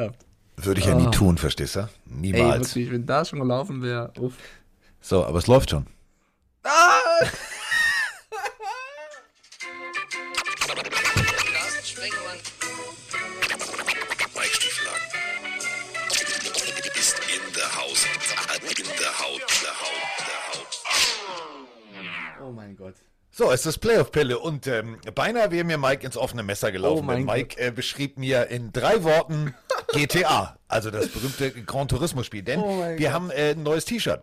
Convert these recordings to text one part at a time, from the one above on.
gehabt. Würde ich ja nie Oh. tun, verstehst du? Ey, Niemals. wirklich, wenn das schon gelaufen wäre. So, aber es läuft schon. Ah! Oh mein Gott. So, es ist Playoff-Pille und ähm, beinahe wäre mir Mike ins offene Messer gelaufen. Oh Mike äh, beschrieb mir in drei Worten GTA, also das berühmte Gran Turismo-Spiel. Denn Oh wir Gott. haben äh, ein neues T-Shirt.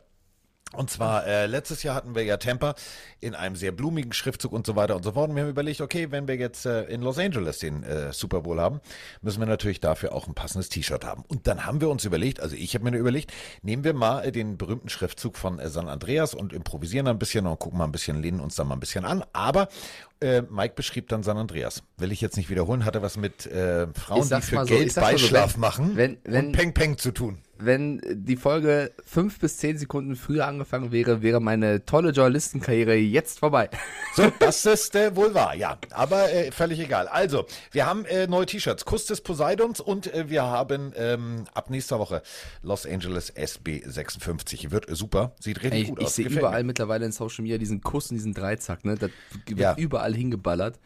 Und zwar, äh, letztes Jahr hatten wir ja Tampa in einem sehr blumigen Schriftzug und so weiter und so fort. Und wir haben überlegt, okay, wenn wir jetzt äh, in Los Angeles den äh, Super Bowl haben, müssen wir natürlich dafür auch ein passendes T-Shirt haben. Und dann haben wir uns überlegt, also ich habe mir überlegt, nehmen wir mal äh, den berühmten Schriftzug von äh, San Andreas und improvisieren ein bisschen und gucken mal ein bisschen, lehnen uns da mal ein bisschen an. Aber äh, Mike beschrieb dann San Andreas. Will ich jetzt nicht wiederholen, hatte was mit äh, Frauen, die für so, Geld mal so, Beischlaf wenn- machen wenn- wenn- und Peng Peng zu tun. Wenn die Folge fünf bis zehn Sekunden früher angefangen wäre, wäre meine tolle Journalistenkarriere jetzt vorbei. So, das ist äh, wohl wahr, ja. Aber äh, völlig egal. Also, wir haben äh, neue T-Shirts. Kuss des Poseidons und äh, wir haben ähm, ab nächster Woche Los Angeles SB56. Wird äh, super. Sieht richtig Ey, gut ich aus. sehe Gefällt überall mittlerweile in Social Media diesen Kuss und diesen Dreizack, ne? Das wird Ja. überall hingeballert.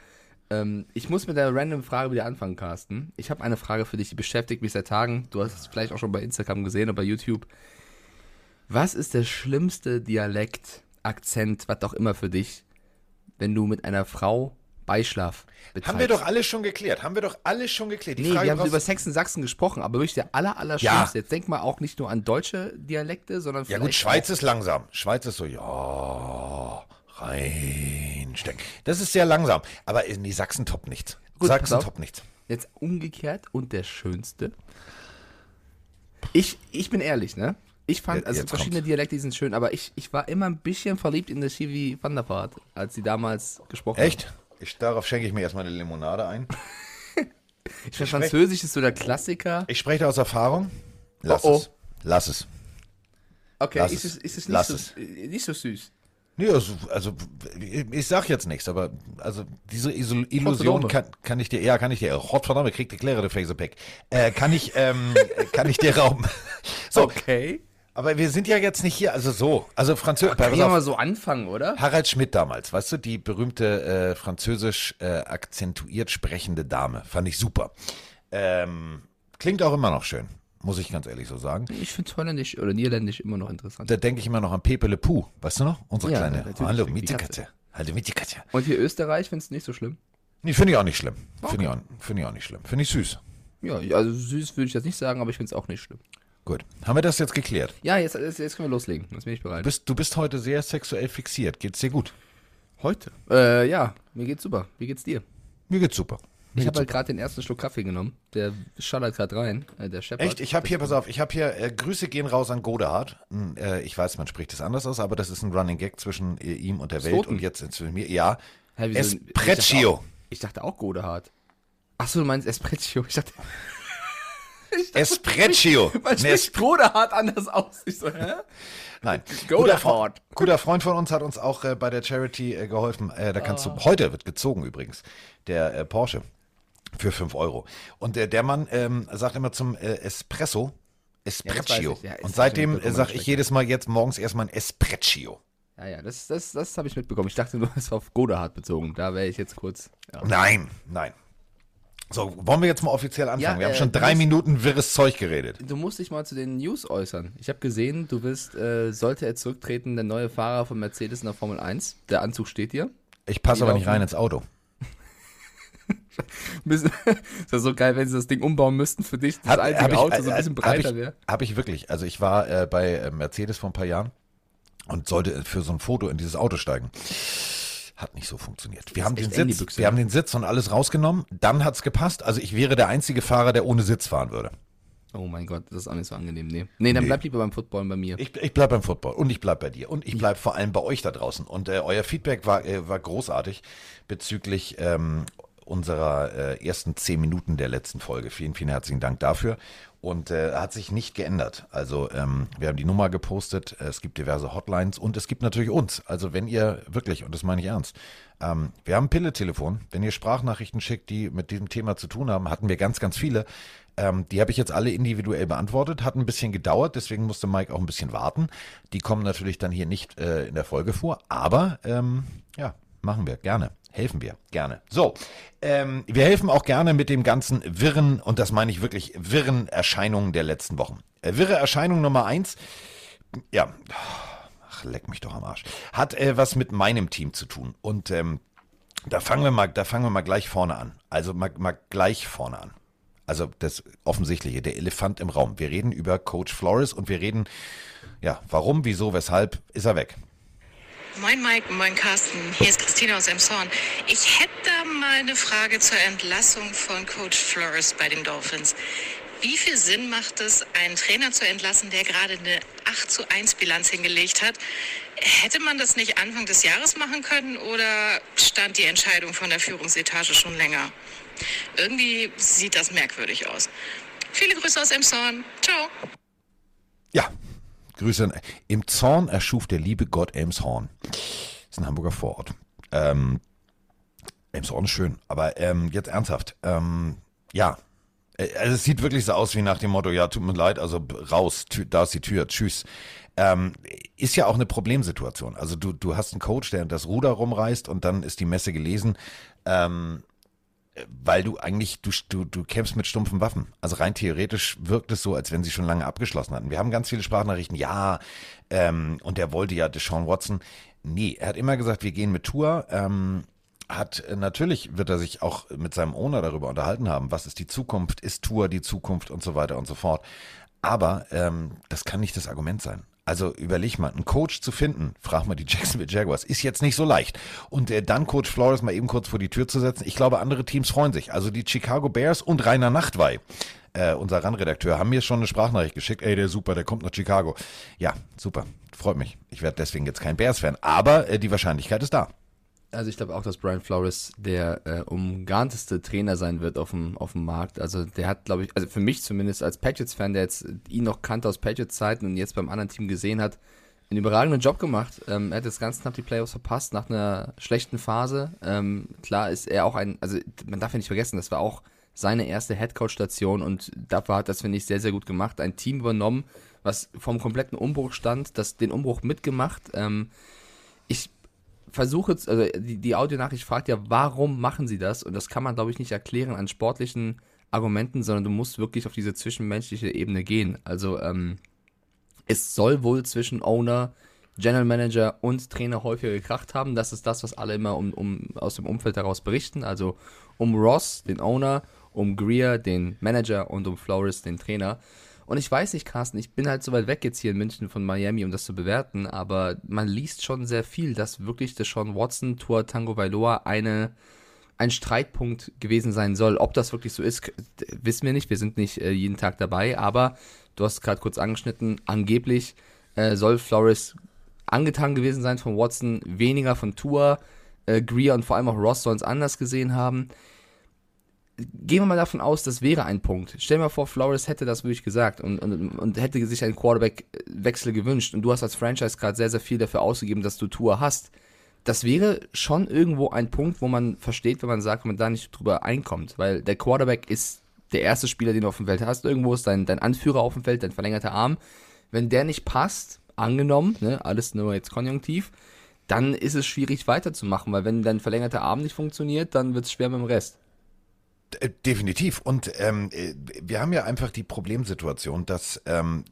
Ähm, ich muss mit der random Frage wieder anfangen, Carsten. Ich habe eine Frage für dich, die beschäftigt mich seit Tagen. Du hast es vielleicht auch schon bei Instagram gesehen oder bei YouTube. Was ist der schlimmste Dialekt, Akzent, was auch immer für dich, wenn du mit einer Frau Beischlaf betreibst? Haben wir doch alles schon geklärt. Haben wir doch alles schon geklärt. Die Nee, Frage wir haben über Sachsen Sachsen gesprochen, aber wirklich der aller, aller Ja. Jetzt denk mal auch nicht nur an deutsche Dialekte, sondern Ja vielleicht gut, Schweiz ist langsam. Schweiz ist so, ja, reinstecken. Das ist sehr langsam. Aber in die Sachsen top nichts. Gut, Sachsen top nichts. Jetzt umgekehrt und der schönste. Ich, ich bin ehrlich, ne? Ich fand, Jetzt also kommt's. verschiedene Dialekte die sind schön, aber ich, ich war immer ein bisschen verliebt in der der Vaart, als sie damals gesprochen Echt? Ich, darauf schenke ich mir erstmal eine Limonade ein. hat. Ich finde, Französisch ist so der Klassiker. Ich spreche aus Erfahrung. Lass Oh, oh. es. Lass es. Okay, Lass ist es. es, ist es nicht, Lass so, es. äh, nicht so süß. Nee, also, also ich sag jetzt nichts, aber also diese Iso- Illusion kann, kann ich dir, ja, kann ich dir, Gott verdammt, kriegt die Kläre der Facepack. Äh, kann ich, ähm, kann ich dir rauben. So, Okay. aber wir sind ja jetzt nicht hier, also so, also Französisch, Kann ich mal so anfangen, oder? Harald Schmidt damals, weißt du, die berühmte äh, französisch äh, akzentuiert sprechende Dame, fand ich super. Ähm, klingt auch immer noch schön, muss ich ganz ehrlich so sagen. Ich finde Holländisch oder Niederländisch immer noch interessant. Da denke ich immer noch an Pepe Le Pou, weißt du noch? Unsere Ja, kleine. natürlich, Hallo, Mietekatze. Katze. Hallo, Mietekatze. Und hier Österreich findest du nicht so schlimm? Nee, finde ich auch nicht schlimm. Finde ich, auch- finde ich auch nicht schlimm. Finde ich süß. Ja, also süß würde ich jetzt nicht sagen, aber ich finde es auch nicht schlimm. Gut. Haben wir das jetzt geklärt? Ja, jetzt, jetzt, jetzt können wir loslegen. Jetzt bin ich bereit. Du bist, du bist heute sehr sexuell fixiert. Geht's dir gut? Heute? Äh, ja, mir geht's super. Wie geht's dir? Mir geht's super. Ich habe halt gerade den ersten Schluck Kaffee genommen. Der schallert gerade rein. Äh, der Shepard. Echt? Ich habe hier, pass auf, ich habe hier, äh, Grüße gehen raus an Godehard. Hm, Äh, ich weiß, man spricht es anders aus, aber das ist ein Running Gag zwischen äh, ihm und der Welt und jetzt zwischen mir. Ja. Hä, wieso- Espresso. Ich dachte auch Godehard. Achso, du meinst Espresso. Ich dachte, Espresso. man Nee, spricht Godehard anders aus. Ich so, hä? Nein. Guter, Fre- guter Freund von uns hat uns auch äh, bei der Charity äh, geholfen. Äh, da kannst Ah. du, heute wird gezogen übrigens, der äh, Porsche für 5 Euro. Und äh, der Mann ähm, sagt immer zum äh, Espresso, Espresso. ich. Ja, ist Und seitdem äh, sage ich jedes Mal jetzt morgens erstmal ein Espresso. Ja, ja, das, das, das habe ich mitbekommen. Ich dachte, du hast auf Godehard bezogen. Da wäre ich jetzt kurz. Ja. Nein, nein. So, wollen wir jetzt mal offiziell anfangen? Ja, wir haben äh, schon du drei Minuten wirres Zeug geredet. Du musst dich mal zu den News äußern. Ich habe gesehen, du bist, äh, sollte er zurücktreten, der neue Fahrer von Mercedes in der Formel 1. Der Anzug steht dir. Ich passe aber nicht rein ins Auto. Bisschen- ist ja so geil, wenn sie das Ding umbauen müssten für dich. Das Hab- einzige hab ich- Auto so äh, ein bisschen hab breiter wäre. Habe ich wirklich. Also ich war äh, bei äh, Mercedes vor ein paar Jahren und sollte für so ein Foto in dieses Auto steigen. Hat nicht so funktioniert. Wir haben den Sitz, Büchse, wir ne? haben den Sitz und alles rausgenommen. Dann hat's gepasst. Also ich wäre der einzige Fahrer, der ohne Sitz fahren würde. Oh mein Gott, das ist auch nicht so angenehm. Nee, nee dann Nee. bleib lieber beim Football bei mir. Ich, ich bleib beim Football und ich bleib bei dir und ich bleib vor allem bei euch da draußen. Und äh, euer Feedback war, äh, war großartig bezüglich ähm, unserer äh, ersten zehn Minuten der letzten Folge. Vielen, vielen herzlichen Dank dafür. Und äh, hat sich nicht geändert. Also ähm, wir haben die Nummer gepostet, es gibt diverse Hotlines und es gibt natürlich uns. Also wenn ihr wirklich, und das meine ich ernst, ähm, wir haben Pille-Telefon. Wenn ihr Sprachnachrichten schickt, die mit diesem Thema zu tun haben, hatten wir ganz, ganz viele. Ähm, die habe ich jetzt alle individuell beantwortet, hat ein bisschen gedauert, deswegen musste Mike auch ein bisschen warten. Die kommen natürlich dann hier nicht äh, in der Folge vor, aber ähm, ja, machen wir gerne. Helfen wir gerne. So, ähm, wir helfen auch gerne mit dem ganzen wirren, und das meine ich wirklich, wirren Erscheinungen der letzten Wochen. Äh, wirre Erscheinung Nummer eins, ja, ach, leck mich doch am Arsch, hat äh, was mit meinem Team zu tun. Und ähm, da fangen wir mal, da fangen wir mal gleich vorne an. Also mal, mal gleich vorne an. Also das Offensichtliche, der Elefant im Raum. Wir reden über Coach Flores und wir reden, ja, warum, wieso, weshalb ist er weg. Moin Mike, moin Carsten, hier ist Christina aus Emshorn. Ich hätte mal eine Frage zur Entlassung von Coach Flores bei den Dolphins. Wie viel Sinn macht es, einen Trainer zu entlassen, der gerade eine 8 zu 1 Bilanz hingelegt hat? Hätte man das nicht Anfang des Jahres machen können oder stand die Entscheidung von der Führungsetage schon länger? Irgendwie sieht das merkwürdig aus. Viele Grüße aus Emshorn. Ciao. Ja, Grüße. Im Zorn erschuf der liebe Gott Elmshorn. Das ist ein Hamburger Vorort. Ähm, Elmshorn ist schön, aber ähm, jetzt ernsthaft. Ähm, ja, äh, also es sieht wirklich so aus wie nach dem Motto, ja, tut mir leid, also raus, da ist die Tür, tschüss. Ähm, ist ja auch eine Problemsituation. Also du, du hast einen Coach, der das Ruder rumreißt und dann ist die Messe gelesen. Ähm, weil du eigentlich, du, du, du kämpfst mit stumpfen Waffen. Also rein theoretisch wirkt es so, als wenn sie schon lange abgeschlossen hatten. Wir haben ganz viele Sprachnachrichten, ja, ähm, und er wollte ja Deshaun Watson. Nee, er hat immer gesagt, wir gehen mit Tour. Ähm, hat natürlich wird er sich auch mit seinem Owner darüber unterhalten haben, was ist die Zukunft, ist Tour die Zukunft und so weiter und so fort. Aber ähm, das kann nicht das Argument sein. Also überleg mal, einen Coach zu finden, frag mal die Jacksonville Jaguars, ist jetzt nicht so leicht. Und äh, dann Coach Flores mal eben kurz vor die Tür zu setzen, ich glaube, andere Teams freuen sich. Also die Chicago Bears und Rainer Nachtwey, äh, unser RAN-Redakteur, haben mir schon eine Sprachnachricht geschickt. Ey, der ist super, der kommt nach Chicago. Ja, super, freut mich. Ich werde deswegen jetzt kein Bears-Fan, aber äh, die Wahrscheinlichkeit ist da. Also ich glaube auch, dass Brian Flores der äh, umgarnteste Trainer sein wird auf dem, auf dem Markt. Also der hat, glaube ich, also für mich zumindest als Patriots-Fan, der jetzt ihn noch kannte aus Patriots-Zeiten und jetzt beim anderen Team gesehen hat, einen überragenden Job gemacht. Ähm, er hat jetzt ganz knapp die Playoffs verpasst nach einer schlechten Phase. Ähm, klar ist er auch ein, also man darf ja nicht vergessen, das war auch seine erste Headcoach-Station und dafür hat das, finde ich, sehr, sehr gut gemacht. Ein Team übernommen, was vom kompletten Umbruch stand, das den Umbruch mitgemacht. Ähm, ich versuche, also die, die Audionachricht fragt ja, warum machen sie das? Und das kann man, glaube ich, nicht erklären an sportlichen Argumenten, sondern du musst wirklich auf diese zwischenmenschliche Ebene gehen. Also ähm, es soll wohl zwischen Owner, General Manager und Trainer häufiger gekracht haben. Das ist das, was alle immer um, um, aus dem Umfeld heraus berichten. Also um Ross, den Owner, um Greer, den Manager und um Flores, den Trainer. Und ich weiß nicht, Carsten, ich bin halt so weit weg jetzt hier in München von Miami, um das zu bewerten, aber man liest schon sehr viel, dass wirklich der Sean Watson Tour Tango Bailoa eine, ein Streitpunkt gewesen sein soll. Ob das wirklich so ist, wissen wir nicht. Wir sind nicht äh, jeden Tag dabei, aber du hast gerade kurz angeschnitten, angeblich äh, soll Flores angetan gewesen sein von Watson, weniger von Tour. Äh, Greer und vor allem auch Ross sollen es anders gesehen haben gehen wir mal davon aus, das wäre ein Punkt. Stell dir mal vor, Flores hätte das wirklich gesagt und, und, und hätte sich einen Quarterback-Wechsel gewünscht und du hast als Franchise gerade sehr, sehr viel dafür ausgegeben, dass du Tour hast. Das wäre schon irgendwo ein Punkt, wo man versteht, wenn man sagt, wenn man da nicht drüber einkommt, weil der Quarterback ist der erste Spieler, den du auf dem Feld hast. Irgendwo ist dein, dein Anführer auf dem Feld, dein verlängerter Arm. Wenn der nicht passt, angenommen, ne, alles nur jetzt konjunktiv, dann ist es schwierig weiterzumachen, weil wenn dein verlängerter Arm nicht funktioniert, dann wird es schwer mit dem Rest. Äh, definitiv. Und ähm, äh, wir haben ja einfach die Problemsituation, dass ähm,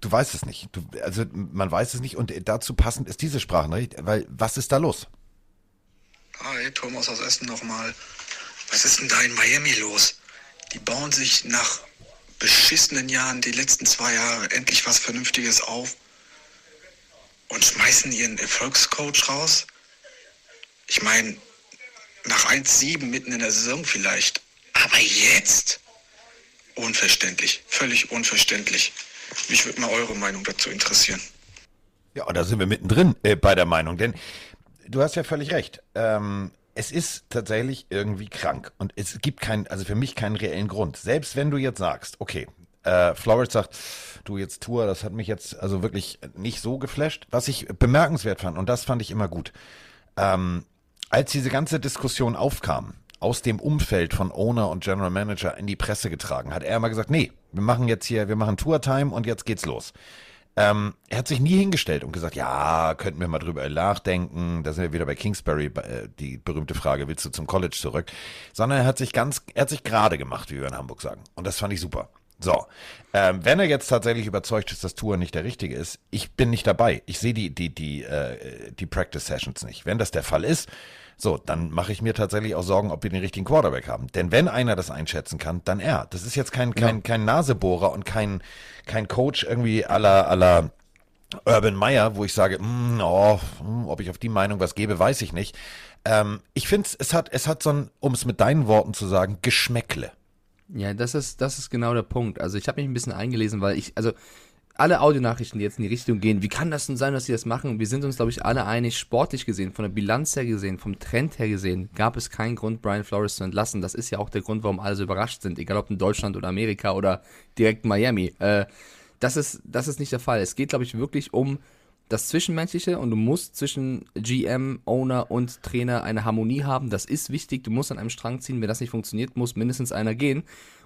du weißt es nicht. Du, also man weiß es nicht und dazu passend ist diese Sprachnachricht, weil was ist da los? Hi, Thomas aus Essen nochmal. Was ist denn da in Miami los? Die bauen sich nach beschissenen Jahren, die letzten zwei Jahre, endlich was Vernünftiges auf und schmeißen ihren Erfolgscoach raus. Ich meine, nach 1,7 mitten in der Saison vielleicht. Aber jetzt? Unverständlich. Völlig unverständlich. Mich würde mal eure Meinung dazu interessieren. Ja, da sind wir mittendrin äh, bei der Meinung, denn du hast ja völlig recht. Ähm, es ist tatsächlich irgendwie krank und es gibt keinen, also für mich keinen reellen Grund. Selbst wenn du jetzt sagst, okay, äh, Flores sagt, du jetzt Tour, das hat mich jetzt also wirklich nicht so geflasht, was ich bemerkenswert fand und das fand ich immer gut. Ähm, als diese ganze Diskussion aufkam, aus dem Umfeld von Owner und General Manager in die Presse getragen. Hat er immer gesagt, nee, wir machen jetzt hier, wir machen Tour-Time und jetzt geht's los. Ähm, er hat sich nie hingestellt und gesagt, ja, könnten wir mal drüber nachdenken. Da sind wir wieder bei Kingsbury, äh, die berühmte Frage, willst du zum College zurück? Sondern er hat sich ganz, er hat sich gerade gemacht, wie wir in Hamburg sagen. Und das fand ich super. So, ähm, wenn er jetzt tatsächlich überzeugt ist, dass Tour nicht der richtige ist, ich bin nicht dabei. Ich sehe die, die, die, äh, die Practice Sessions nicht. Wenn das der Fall ist, so, dann mache ich mir tatsächlich auch Sorgen, ob wir den richtigen Quarterback haben. Denn wenn einer das einschätzen kann, dann er. Das ist jetzt kein, kein, kein Nasebohrer und kein, kein Coach irgendwie aller, aller Urban Meyer, wo ich sage, mm, oh, mm, ob ich auf die Meinung was gebe, weiß ich nicht. Ähm, ich finde, es hat, es hat so ein, um es mit deinen Worten zu sagen, Geschmäckle. Ja, das ist, das ist genau der Punkt. Also ich habe mich ein bisschen eingelesen, weil ich, also alle Audionachrichten, die jetzt in die Richtung gehen, wie kann das denn sein, dass sie das machen? Wir sind uns, glaube ich, alle einig, sportlich gesehen, von der Bilanz her gesehen, vom Trend her gesehen, gab es keinen Grund, Brian Flores zu entlassen. Das ist ja auch der Grund, warum alle so überrascht sind, egal ob in Deutschland oder Amerika oder direkt Miami. Äh, das, ist, das ist nicht der Fall. Es geht, glaube ich, wirklich um das Zwischenmenschliche und du musst zwischen GM, Owner und Trainer eine Harmonie haben. Das ist wichtig. Du musst an einem Strang ziehen. Wenn das nicht funktioniert, muss mindestens einer gehen.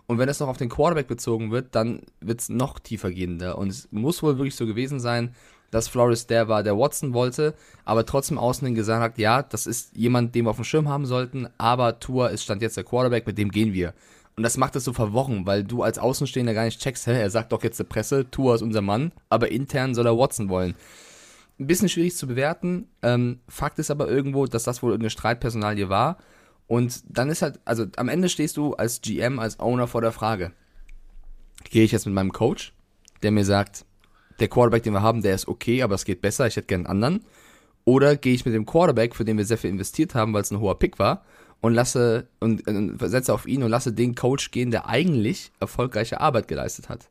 Und wenn es noch auf den Quarterback bezogen wird, dann wird es noch tiefer gehender. Und es muss wohl wirklich so gewesen sein, dass Flores der war, der Watson wollte, aber trotzdem außen hin gesagt hat, ja, das ist jemand, den wir auf dem Schirm haben sollten, aber Tour ist stand jetzt der Quarterback, mit dem gehen wir. Und das macht es so verworren, weil du als Außenstehender gar nicht checkst, hä, er sagt doch jetzt der Presse, Tour ist unser Mann, aber intern soll er Watson wollen. Ein bisschen schwierig zu bewerten. Ähm, Fakt ist aber irgendwo, dass das wohl irgendeine Streitpersonalie war. Und dann ist halt, also am Ende stehst du als GM, als Owner vor der Frage, gehe ich jetzt mit meinem Coach, der mir sagt, der Quarterback, den wir haben, der ist okay, aber es geht besser, ich hätte gern einen anderen. Oder gehe ich mit dem Quarterback, für den wir sehr viel investiert haben, weil es ein hoher Pick war, und lasse und, und setze auf ihn und lasse den Coach gehen, der eigentlich erfolgreiche Arbeit geleistet hat.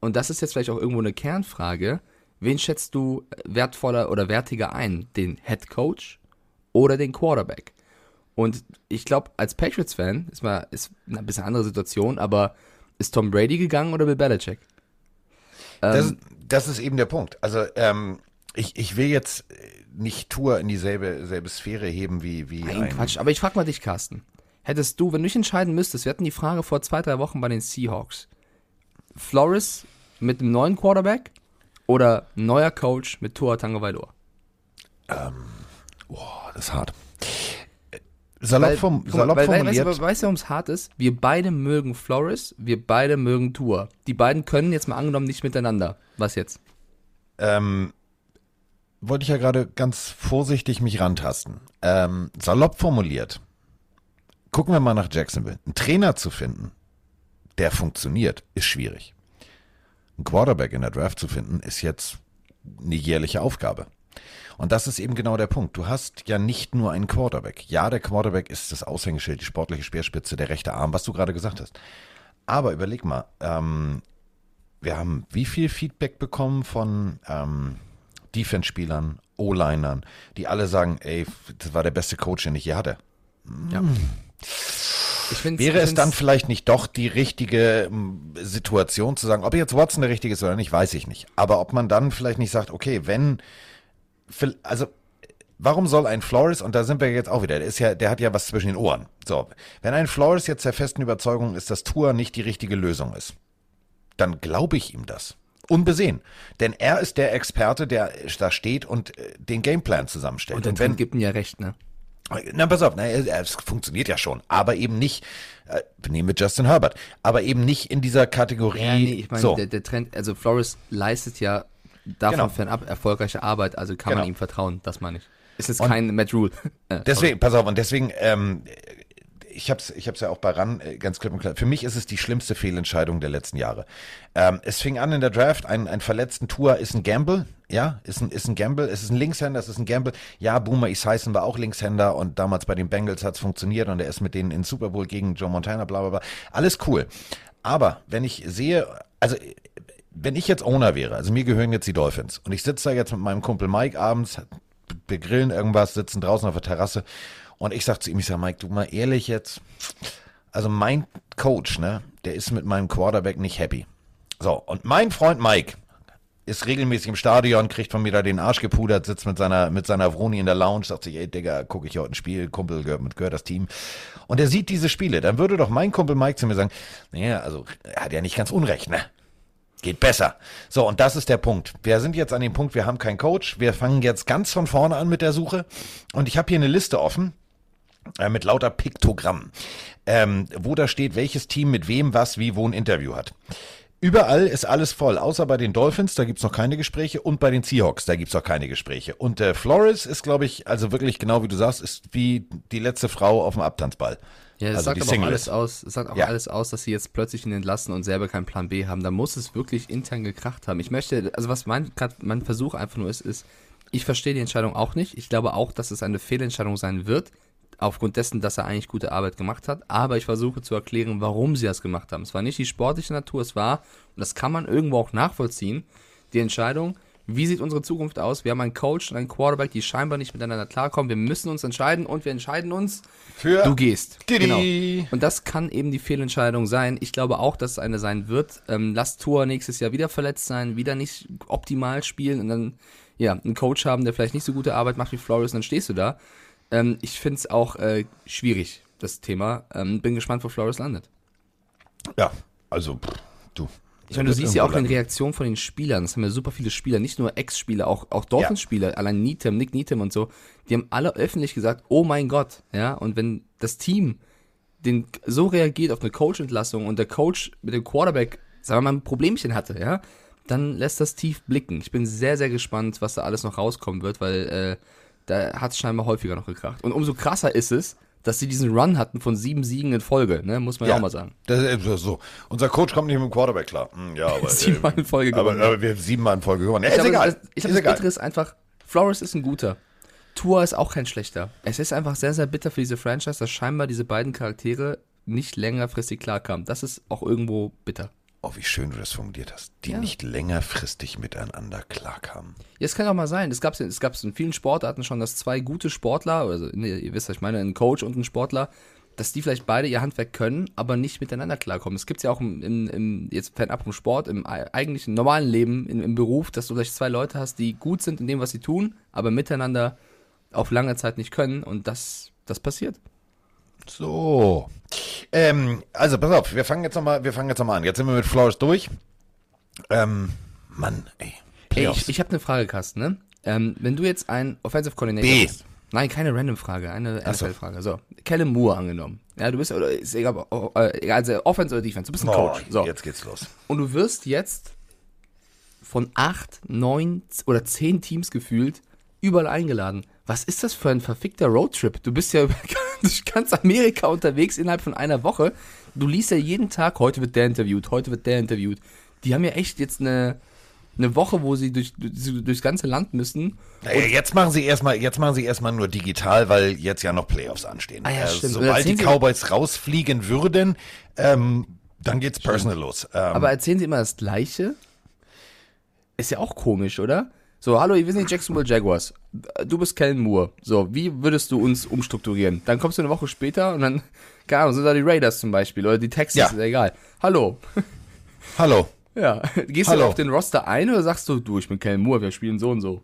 Und das ist jetzt vielleicht auch irgendwo eine Kernfrage. Wen schätzt du wertvoller oder wertiger ein? Den Head Coach oder den Quarterback? Und ich glaube, als Patriots-Fan ist mal ist eine bisschen andere Situation, aber ist Tom Brady gegangen oder Bill Belichick? Das, ähm, das ist eben der Punkt. Also ähm, ich, ich will jetzt nicht Tour in dieselbe selbe Sphäre heben wie, wie Nein, Quatsch. Aber ich frage mal dich, Carsten. Hättest du, wenn du dich entscheiden müsstest, wir hatten die Frage vor zwei, drei Wochen bei den Seahawks. Flores mit einem neuen Quarterback oder neuer Coach mit Tua Tagovailoa? Ähm, boah, das ist hart. Salopp, Weil- vom, salopp weil, weil, formuliert. Weißt du, weißt du, warum es hart ist? Wir beide mögen Flores, wir beide mögen Tour. Die beiden können jetzt mal angenommen nicht miteinander. Was jetzt? ähm, wollte ich ja gerade ganz vorsichtig mich rantasten. Ähm, salopp formuliert. Gucken wir mal nach Jacksonville. Einen Trainer zu finden, der funktioniert, ist schwierig. Ein Quarterback in der Draft zu finden, ist jetzt eine jährliche Aufgabe. Und das ist eben genau der Punkt. Du hast ja nicht nur einen Quarterback. Ja, der Quarterback ist das Aushängeschild, die sportliche Speerspitze, der rechte Arm, was du gerade gesagt hast. Aber überleg mal, ähm, wir haben wie viel Feedback bekommen von ähm, Defense-Spielern, O-Linern, die alle sagen, ey, das war der beste Coach, den ich je hatte. Ja. Ich find's, Wäre ich es dann vielleicht nicht doch die richtige Situation zu sagen, ob jetzt Watson der richtige ist oder nicht, weiß ich nicht. Aber ob man dann vielleicht nicht sagt, okay, wenn, also warum soll ein Flores, und da sind wir jetzt auch wieder, der ist ja, der hat ja was zwischen den Ohren. So, wenn ein Flores jetzt der festen Überzeugung ist, dass Tour nicht die richtige Lösung ist, dann glaube ich ihm das. Unbesehen. Denn er ist der Experte, der da steht und äh, den Gameplan zusammenstellt. Und Und wenn, gibt ihm ja recht, ne? Na, pass auf, na, es funktioniert ja schon, aber eben nicht, äh, nehmen wir Justin Herbert, aber eben nicht in dieser Kategorie. Ja, nee, ich meine, so. der, der Trend, also Flores leistet ja davon Genau. fernab erfolgreiche Arbeit, also kann man Genau. ihm vertrauen, das meine ich. Ist jetzt Und- kein Matt Rule. Äh, Deswegen, pass auf, und deswegen, ähm, ich hab's, ich hab's ja auch bei RAN äh, ganz klipp und klar. Für mich ist es die schlimmste Fehlentscheidung der letzten Jahre. Ähm, es fing an in der Draft, ein, ein verletzten Tour ist ein Gamble, ja, ist ein, ist ein Gamble, es ist ein Linkshänder, es ist ein Gamble. Ja, Boomer Esiason war auch Linkshänder und damals bei den Bengals hat's funktioniert und er ist mit denen in Super Bowl gegen Joe Montana, bla, bla, bla. Alles cool. Aber wenn ich sehe, also, wenn ich jetzt Owner wäre, also mir gehören jetzt die Dolphins und ich sitze da jetzt mit meinem Kumpel Mike abends, wir grillen irgendwas, sitzen draußen auf der Terrasse und ich sag zu ihm, ich sag, Mike, du mal ehrlich jetzt, also mein Coach, ne, der ist mit meinem Quarterback nicht happy. So, und mein Freund Mike ist regelmäßig im Stadion, kriegt von mir da den Arsch gepudert, sitzt mit seiner, mit seiner Vroni in der Lounge, sagt sich, ey Digga, gucke ich heute ein Spiel, Kumpel gehört, gehört das Team. Und er sieht diese Spiele, dann würde doch mein Kumpel Mike zu mir sagen, naja, also er hat ja nicht ganz unrecht, ne? Geht besser. So, und das ist der Punkt. Wir sind jetzt an dem Punkt, wir haben keinen Coach. Wir fangen jetzt ganz von vorne an mit der Suche. Und ich habe hier eine Liste offen äh, mit lauter Piktogrammen, ähm, wo da steht, welches Team mit wem, was, wie, wo ein Interview hat. Überall ist alles voll, außer bei den Dolphins, da gibt's noch keine Gespräche, und bei den Seahawks, da gibt's noch keine Gespräche. Und äh, Flores ist, glaube ich, also wirklich genau wie du sagst, ist wie die letzte Frau auf dem Abtanzball. Ja, das Also sagt aber auch alles ist. aus, es sagt auch Ja. alles aus, dass sie jetzt plötzlich ihn entlassen und selber keinen Plan B haben. Da muss es wirklich intern gekracht haben. Ich möchte, also was mein, grad mein Versuch einfach nur ist, ist, ich verstehe die Entscheidung auch nicht. Ich glaube auch, dass es eine Fehlentscheidung sein wird, aufgrund dessen, dass er eigentlich gute Arbeit gemacht hat. Aber ich versuche zu erklären, warum sie das gemacht haben. Es war nicht die sportliche Natur, es war, und das kann man irgendwo auch nachvollziehen, die Entscheidung, wie sieht unsere Zukunft aus? Wir haben einen Coach und einen Quarterback, die scheinbar nicht miteinander klarkommen. Wir müssen uns entscheiden und wir entscheiden uns Für Du gehst. Didi. Genau. Und das kann eben die Fehlentscheidung sein. Ich glaube auch, dass es eine sein wird. Ähm, lass Tour nächstes Jahr wieder verletzt sein, wieder nicht optimal spielen und dann ja einen Coach haben, der vielleicht nicht so gute Arbeit macht wie Flores und dann stehst du da. Ähm, ich finde es auch äh, schwierig, das Thema. Ähm, bin gespannt, wo Flores landet. Ja, also, pff, du. Ich meine, du siehst ja auch in Reaktionen von den Spielern, das haben ja super viele Spieler, nicht nur Ex-Spieler, auch, auch Dolphins-Spieler, allein Needham, Nick Needham und so, die haben alle öffentlich gesagt, oh mein Gott, ja, und wenn das Team den so reagiert auf eine Coach-Entlassung und der Coach mit dem Quarterback, sagen wir mal, ein Problemchen hatte, ja, dann lässt das tief blicken. Ich bin sehr, sehr gespannt, was da alles noch rauskommen wird, weil äh, da hat es scheinbar häufiger noch gekracht. Und umso krasser ist es, dass sie diesen Run hatten von sieben Siegen in Folge, ne, muss man ja, auch mal sagen. Das ist so. Unser Coach kommt nicht mit dem Quarterback klar. Hm, Ja, aber, Siebenmal in Folge aber, gewonnen. aber wir haben siebenmal in Folge gewonnen. Ja, Ich ist egal. das, ich ist glaube, das. Bittere ist einfach, Flores ist ein guter. Tua ist auch kein schlechter. Es ist einfach sehr, sehr bitter für diese Franchise, dass scheinbar diese beiden Charaktere nicht längerfristig klarkamen. Das ist auch irgendwo bitter. Oh, wie schön du das formuliert hast. Die Ja. nicht längerfristig miteinander klarkamen. Ja, es kann auch mal sein. Es gab es gab's in vielen Sportarten schon, dass zwei gute Sportler, also nee, ihr wisst, was ich meine, ein Coach und ein Sportler, dass die vielleicht beide ihr Handwerk können, aber nicht miteinander klarkommen. Es gibt ja auch im, im, im jetzt fernab vom Sport, im ei- eigentlichen normalen Leben, im, im Beruf, dass du vielleicht zwei Leute hast, die gut sind in dem, was sie tun, aber miteinander auf lange Zeit nicht können und das, das passiert. So. Ähm, also, pass auf, wir fangen jetzt nochmal, wir fangen jetzt an. Jetzt sind wir mit Flores durch. Ähm, Mann, ey. Ey, ich, ich habe eine Frage, Carsten, ne? Ähm, wenn du jetzt ein Offensive Coordinator B. bist. Nein, keine Random-Frage, eine. NFL-Frage. So, Kellen Moore angenommen. Ja, du bist, oder ist egal, äh, egal, also Offense oder Defense, du bist ein oh, Coach. So. jetzt geht's los. Und du wirst jetzt von acht, neun oder zehn Teams gefühlt überall eingeladen. Was ist das für ein verfickter Roadtrip? Du bist ja über durch ganz Amerika unterwegs innerhalb von einer Woche. Du liest ja jeden Tag, heute wird der interviewt, heute wird der interviewt. Die haben ja echt jetzt eine, eine Woche, wo sie durch, durch, durchs ganze Land müssen. Naja, jetzt machen sie erstmal, jetzt machen sie erstmal nur digital, weil jetzt ja noch Playoffs anstehen. Ah ja, Äh, stimmt. Sobald die Cowboys rausfliegen würden, ähm, dann geht's personal los. Ähm, Aber erzählen sie immer das Gleiche? Ist ja auch komisch, oder? So, hallo, wir sind die Jacksonville Jaguars. Du bist Kellen Moore. So, wie würdest du uns umstrukturieren? Dann kommst du eine Woche später und dann, keine Ahnung, sind da die Raiders zum Beispiel oder die Texans, Ja. ist ja egal. Hallo. hallo. Ja. Gehst Hallo. du auf den Roster ein oder sagst du, du, ich bin Kellen Moore, wir spielen so und so?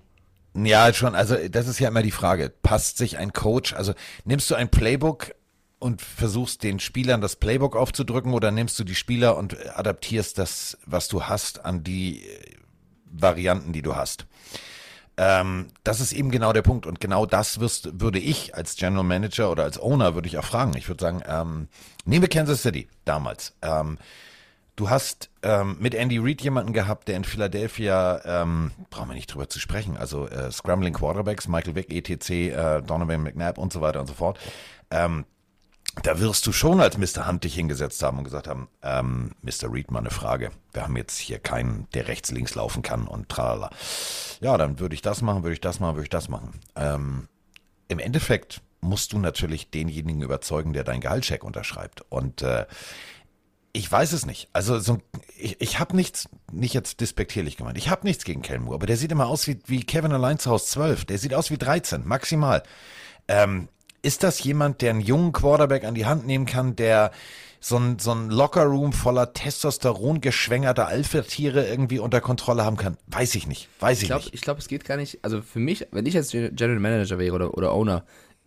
Ja, schon. Also das ist ja immer die Frage. Passt sich ein Coach? Also nimmst du ein Playbook und versuchst den Spielern das Playbook aufzudrücken oder nimmst du die Spieler und adaptierst das, was du hast, an die äh, Varianten, die du hast? Ähm, das ist eben genau der Punkt. Und genau das wirst, würde ich als General Manager oder als Owner würde ich auch fragen. Ich würde sagen, ähm, nehmen wir Kansas City damals. Ähm, Du hast ähm, mit Andy Reid jemanden gehabt, der in Philadelphia, ähm, brauchen wir nicht drüber zu sprechen, also äh, Scrambling Quarterbacks, Michael Vick, ETC, äh, Donovan McNabb und so weiter und so fort. Da wirst du schon als Mr. Hunt dich hingesetzt haben und gesagt haben, ähm, Mr. Reid, mal eine Frage. Wir haben jetzt hier keinen, der rechts, links laufen kann und tralala. Ja, dann würde ich das machen, würde ich das machen, würde ich das machen. Ähm, Im Endeffekt musst du natürlich denjenigen überzeugen, der deinen Gehaltscheck unterschreibt. Und äh, ich weiß es nicht. Also so, ich, ich habe nichts, nicht jetzt despektierlich gemeint. Ich habe nichts gegen Kelmur, aber der sieht immer aus wie, wie Kevin allein zu Hause 12. Der sieht aus wie 13, maximal. Ähm, ist das jemand, der einen jungen Quarterback an die Hand nehmen kann, der so ein, so ein Lockerroom voller Testosteron geschwängerter Alpha-Tiere irgendwie unter Kontrolle haben kann? Weiß ich nicht. Weiß ich, Ich glaube, nicht. ich glaub, es geht gar nicht. Also für mich, wenn ich jetzt General Manager wäre oder, oder Owner,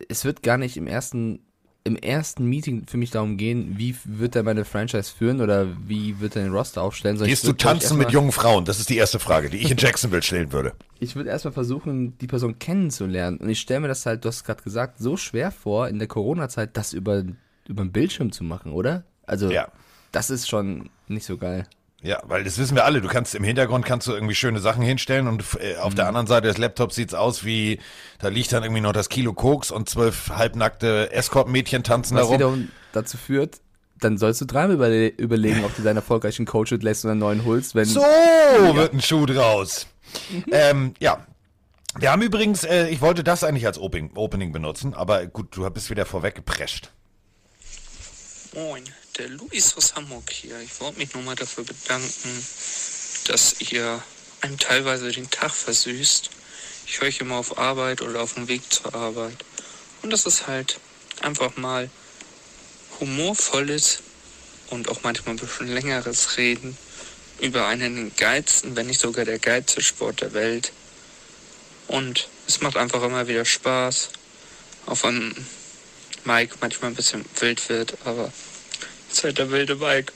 es wird gar nicht im ersten, im ersten Meeting für mich darum gehen, wie wird er meine Franchise führen oder wie wird er den Roster aufstellen. sondern Gehst du tanzen mit jungen Frauen? Das ist die erste Frage, die ich in Jacksonville stellen würde. Ich würde erstmal versuchen, die Person kennenzulernen. Und ich stelle mir das halt, du hast gerade gesagt, so schwer vor, in der Corona-Zeit das über, über den Bildschirm zu machen, oder? Also, Ja. das ist schon nicht so geil. Ja, weil das wissen wir alle. Du kannst im Hintergrund kannst du irgendwie schöne Sachen hinstellen und äh, auf der anderen Seite des Laptops sieht's aus wie, da liegt dann irgendwie noch das Kilo Koks und zwölf halbnackte Escort-Mädchen tanzen Was darum. wiederum dazu führt, dann sollst du dreimal überle überlegen, ob du deinen erfolgreichen Coach entlässt oder einen neuen holst, wenn. So wird ein Schuh draus. ähm, ja. Wir haben übrigens, äh, ich wollte das eigentlich als Opening, Opening benutzen, aber gut, du bist wieder vorweggeprescht. Moin, der Luis aus Hamburg hier. Ich wollte mich nochmal dafür bedanken, dass ihr einem teilweise den Tag versüßt. Ich höre euch immer auf Arbeit oder auf dem Weg zur Arbeit. Und das ist halt einfach mal humorvolles und auch manchmal ein bisschen längeres Reden über einen geilsten, wenn nicht sogar der geilste Sport der Welt. Und es macht einfach immer wieder Spaß, auch wenn Mike manchmal ein bisschen wild wird, aber ist halt der wilde Mike.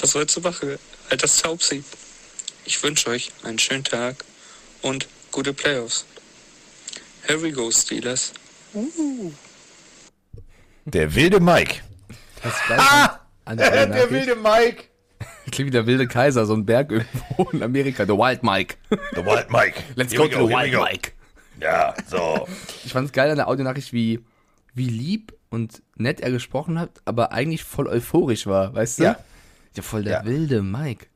Was sollst du machen? Halt das Taubsi. Ich wünsche euch einen schönen Tag und gute Playoffs. Here we go, Steelers. Der wilde Mike. Das ist gleich an, an der wilde Mike. Klingt wie der wilde Kaiser, so ein Berg irgendwo in Amerika. The Wild Mike. The Wild Mike. Let's go we to the Wild go. Mike. Ja, so. Ich fand es geil an der Audionachricht, wie, wie lieb und nett er gesprochen hat, aber eigentlich voll euphorisch war, weißt du? Ja. Ja, voll der Ja. wilde Mike.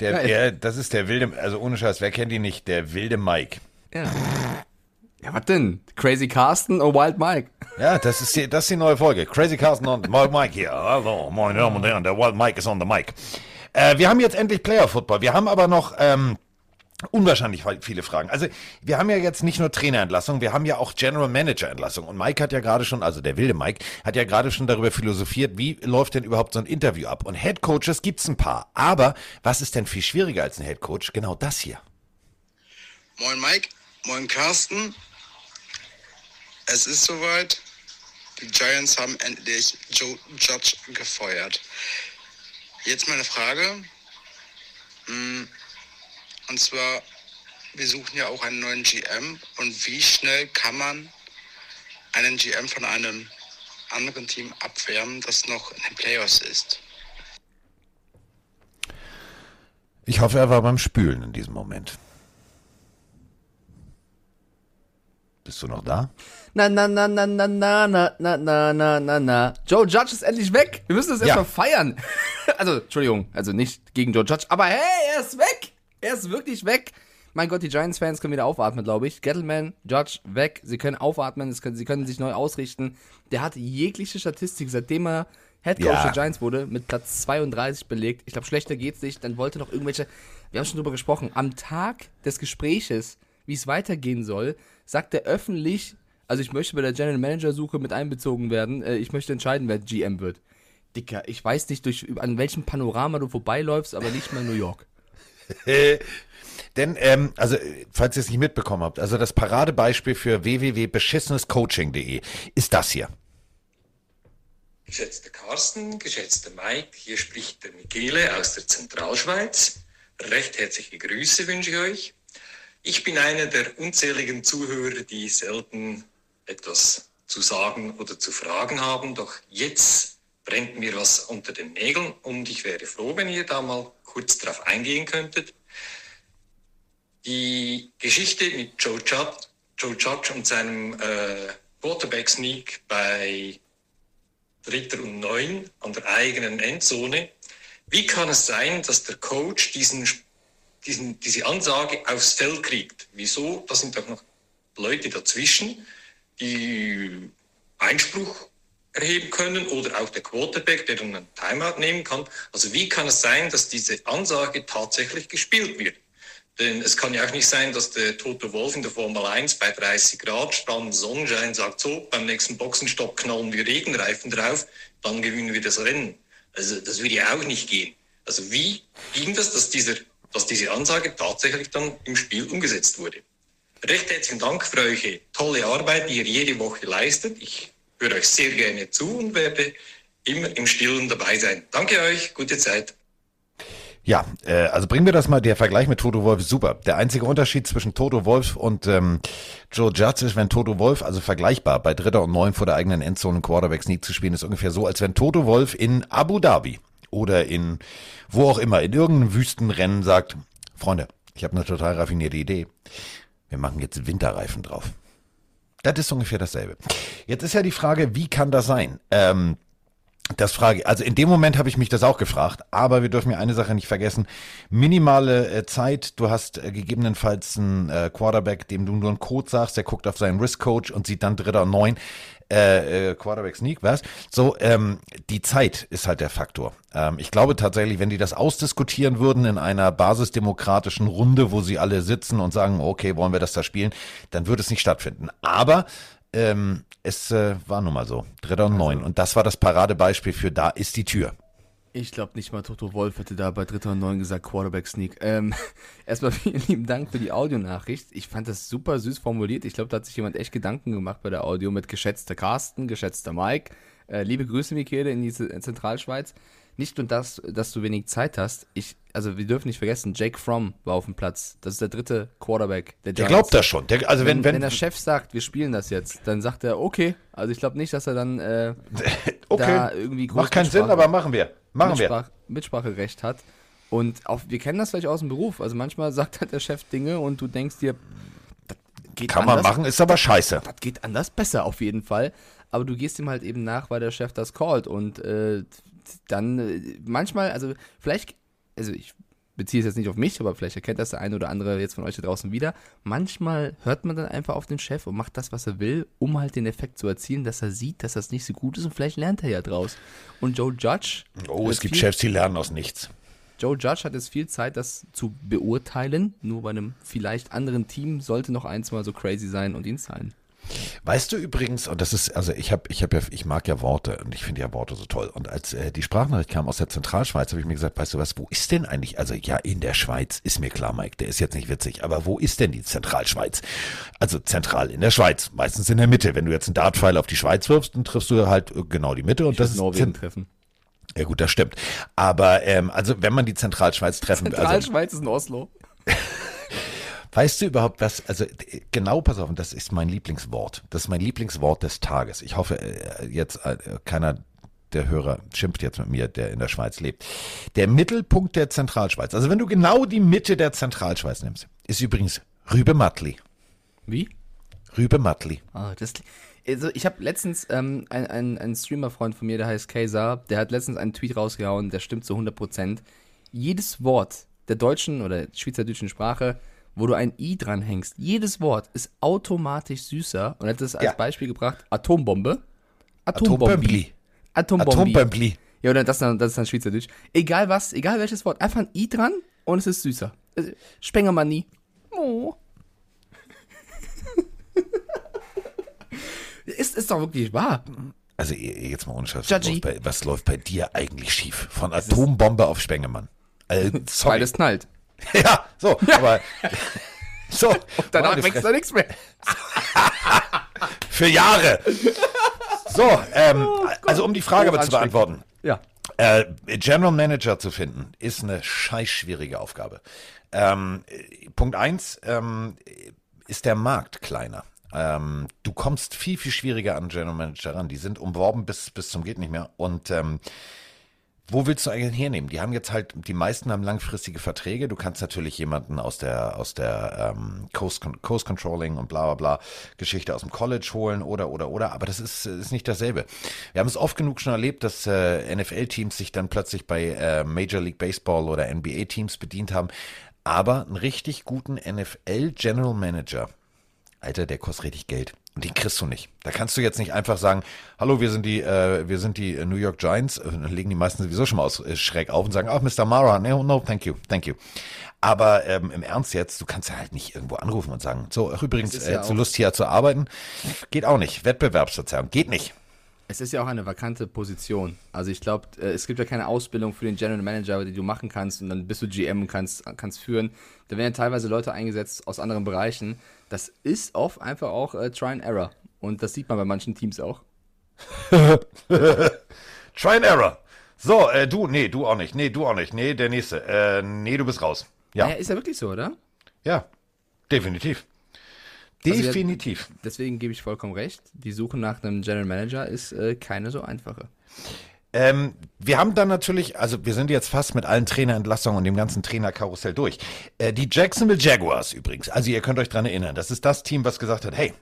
Der, der, das ist der wilde, also ohne Scheiß, wer kennt ihn nicht? Der wilde Mike. Ja. Ja, was denn? Crazy Carsten oder Wild Mike? Ja, das ist die, das ist die neue Folge. Crazy Carsten und Wild Mike hier. Also, meine Damen und Herren, der Wild Mike ist on the mic. Äh, wir haben jetzt endlich Player Football. Wir haben aber noch ähm, unwahrscheinlich viele Fragen. Also, wir haben ja jetzt nicht nur Trainerentlassung, wir haben ja auch General Manager Entlassung. Und Mike hat ja gerade schon, also der wilde Mike, hat ja gerade schon darüber philosophiert, wie läuft denn überhaupt so ein Interview ab? Und Head Coaches gibt's ein paar. Aber was ist denn viel schwieriger als ein Head Coach? Genau das hier. Moin Mike, moin Carsten. Es ist soweit. Die Giants haben endlich Joe Judge gefeuert. Jetzt meine Frage. Mm, Und zwar, wir suchen ja auch einen neuen GM. Und wie schnell kann man einen GM von einem anderen Team abwärmen, das noch in den Playoffs ist? Ich hoffe, er war beim Spülen in diesem Moment. Bist du noch da? Na, na, na, na, na, na, na, na, na, na, na, na. Joe Judge ist endlich weg. Wir müssen das Ja. erstmal feiern. Also, Entschuldigung, also nicht gegen Joe Judge, aber hey, er ist weg. Er ist wirklich weg. Mein Gott, die Giants-Fans können wieder aufatmen, glaube ich. Gettleman, Judge, weg. Sie können aufatmen, können, sie können sich neu ausrichten. Der hat jegliche Statistik, seitdem er Head Coach Ja. der Giants wurde, mit Platz 32 belegt. Ich glaube, schlechter geht's nicht. Dann wollte noch irgendwelche, wir haben schon drüber gesprochen, am Tag des Gespräches, wie es weitergehen soll, sagt er öffentlich, also ich möchte bei der General Manager Suche mit einbezogen werden. Äh, ich möchte entscheiden, wer GM wird. Dicker, ich weiß nicht, durch, an welchem Panorama du vorbeiläufst, aber nicht mal New York. Denn, ähm, also, falls ihr es nicht mitbekommen habt, also das Paradebeispiel für www.beschissenescoaching.de ist das hier. Geschätzter Carsten, geschätzter Mike, hier spricht der Michele aus der Zentralschweiz. Recht herzliche Grüße wünsche ich euch. Ich bin einer der unzähligen Zuhörer, die selten etwas zu sagen oder zu fragen haben, doch jetzt brennt mir was unter den Nägeln und ich wäre froh, wenn ihr da mal kurz drauf eingehen könntet. Die Geschichte mit Joe Judge, Joe Judge und seinem äh, Quarterback-Sneak bei Dritter und Neun an der eigenen Endzone. Wie kann es sein, dass der Coach diesen, diesen, diese Ansage aufs Feld kriegt? Wieso? Da sind doch noch Leute dazwischen, die Einspruch erheben können oder auch der Quarterback, der dann einen Timeout nehmen kann. Also wie kann es sein, dass diese Ansage tatsächlich gespielt wird? Denn es kann ja auch nicht sein, dass der tote Wolf in der Formel 1 bei 30 Grad, strahlendem Sonnenschein sagt, so, beim nächsten Boxenstopp knallen wir Regenreifen drauf, dann gewinnen wir das Rennen. Also das würde ja auch nicht gehen. Also wie ging das, dass, dieser, dass diese Ansage tatsächlich dann im Spiel umgesetzt wurde? Recht herzlichen Dank für eure tolle Arbeit, die ihr jede Woche leistet. Ich höre euch sehr gerne zu und werde immer im Stillen dabei sein. Danke euch, gute Zeit. Ja, äh, also bringen wir das mal, der Vergleich mit Toto Wolf super. Der einzige Unterschied zwischen Toto Wolf und ähm, Joe Judge ist, wenn Toto Wolf, also vergleichbar, bei Dritter und Neun vor der eigenen Endzone Quarterback Sneak zu spielen, ist ungefähr so, als wenn Toto Wolf in Abu Dhabi oder in wo auch immer, in irgendeinem Wüstenrennen sagt, Freunde, ich habe eine total raffinierte Idee. Wir machen jetzt Winterreifen drauf. Das ist ungefähr dasselbe. Jetzt ist ja die Frage, wie kann das sein? Ähm, das frage, also in dem Moment habe ich mich das auch gefragt, aber wir dürfen ja eine Sache nicht vergessen. Minimale äh, Zeit, du hast äh, gegebenenfalls einen äh, Quarterback, dem du nur einen Code sagst, der guckt auf seinen Risk-Coach und sieht dann Dritter und Neun. Äh, äh, Quarterback Sneak, was? So, ähm, die Zeit ist halt der Faktor. Ähm, ich glaube tatsächlich, wenn die das ausdiskutieren würden in einer basisdemokratischen Runde, wo sie alle sitzen und sagen, okay, wollen wir das da spielen, dann würde es nicht stattfinden. Aber ähm, es äh, war nun mal so. Dritter und neun. Und das war das Paradebeispiel für da ist die Tür. Ich glaube nicht mal Toto Wolf hätte da bei Dritter und Neun gesagt Quarterback Sneak. Ähm, erstmal vielen lieben Dank für die Audionachricht. Ich fand das super süß formuliert. Ich glaube, da hat sich jemand echt Gedanken gemacht bei der Audio mit geschätzter Carsten, geschätzter Mike. Äh, liebe Grüße, Michele, in die Zentralschweiz. Nicht nur das, dass du wenig Zeit hast. Ich, also wir dürfen nicht vergessen, Jake Fromm war auf dem Platz. Das ist der dritte Quarterback. Der, der glaubt das schon. Der, also wenn, wenn, wenn, der Chef sagt, wir spielen das jetzt, dann sagt er, okay. Also ich glaube nicht, dass er dann äh, okay. da irgendwie Macht keinen Sinn, aber machen wir. Machen Mitsprach, wir. Mitspracherecht hat. Und auch, wir kennen das vielleicht aus dem Beruf. Also manchmal sagt halt der Chef Dinge und du denkst dir, das geht Kann anders. man machen, ist aber scheiße. Das geht anders besser auf jeden Fall. Aber du gehst ihm halt eben nach, weil der Chef das callt. Und äh, dann äh, manchmal, also vielleicht, also ich beziehe es jetzt nicht auf mich, aber vielleicht erkennt das der eine oder andere jetzt von euch da draußen wieder. Manchmal hört man dann einfach auf den Chef und macht das, was er will, um halt den Effekt zu erzielen, dass er sieht, dass das nicht so gut ist und vielleicht lernt er ja draus. Und Joe Judge. Oh, es gibt Chefs, die lernen aus nichts. Joe Judge hat jetzt viel Zeit, das zu beurteilen. Nur bei einem vielleicht anderen Team sollte noch eins mal so crazy sein und ihn zahlen. Weißt du übrigens, und das ist, also ich habe, ich habe ja, ich mag ja Worte und ich finde ja Worte so toll. Und als äh, die Sprachnachricht kam aus der Zentralschweiz, habe ich mir gesagt, weißt du was, wo ist denn eigentlich, also ja, in der Schweiz, ist mir klar, Mike, der ist jetzt nicht witzig, aber wo ist denn die Zentralschweiz? Also zentral in der Schweiz, meistens in der Mitte. Wenn du jetzt einen Dartpfeil auf die Schweiz wirfst, dann triffst du halt äh, genau die Mitte und ich das ist Norwegen treffen. Ja gut, das stimmt. Aber ähm, also wenn man die Zentralschweiz treffen, Zentralschweiz also, ist in Oslo. Weißt du überhaupt was, also genau, pass auf, und das ist mein Lieblingswort. Das ist mein Lieblingswort des Tages. Ich hoffe, äh, jetzt äh, keiner der Hörer schimpft jetzt mit mir, der in der Schweiz lebt. Der Mittelpunkt der Zentralschweiz, also wenn du genau die Mitte der Zentralschweiz nimmst, ist übrigens Rübe Matli. Wie? Rübe Matli. Ah, das, also ich habe letztens ähm, einen ein Streamer-Freund von mir, der heißt Kaiser, der hat letztens einen Tweet rausgehauen, der stimmt zu 100%. Jedes Wort der deutschen oder schweizerdeutschen Sprache wo du ein I dranhängst. Jedes Wort ist automatisch süßer. Und er hat das als ja. Beispiel gebracht: Atombombe. Atombombi. Atombombi. Atombombi. Ja, oder das, das ist dann Schweizerdeutsch. Egal was, egal welches Wort, einfach ein I dran und es ist süßer. Spengermanni. Oh. ist, ist doch wirklich wahr. Also jetzt mal ohne Scheiß, was, läuft bei, was läuft bei dir eigentlich schief? Von Atombombe auf Spengemann. Also, sorry. Beides knallt. Ja, so, ja. aber. So. Und danach wächst da nichts mehr. Für Jahre. So, ähm, oh also um die Frage oh, zu beantworten. Ja. Äh, General Manager zu finden, ist eine scheiß schwierige Aufgabe. Ähm, Punkt eins ähm, ist der Markt kleiner. Ähm, du kommst viel, viel schwieriger an General Manager ran. Die sind umworben bis, bis zum geht nicht mehr. Und ähm, wo willst du eigentlich hernehmen? Die haben jetzt halt, die meisten haben langfristige Verträge. Du kannst natürlich jemanden aus der, aus der ähm, Coast, Coast Controlling und bla bla bla Geschichte aus dem College holen oder oder oder, aber das ist, ist nicht dasselbe. Wir haben es oft genug schon erlebt, dass äh, NFL-Teams sich dann plötzlich bei äh, Major League Baseball oder NBA-Teams bedient haben. Aber einen richtig guten NFL General Manager, Alter, der kostet richtig Geld. Und den kriegst du nicht. Da kannst du jetzt nicht einfach sagen, hallo, wir sind die, äh, wir sind die New York Giants. Äh, Dann legen die meisten sowieso schon mal aus, äh, schräg auf und sagen, ach, Mr. Mara, no, no, thank you, thank you. Aber ähm, im Ernst jetzt, du kannst ja halt nicht irgendwo anrufen und sagen, so, ach, übrigens, äh, ja hättest du Lust hier zu arbeiten? Geht auch nicht. Wettbewerbsverzerrung, geht nicht. Es ist ja auch eine vakante Position. Also ich glaube, äh, es gibt ja keine Ausbildung für den General Manager, die du machen kannst und dann bist du GM und kannst, kannst führen. Da werden ja teilweise Leute eingesetzt aus anderen Bereichen. Das ist oft einfach auch äh, Try and Error. Und das sieht man bei manchen Teams auch. Try and Error. So, äh, du, nee, du auch nicht. Nee, du auch nicht. Nee, der nächste. Äh, nee, du bist raus. Ja, Naja, ist ja wirklich so, oder? ja, definitiv. Also Definitiv. Deswegen gebe ich vollkommen recht. Die Suche nach einem General Manager ist äh, keine so einfache. Ähm, wir haben dann natürlich, also wir sind jetzt fast mit allen Trainerentlassungen und dem ganzen Trainerkarussell durch. Äh, die Jacksonville Jaguars übrigens, also ihr könnt euch dran erinnern, das ist das Team, was gesagt hat, hey,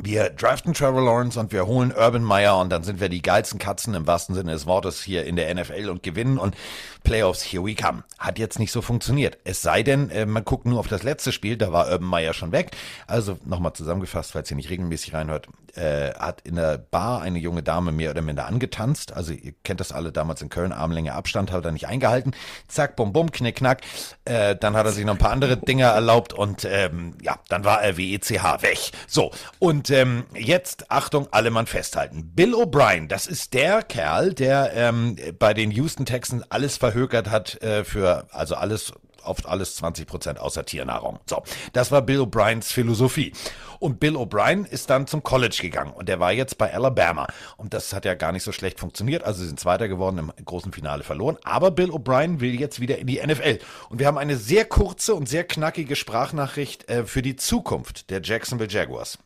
wir draften Trevor Lawrence und wir holen Urban Meyer und dann sind wir die geilsten Katzen im wahrsten Sinne des Wortes hier in der NFL und gewinnen und Playoffs, here we come. Hat jetzt nicht so funktioniert. Es sei denn, äh, man guckt nur auf das letzte Spiel, da war Urban Meyer schon weg. Also nochmal zusammengefasst, falls ihr nicht regelmäßig reinhört, äh, hat in der Bar eine junge Dame mehr oder minder angetanzt. Also ihr kennt das alle damals in Köln, Armlänge Abstand, hat er nicht eingehalten. Zack, bum, bum, knick, knack. Äh, dann hat er sich noch ein paar andere Dinger erlaubt und ähm, ja, dann war er WECH weg. So, und ähm, jetzt, Achtung, alle Mann festhalten. Bill O'Brien, das ist der Kerl, der ähm, bei den Houston Texans alles verhökert hat äh, für, also alles oft alles 20 Prozent außer Tiernahrung. So, das war Bill O'Briens Philosophie. Und Bill O'Brien ist dann zum College gegangen und der war jetzt bei Alabama. Und das hat ja gar nicht so schlecht funktioniert. Also sie sind Zweiter geworden, im großen Finale verloren. Aber Bill O'Brien will jetzt wieder in die NFL. Und wir haben eine sehr kurze und sehr knackige Sprachnachricht äh, für die Zukunft der Jacksonville Jaguars.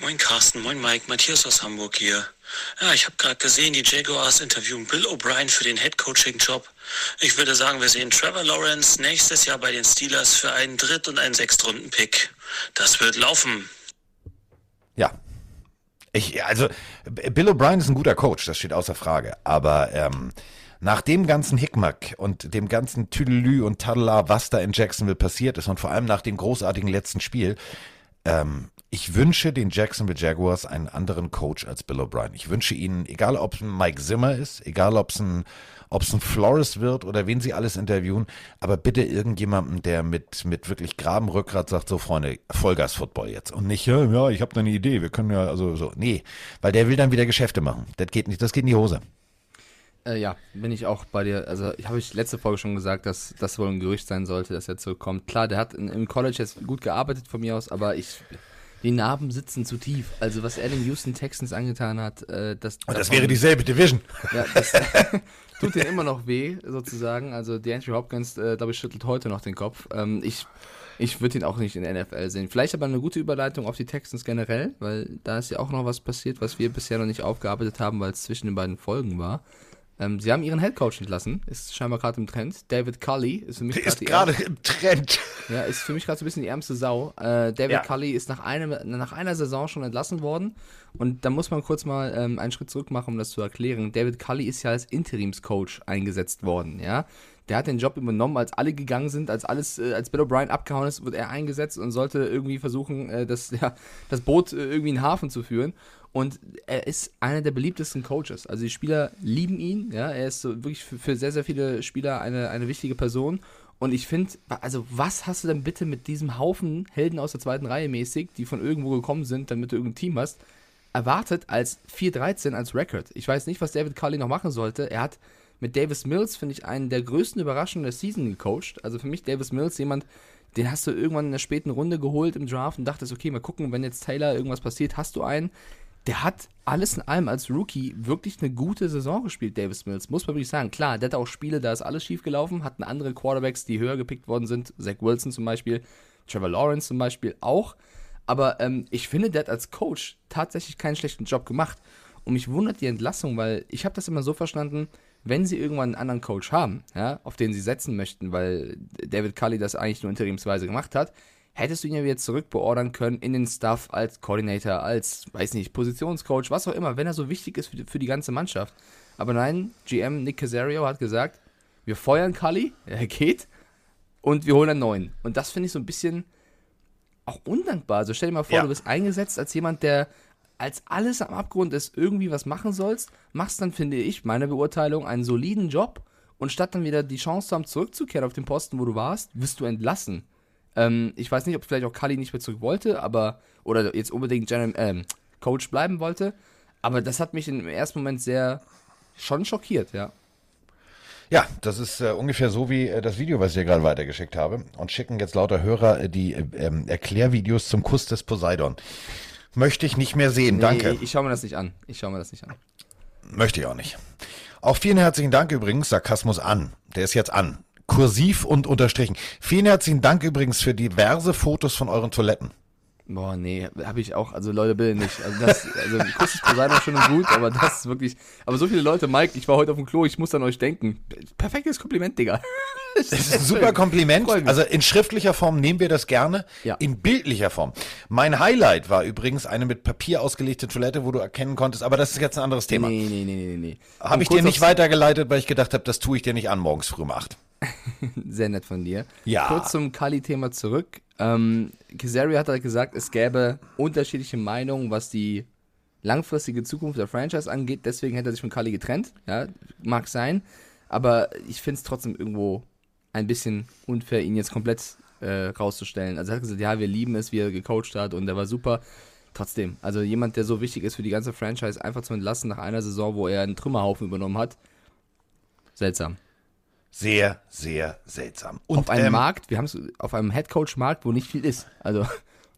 Moin Carsten, moin Mike, Matthias aus Hamburg hier. Ja, ich habe gerade gesehen, die Jaguars interviewen Bill O'Brien für den Headcoaching-Job. Ich würde sagen, wir sehen Trevor Lawrence nächstes Jahr bei den Steelers für einen Dritt- und einen Sechstrunden-Pick. Das wird laufen. Ja. Ich, also, Bill O'Brien ist ein guter Coach, das steht außer Frage. Aber ähm, nach dem ganzen Hickmack und dem ganzen Tüdelü und Tadela, was da in Jacksonville passiert ist und vor allem nach dem großartigen letzten Spiel, ähm, ich wünsche den Jacksonville Jaguars einen anderen Coach als Bill O'Brien. Ich wünsche ihnen, egal ob es ein Mike Zimmer ist, egal ob es ein, ob ein Flores wird oder wen sie alles interviewen, aber bitte irgendjemanden, der mit, mit wirklich grabem Rückgrat sagt, so Freunde, Vollgas-Football jetzt. Und nicht, ja, ja, ich habe da eine Idee, wir können ja, also so. Nee, weil der will dann wieder Geschäfte machen. Das geht nicht, das geht in die Hose. Äh, ja, bin ich auch bei dir. Also, habe ich letzte Folge schon gesagt, dass das wohl ein Gerücht sein sollte, dass er zurückkommt. Klar, der hat in, im College jetzt gut gearbeitet von mir aus, aber ich. Die Narben sitzen zu tief. Also, was er den Houston Texans angetan hat, äh, das. Und das davon- wäre dieselbe Division. Ja, das tut denen immer noch weh, sozusagen. Also, die Andrew Hopkins, äh, glaube ich, schüttelt heute noch den Kopf. Ähm, ich. Ich würde ihn auch nicht in der NFL sehen. Vielleicht aber eine gute Überleitung auf die Texans generell, weil da ist ja auch noch was passiert, was wir bisher noch nicht aufgearbeitet haben, weil es zwischen den beiden Folgen war. Ähm, sie haben ihren Headcoach entlassen, ist scheinbar gerade im Trend. David Cully ist für mich ist gerade im Trend. ja, ist für mich gerade so ein bisschen die ärmste Sau. Äh, David Ja. Cully ist nach, einem, nach einer Saison schon entlassen worden. Und da muss man kurz mal ähm, einen Schritt zurück machen, um das zu erklären. David Cully ist ja als Interimscoach eingesetzt worden, ja. Der hat den Job übernommen, als alle gegangen sind, als alles, äh, als Bill O'Brien abgehauen ist, wird er eingesetzt und sollte irgendwie versuchen, äh, das, ja, das Boot äh, irgendwie in den Hafen zu führen. Und er ist einer der beliebtesten Coaches. Also die Spieler lieben ihn, ja. Er ist so wirklich für, für sehr, sehr viele Spieler eine, eine wichtige Person. Und ich finde, also was hast du denn bitte mit diesem Haufen Helden aus der zweiten Reihe mäßig, die von irgendwo gekommen sind, damit du irgendein Team hast, erwartet als 4-13 als Record? Ich weiß nicht, was David Carly noch machen sollte. Er hat mit Davis Mills, finde ich, einen der größten Überraschungen der Season gecoacht. Also für mich Davis Mills jemand, den hast du irgendwann in der späten Runde geholt im Draft und dachtest, okay, mal gucken, wenn jetzt Taylor irgendwas passiert, hast du einen. Der hat alles in allem als Rookie wirklich eine gute Saison gespielt, Davis Mills. Muss man wirklich sagen. Klar, der hat auch Spiele, da ist alles schief gelaufen, hatten andere Quarterbacks, die höher gepickt worden sind. Zach Wilson zum Beispiel, Trevor Lawrence zum Beispiel auch. Aber ähm, ich finde, der hat als Coach tatsächlich keinen schlechten Job gemacht. Und mich wundert die Entlassung, weil ich habe das immer so verstanden, wenn sie irgendwann einen anderen Coach haben, ja, auf den sie setzen möchten, weil David Cully das eigentlich nur interimsweise gemacht hat, hättest du ihn ja wieder zurückbeordern können in den Staff als Coordinator, als, weiß nicht, Positionscoach, was auch immer, wenn er so wichtig ist für die, für die ganze Mannschaft. Aber nein, GM Nick Casario hat gesagt, wir feuern Cully, er geht, und wir holen einen neuen. Und das finde ich so ein bisschen auch undankbar. Also stell dir mal vor, Ja. du bist eingesetzt als jemand, der als alles am Abgrund ist, irgendwie was machen sollst, machst dann, finde ich, meine Beurteilung, einen soliden Job und statt dann wieder die Chance zu haben, zurückzukehren auf den Posten, wo du warst, wirst du entlassen. Ähm, ich weiß nicht, ob vielleicht auch Kali nicht mehr zurück wollte, aber, oder jetzt unbedingt General, ähm, Coach bleiben wollte, aber das hat mich im ersten Moment sehr, schon schockiert, ja. Ja, das ist äh, ungefähr so wie äh, das Video, was ich dir gerade weitergeschickt habe. Und schicken jetzt lauter Hörer äh, die äh, ähm, Erklärvideos zum Kuss des Poseidon. Möchte ich nicht mehr sehen, danke. Nee, ich schaue mir das nicht an. Ich schaue mir das nicht an. Möchte ich auch nicht. Auch vielen herzlichen Dank übrigens, Sarkasmus an. Der ist jetzt an. Kursiv und unterstrichen. Vielen herzlichen Dank übrigens für diverse Fotos von euren Toiletten. Boah, nee, habe ich auch, also Leute, bitte nicht. Also das, also Kuss ist Poseidon schön und gut, aber das ist wirklich, aber so viele Leute, Mike, ich war heute auf dem Klo, ich muss an euch denken. Perfektes Kompliment, Digga. Das ist ein super Kompliment. Also in schriftlicher Form nehmen wir das gerne. Ja. In bildlicher Form. Mein Highlight war übrigens eine mit Papier ausgelegte Toilette, wo du erkennen konntest, aber das ist jetzt ein anderes Thema. Nee, nee, nee, nee, nee. Habe ich dir nicht weitergeleitet, weil ich gedacht habe, das tue ich dir nicht an morgens früh um acht. Sehr nett von dir. Ja. Kurz zum Kali-Thema zurück. Ähm, Kizari hat halt gesagt, es gäbe unterschiedliche Meinungen, was die langfristige Zukunft der Franchise angeht. Deswegen hätte er sich von Kali getrennt. Ja, mag sein. Aber ich finde es trotzdem irgendwo ein bisschen unfair, ihn jetzt komplett äh, rauszustellen. Also er hat gesagt, ja, wir lieben es, wie er gecoacht hat und er war super. Trotzdem, also jemand, der so wichtig ist für die ganze Franchise, einfach zu entlassen nach einer Saison, wo er einen Trümmerhaufen übernommen hat. Seltsam. Sehr, sehr seltsam. Und auf einem ähm, Markt, wir haben es auf einem Headcoach-Markt, wo nicht viel ist. Also,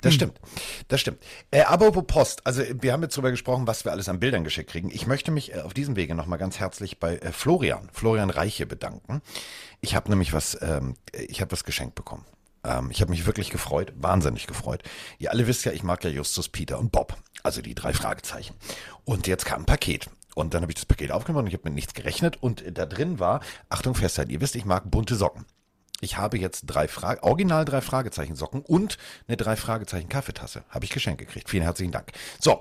Das stimmt. Das stimmt. Äh, aber apropos Post, also wir haben jetzt darüber gesprochen, was wir alles an Bildern geschickt kriegen. Ich möchte mich äh, auf diesem Wege nochmal ganz herzlich bei äh, Florian, Florian Reiche bedanken. Ich habe nämlich was, ähm, ich habe was geschenkt bekommen. Ähm, ich habe mich wirklich gefreut, wahnsinnig gefreut. Ihr alle wisst ja, ich mag ja Justus, Peter und Bob, also die drei Fragezeichen. Und jetzt kam ein Paket. Und dann habe ich das Paket aufgemacht und ich habe mit nichts gerechnet. Und äh, da drin war, Achtung, festhalten, ihr wisst, ich mag bunte Socken. Ich habe jetzt drei Frage, original drei Fragezeichen Socken und eine drei Fragezeichen Kaffeetasse. Habe ich geschenkt gekriegt. Vielen herzlichen Dank. So,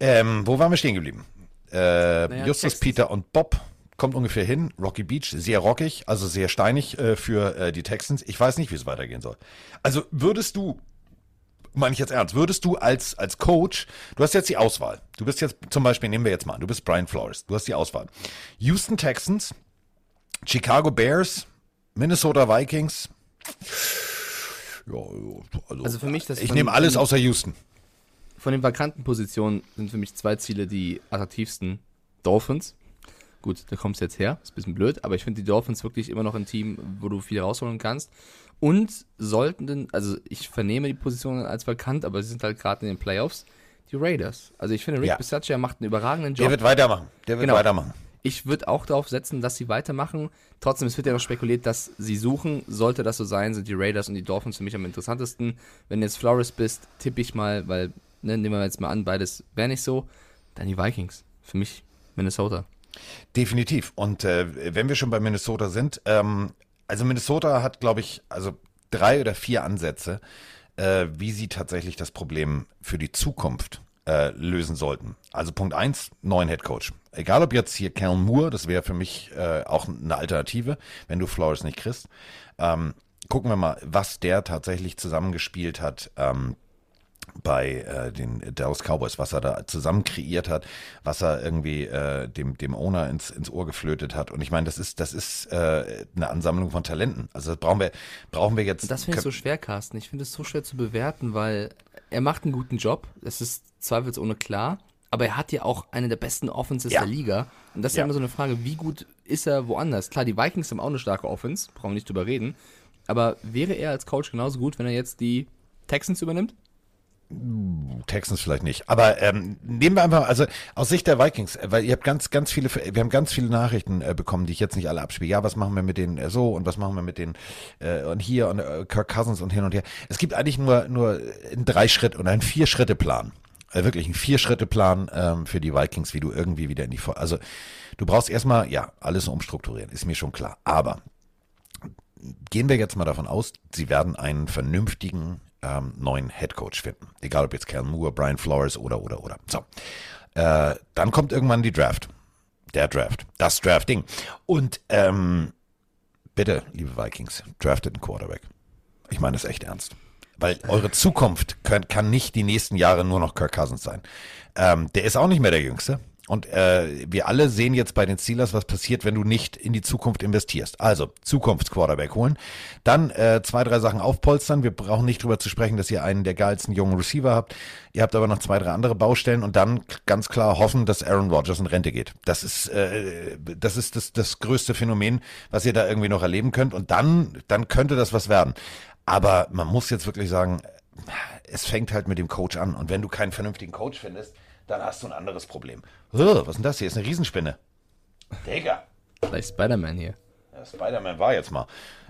ähm, wo waren wir stehen geblieben? Äh, Justus, Texas. Peter und Bob kommt ungefähr hin. Rocky Beach, sehr rockig, also sehr steinig äh, für äh, die Texans. Ich weiß nicht, wie es weitergehen soll. Also würdest du, meine ich jetzt ernst, würdest du als, als Coach, du hast jetzt die Auswahl. Du bist jetzt zum Beispiel, nehmen wir jetzt mal an, du bist Brian Flores, du hast die Auswahl. Houston Texans, Chicago Bears, Minnesota Vikings. Ja, also, Also für mich das ich nehme alles außer Houston. von den vakanten Positionen sind für mich zwei Ziele die attraktivsten. Dolphins. Gut, da kommst du jetzt her, ist ein bisschen blöd, aber ich finde die Dolphins wirklich immer noch ein Team, wo du viel rausholen kannst. Und sollten, denn- also ich vernehme die Positionen als vakant, aber sie sind halt gerade in den Playoffs, die Raiders. Also ich finde, Rick Ja. Bisaccia macht einen überragenden Der Job. wird weitermachen. Der wird Genau. weitermachen. Ich würde auch darauf setzen, dass sie weitermachen. Trotzdem, es wird ja noch spekuliert, dass sie suchen. Sollte das so sein, sind die Raiders und die Dolphins für mich am interessantesten. Wenn du jetzt Flores bist, tippe ich mal, weil, ne, nehmen wir jetzt mal an, beides wäre nicht so, dann die Vikings. Für mich Minnesota. Definitiv. Und äh, wenn wir schon bei Minnesota sind, ähm, also Minnesota hat, glaube ich, also drei oder vier Ansätze, äh, wie sie tatsächlich das Problem für die Zukunft äh, lösen sollten. Also Punkt eins, neuen Headcoach. Egal ob jetzt hier Cal Moore, das wäre für mich äh, auch eine Alternative, wenn du Flores nicht kriegst. Ähm, gucken wir mal, was der tatsächlich zusammengespielt hat. Ähm, bei äh, den Dallas Cowboys, was er da zusammen kreiert hat, was er irgendwie äh, dem, dem Owner ins, ins Ohr geflötet hat. Und ich meine, das ist, das ist äh, eine Ansammlung von Talenten. Also das brauchen wir, brauchen wir jetzt. Das finde ich so schwer, Carsten. Ich finde es so schwer zu bewerten, weil er macht einen guten Job. Das ist zweifelsohne klar. Aber er hat ja auch eine der besten Offenses Ja. der Liga. Und das ist Ja. ja immer so eine Frage, wie gut ist er woanders? Klar, die Vikings haben auch eine starke Offense, brauchen wir nicht drüber reden. Aber wäre er als Coach genauso gut, wenn er jetzt die Texans übernimmt? Texans vielleicht nicht. Aber ähm, nehmen wir einfach, also aus Sicht der Vikings, äh, weil ihr habt ganz, ganz viele, wir haben ganz viele Nachrichten äh, bekommen, die ich jetzt nicht alle abspiele. Ja, was machen wir mit denen äh, so und was machen wir mit denen äh, und hier und äh, Kirk Cousins und hin und her. Es gibt eigentlich nur, nur einen Drei-Schritt- und einen Vier-Schritte-Plan. Äh, wirklich ein Vier-Schritte-Plan ähm, für die Vikings, wie du irgendwie wieder in die, also du brauchst erstmal, ja, alles umstrukturieren, ist mir schon klar. Aber gehen wir jetzt mal davon aus, sie werden einen vernünftigen ähm, neuen Headcoach finden. Egal ob jetzt Cal Moore, Brian Flores oder, oder, oder. So. Äh, dann kommt irgendwann die Draft. Der Draft. Das Drafting. Und ähm, bitte, liebe Vikings, draftet einen Quarterback. Ich meine das echt ernst. Weil eure Zukunft kann, kann nicht die nächsten Jahre nur noch Kirk Cousins sein. Ähm, der ist auch nicht mehr der Jüngste. Und äh, wir alle sehen jetzt bei den Steelers, was passiert, wenn du nicht in die Zukunft investierst. Also Zukunftsquarterback holen. Dann äh, zwei, drei Sachen aufpolstern. Wir brauchen nicht drüber zu sprechen, dass ihr einen der geilsten jungen Receiver habt. Ihr habt aber noch zwei, drei andere Baustellen und dann ganz klar hoffen, dass Aaron Rodgers in Rente geht. Das ist, äh, das, ist das, das größte Phänomen, was ihr da irgendwie noch erleben könnt. Und dann, dann könnte das was werden. Aber man muss jetzt wirklich sagen, es fängt halt mit dem Coach an. Und wenn du keinen vernünftigen Coach findest, dann hast du ein anderes Problem. Oh, was ist denn das hier? Ist eine Riesenspinne. Digga. Vielleicht Spider-Man hier. Ja, Spider-Man war jetzt mal.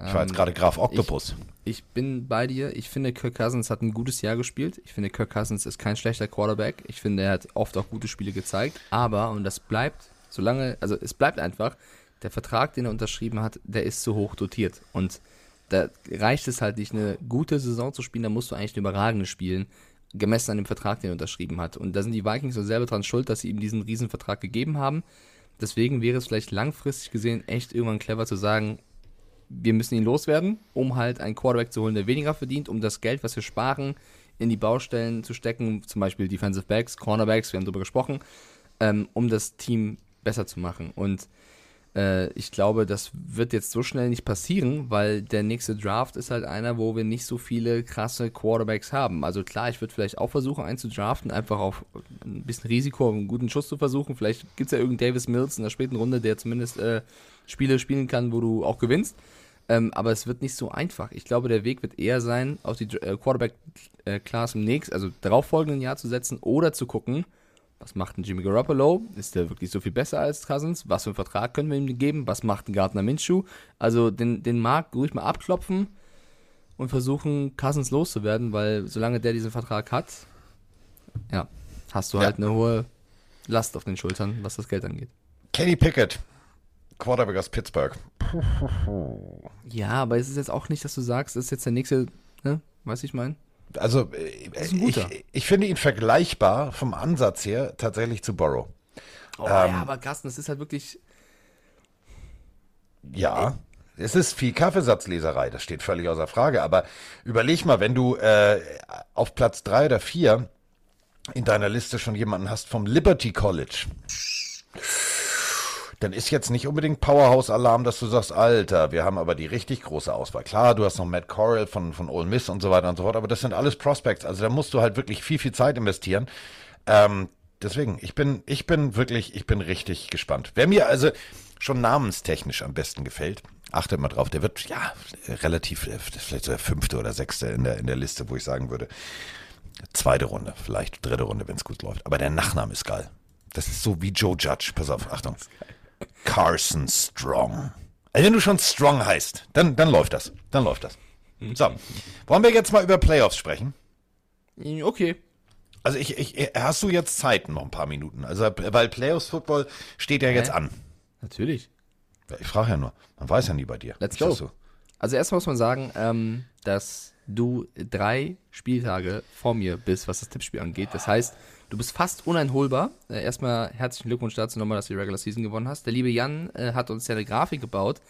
Ich war jetzt gerade Graf Octopus. Ich bin bei dir. Ich finde, Kirk Cousins hat ein gutes Jahr gespielt. Ich finde, Kirk Cousins ist kein schlechter Quarterback. Ich finde, er hat oft auch gute Spiele gezeigt. Aber, und das bleibt, solange, also es bleibt einfach, der Vertrag, den er unterschrieben hat, der ist zu hoch dotiert. Und da reicht es halt nicht, eine gute Saison zu spielen, da musst du eigentlich eine überragende spielen, gemessen an dem Vertrag, den er unterschrieben hat. Und da sind die Vikings so selber dran schuld, dass sie ihm diesen Riesenvertrag gegeben haben. Deswegen wäre es vielleicht langfristig gesehen echt irgendwann clever zu sagen, wir müssen ihn loswerden, um halt einen Quarterback zu holen, der weniger verdient, um das Geld, was wir sparen, in die Baustellen zu stecken, zum Beispiel Defensive Backs, Cornerbacks, wir haben darüber gesprochen, ähm, um das Team besser zu machen. Und äh, ich glaube, das wird jetzt so schnell nicht passieren, weil der nächste Draft ist halt einer, wo wir nicht so viele krasse Quarterbacks haben. Also klar, ich würde vielleicht auch versuchen, einen zu draften, einfach auf ein bisschen Risiko, einen guten Schuss zu versuchen. Vielleicht gibt es ja irgendeinen Davis Mills in der späten Runde, der zumindest äh, Spiele spielen kann, wo du auch gewinnst. Ähm, aber es wird nicht so einfach. Ich glaube, der Weg wird eher sein, auf die äh, Quarterback-Class im nächsten, also darauffolgenden Jahr zu setzen oder zu gucken, was macht ein Jimmy Garoppolo? Ist der wirklich so viel besser als Cousins? Was für einen Vertrag können wir ihm geben? Was macht ein Gardner Minshew? Also den, den Markt ruhig mal abklopfen und versuchen, Cousins loszuwerden, weil solange der diesen Vertrag hat, ja, hast du Ja. halt eine hohe Last auf den Schultern, was das Geld angeht. Kenny Pickett, Quarterback aus Pittsburgh. Ja, aber es ist jetzt auch nicht, dass du sagst, das ist jetzt der nächste, ne? Weißt du, ich meine? Also ich, ich finde ihn vergleichbar vom Ansatz her tatsächlich zu Burrow. Oh, Ähm, ja, aber Carsten, das ist halt wirklich. Ja, es ist viel Kaffeesatzleserei, das steht völlig außer Frage. Aber überleg mal, wenn du äh, auf Platz drei oder vier in deiner Liste schon jemanden hast vom Liberty College, dann ist jetzt nicht unbedingt Powerhouse-Alarm, dass du sagst, Alter, wir haben aber die richtig große Auswahl. Klar, du hast noch Matt Corral von, von Ole Miss und so weiter und so fort, aber das sind alles Prospects. Also da musst du halt wirklich viel, viel Zeit investieren. Ähm, deswegen, ich bin, ich bin wirklich, ich bin richtig gespannt. Wer mir also schon namenstechnisch am besten gefällt, achtet mal drauf, der wird ja relativ, äh, vielleicht so der fünfte oder sechste in der, in der Liste, wo ich sagen würde, zweite Runde, vielleicht dritte Runde, wenn es gut läuft. Aber der Nachname ist geil. Das ist so wie Joe Judge. Pass auf, Achtung. Carson Strong. Also wenn du schon Strong heißt, dann, dann läuft das. Dann läuft das. So, wollen wir jetzt mal über Playoffs sprechen? Okay. Also ich, ich, hast du jetzt Zeit, noch ein paar Minuten? Also, weil Playoffs Football steht ja jetzt an. Natürlich. Ich frage ja nur. Man weiß ja nie bei dir. Let's go. du- Also erstmal muss man sagen, ähm, dass du drei Spieltage vor mir bist, was das Tippspiel angeht. Das heißt, du bist fast uneinholbar. Äh, erstmal herzlichen Glückwunsch dazu nochmal, dass du die Regular Season gewonnen hast. Der liebe Jan äh, hat uns ja eine Grafik gebaut,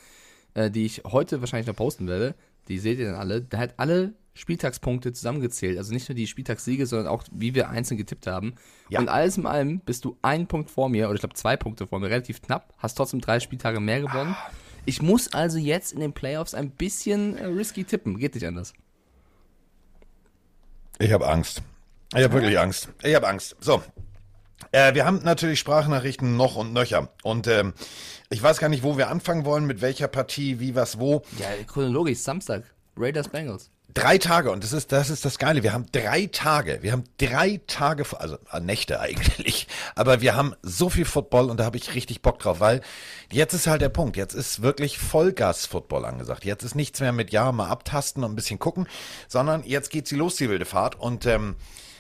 äh, die ich heute wahrscheinlich noch posten werde. Die seht ihr dann alle. Der hat alle Spieltagspunkte zusammengezählt. Also nicht nur die Spieltagssiege, sondern auch, wie wir einzeln getippt haben. Ja. Und alles in allem bist du einen Punkt vor mir, oder ich glaube zwei Punkte vor mir, relativ knapp, hast trotzdem drei Spieltage mehr gewonnen. Ich muss also jetzt in den Playoffs ein bisschen äh, risky tippen. Geht nicht anders. Ich habe Angst. Ich habe wirklich Angst. Ich habe Angst. So. Äh, wir haben natürlich Sprachnachrichten noch und nöcher. Und ähm, ich weiß gar nicht, wo wir anfangen wollen, mit welcher Partie, wie, was, wo. Ja, chronologisch, Samstag. Raiders Bengals. Drei Tage und das ist das ist das Geile. Wir haben drei Tage. Wir haben drei Tage, also äh, Nächte eigentlich. Aber wir haben so viel Football und da habe ich richtig Bock drauf, weil jetzt ist halt der Punkt. Jetzt ist wirklich Vollgas-Football angesagt. Jetzt ist nichts mehr mit ja mal abtasten und ein bisschen gucken, sondern jetzt geht sie los die wilde Fahrt und ähm,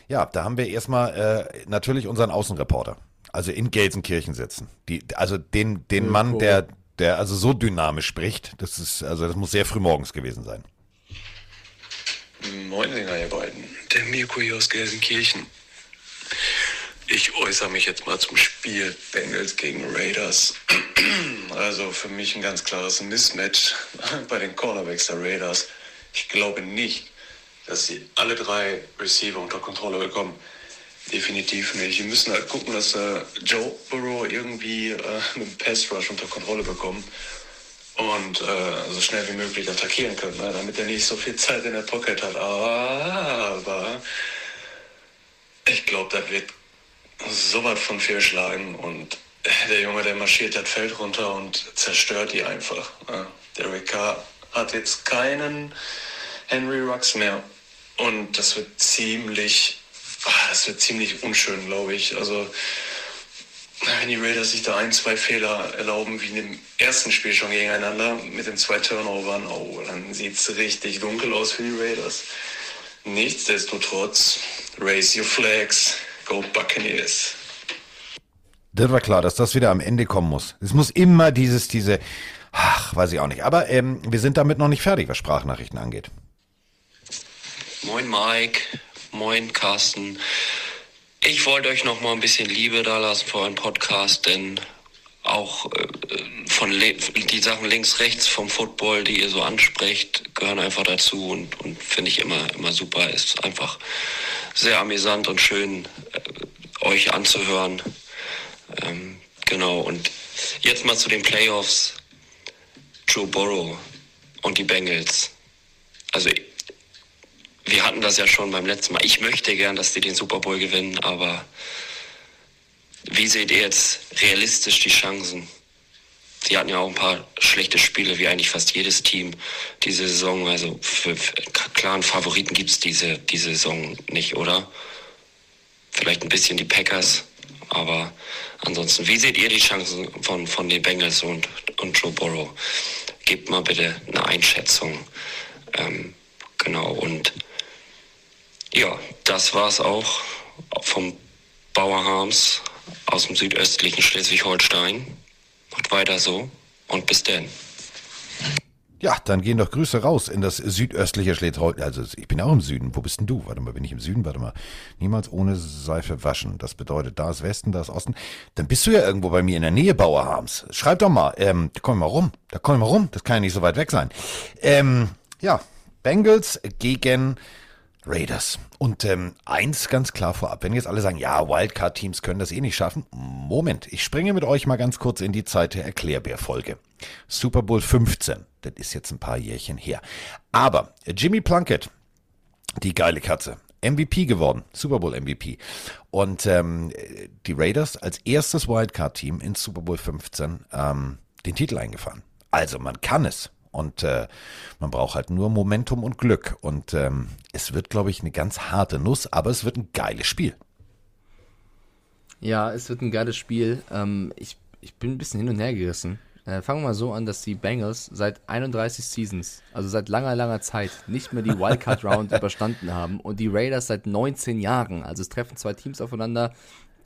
ja, da haben wir erstmal äh, natürlich unseren Außenreporter, also in Gelsenkirchen sitzen. Die, also den den Mann, der der also so dynamisch spricht. Das ist also das muss sehr früh morgens gewesen sein. Moinsinger, ihr beiden. Der Mirko hier aus Gelsenkirchen. Ich äußere mich jetzt mal zum Spiel Bengals gegen Raiders. Also für mich ein ganz klares Mismatch bei den Cornerbacks der Raiders. Ich glaube nicht, dass sie alle drei Receiver unter Kontrolle bekommen. Definitiv nicht. Wir müssen halt gucken, dass äh, Joe Burrow irgendwie äh, dem Pass Rush unter Kontrolle bekommt und äh, so schnell wie möglich attackieren können, ne? damit er nicht so viel Zeit in der Pocket hat. Aber ich glaube, das wird so was von fehlschlagen und der Junge, der marschiert das Feld runter und zerstört die einfach. Ne? Der Carr hat jetzt keinen Henry Rux mehr und das wird ziemlich, ah, das wird ziemlich unschön, glaube ich. Also wenn die Raiders sich da ein, zwei Fehler erlauben, wie in dem ersten Spiel schon gegeneinander mit den zwei Turnovern, oh, dann sieht es richtig dunkel aus für die Raiders. Nichtsdestotrotz, raise your flags, go Buccaneers. Das war klar, dass das wieder am Ende kommen muss. Es muss immer dieses, diese, ach, weiß ich auch nicht. Aber ähm, wir sind damit noch nicht fertig, was Sprachnachrichten angeht. Moin Mike, moin Carsten. Ich wollte euch noch mal ein bisschen Liebe da lassen für euren Podcast, denn auch äh, von die Sachen links, rechts vom Football, die ihr so ansprecht, gehören einfach dazu und, und finde ich immer, immer super. Ist einfach sehr amüsant und schön, äh, euch anzuhören. Ähm, genau, und jetzt mal zu den Playoffs. Joe Burrow und die Bengals. Also wir hatten das ja schon beim letzten Mal. Ich möchte gern, dass die den Super Bowl gewinnen, aber wie seht ihr jetzt realistisch die Chancen? Sie hatten ja auch ein paar schlechte Spiele, wie eigentlich fast jedes Team diese Saison. Also für, für klaren Favoriten gibt es diese, diese Saison nicht, oder? Vielleicht ein bisschen die Packers, aber ansonsten, wie seht ihr die Chancen von, von den Bengals und, und Joe Burrow? Gebt mal bitte eine Einschätzung. Ähm, genau, und ja, das war es auch vom Bauer Harms aus dem südöstlichen Schleswig-Holstein. Macht weiter so und bis denn. Ja, dann gehen doch Grüße raus in das südöstliche Schleswig-Holstein. Also ich bin auch im Süden. Wo bist denn du? Warte mal, bin ich im Süden? Warte mal. Niemals ohne Seife waschen. Das bedeutet, da ist Westen, da ist Osten. Dann bist du ja irgendwo bei mir in der Nähe, Bauer Harms. Schreib doch mal. Ähm, da komm ich mal rum. Da komm ich mal rum. Das kann ja nicht so weit weg sein. Ähm, ja, Bengals gegen Raiders. Und ähm, eins ganz klar vorab, wenn jetzt alle sagen, ja, Wildcard-Teams können das eh nicht schaffen. Moment, ich springe mit euch mal ganz kurz in die Zeit der Erklärbär-Folge. Super Bowl 15, das ist jetzt ein paar Jährchen her. Aber Jimmy Plunkett, die geile Katze, MVP geworden, Super Bowl MVP. Und ähm, die Raiders als erstes Wildcard-Team in Super Bowl 15 ähm, den Titel eingefahren. Also man kann es. Und äh, man braucht halt nur Momentum und Glück. Und ähm, es wird, glaube ich, eine ganz harte Nuss, aber es wird ein geiles Spiel. Ja, es wird ein geiles Spiel. Ähm, ich, ich bin ein bisschen hin und her gerissen. Äh, fangen wir mal so an, dass die Bengals seit 31 Seasons, also seit langer, langer Zeit, nicht mehr die Wildcard Round überstanden haben und die Raiders seit 19 Jahren. Also es treffen zwei Teams aufeinander.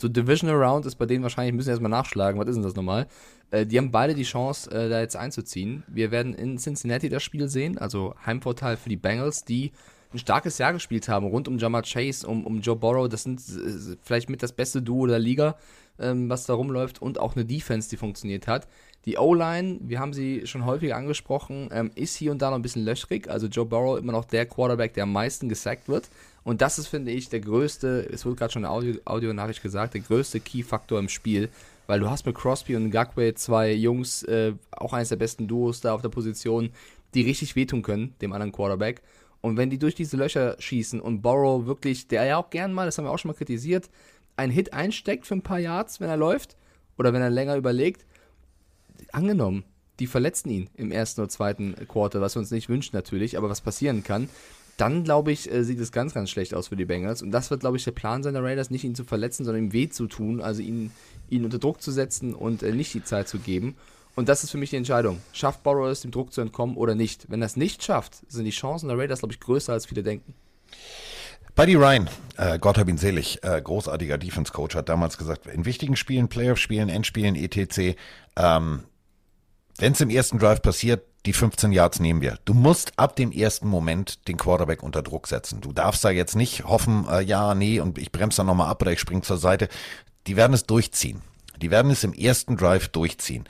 So Divisional Round ist bei denen wahrscheinlich, müssen wir erstmal nachschlagen, was ist denn das nochmal? Äh, die haben beide die Chance, äh, da jetzt einzuziehen. Wir werden in Cincinnati das Spiel sehen, also Heimvorteil für die Bengals, die ein starkes Jahr gespielt haben, rund um Jamar Chase, um, um Joe Burrow. Das sind äh, vielleicht mit das beste Duo der Liga, ähm, was da rumläuft und auch eine Defense, die funktioniert hat. Die O-Line, wir haben sie schon häufig angesprochen, ähm, ist hier und da noch ein bisschen löchrig. Also Joe Burrow immer noch der Quarterback, der am meisten gesackt wird. Und das ist, finde ich, der größte, es wurde gerade schon eine Audio, Audio-Nachricht gesagt, der größte Key-Faktor im Spiel, weil du hast mit Crosby und Gagway zwei Jungs, äh, auch eines der besten Duos da auf der Position, die richtig wehtun können, dem anderen Quarterback. Und wenn die durch diese Löcher schießen und Borrow wirklich, der ja auch gern mal, das haben wir auch schon mal kritisiert, einen Hit einsteckt für ein paar Yards, wenn er läuft, oder wenn er länger überlegt, angenommen, die verletzen ihn im ersten oder zweiten Quarter, was wir uns nicht wünschen natürlich, aber was passieren kann, dann glaube ich, äh, sieht es ganz, ganz schlecht aus für die Bengals. Und das wird, glaube ich, der Plan seiner Raiders, nicht ihn zu verletzen, sondern ihm weh zu tun, also ihn, ihn unter Druck zu setzen und äh, nicht die Zeit zu geben. Und das ist für mich die Entscheidung. Schafft Borrow es, dem Druck zu entkommen oder nicht? Wenn es nicht schafft, sind die Chancen der Raiders, glaube ich, größer, als viele denken. Buddy Ryan, äh, Gott hab ihn selig, äh, großartiger Defense-Coach, hat damals gesagt, in wichtigen Spielen, Playoff-Spielen, Endspielen, etc., ähm, wenn es im ersten Drive passiert, die 15 Yards nehmen wir. Du musst ab dem ersten Moment den Quarterback unter Druck setzen. Du darfst da jetzt nicht hoffen, äh, ja, nee, und ich bremse dann nochmal ab oder ich springe zur Seite. Die werden es durchziehen. Die werden es im ersten Drive durchziehen.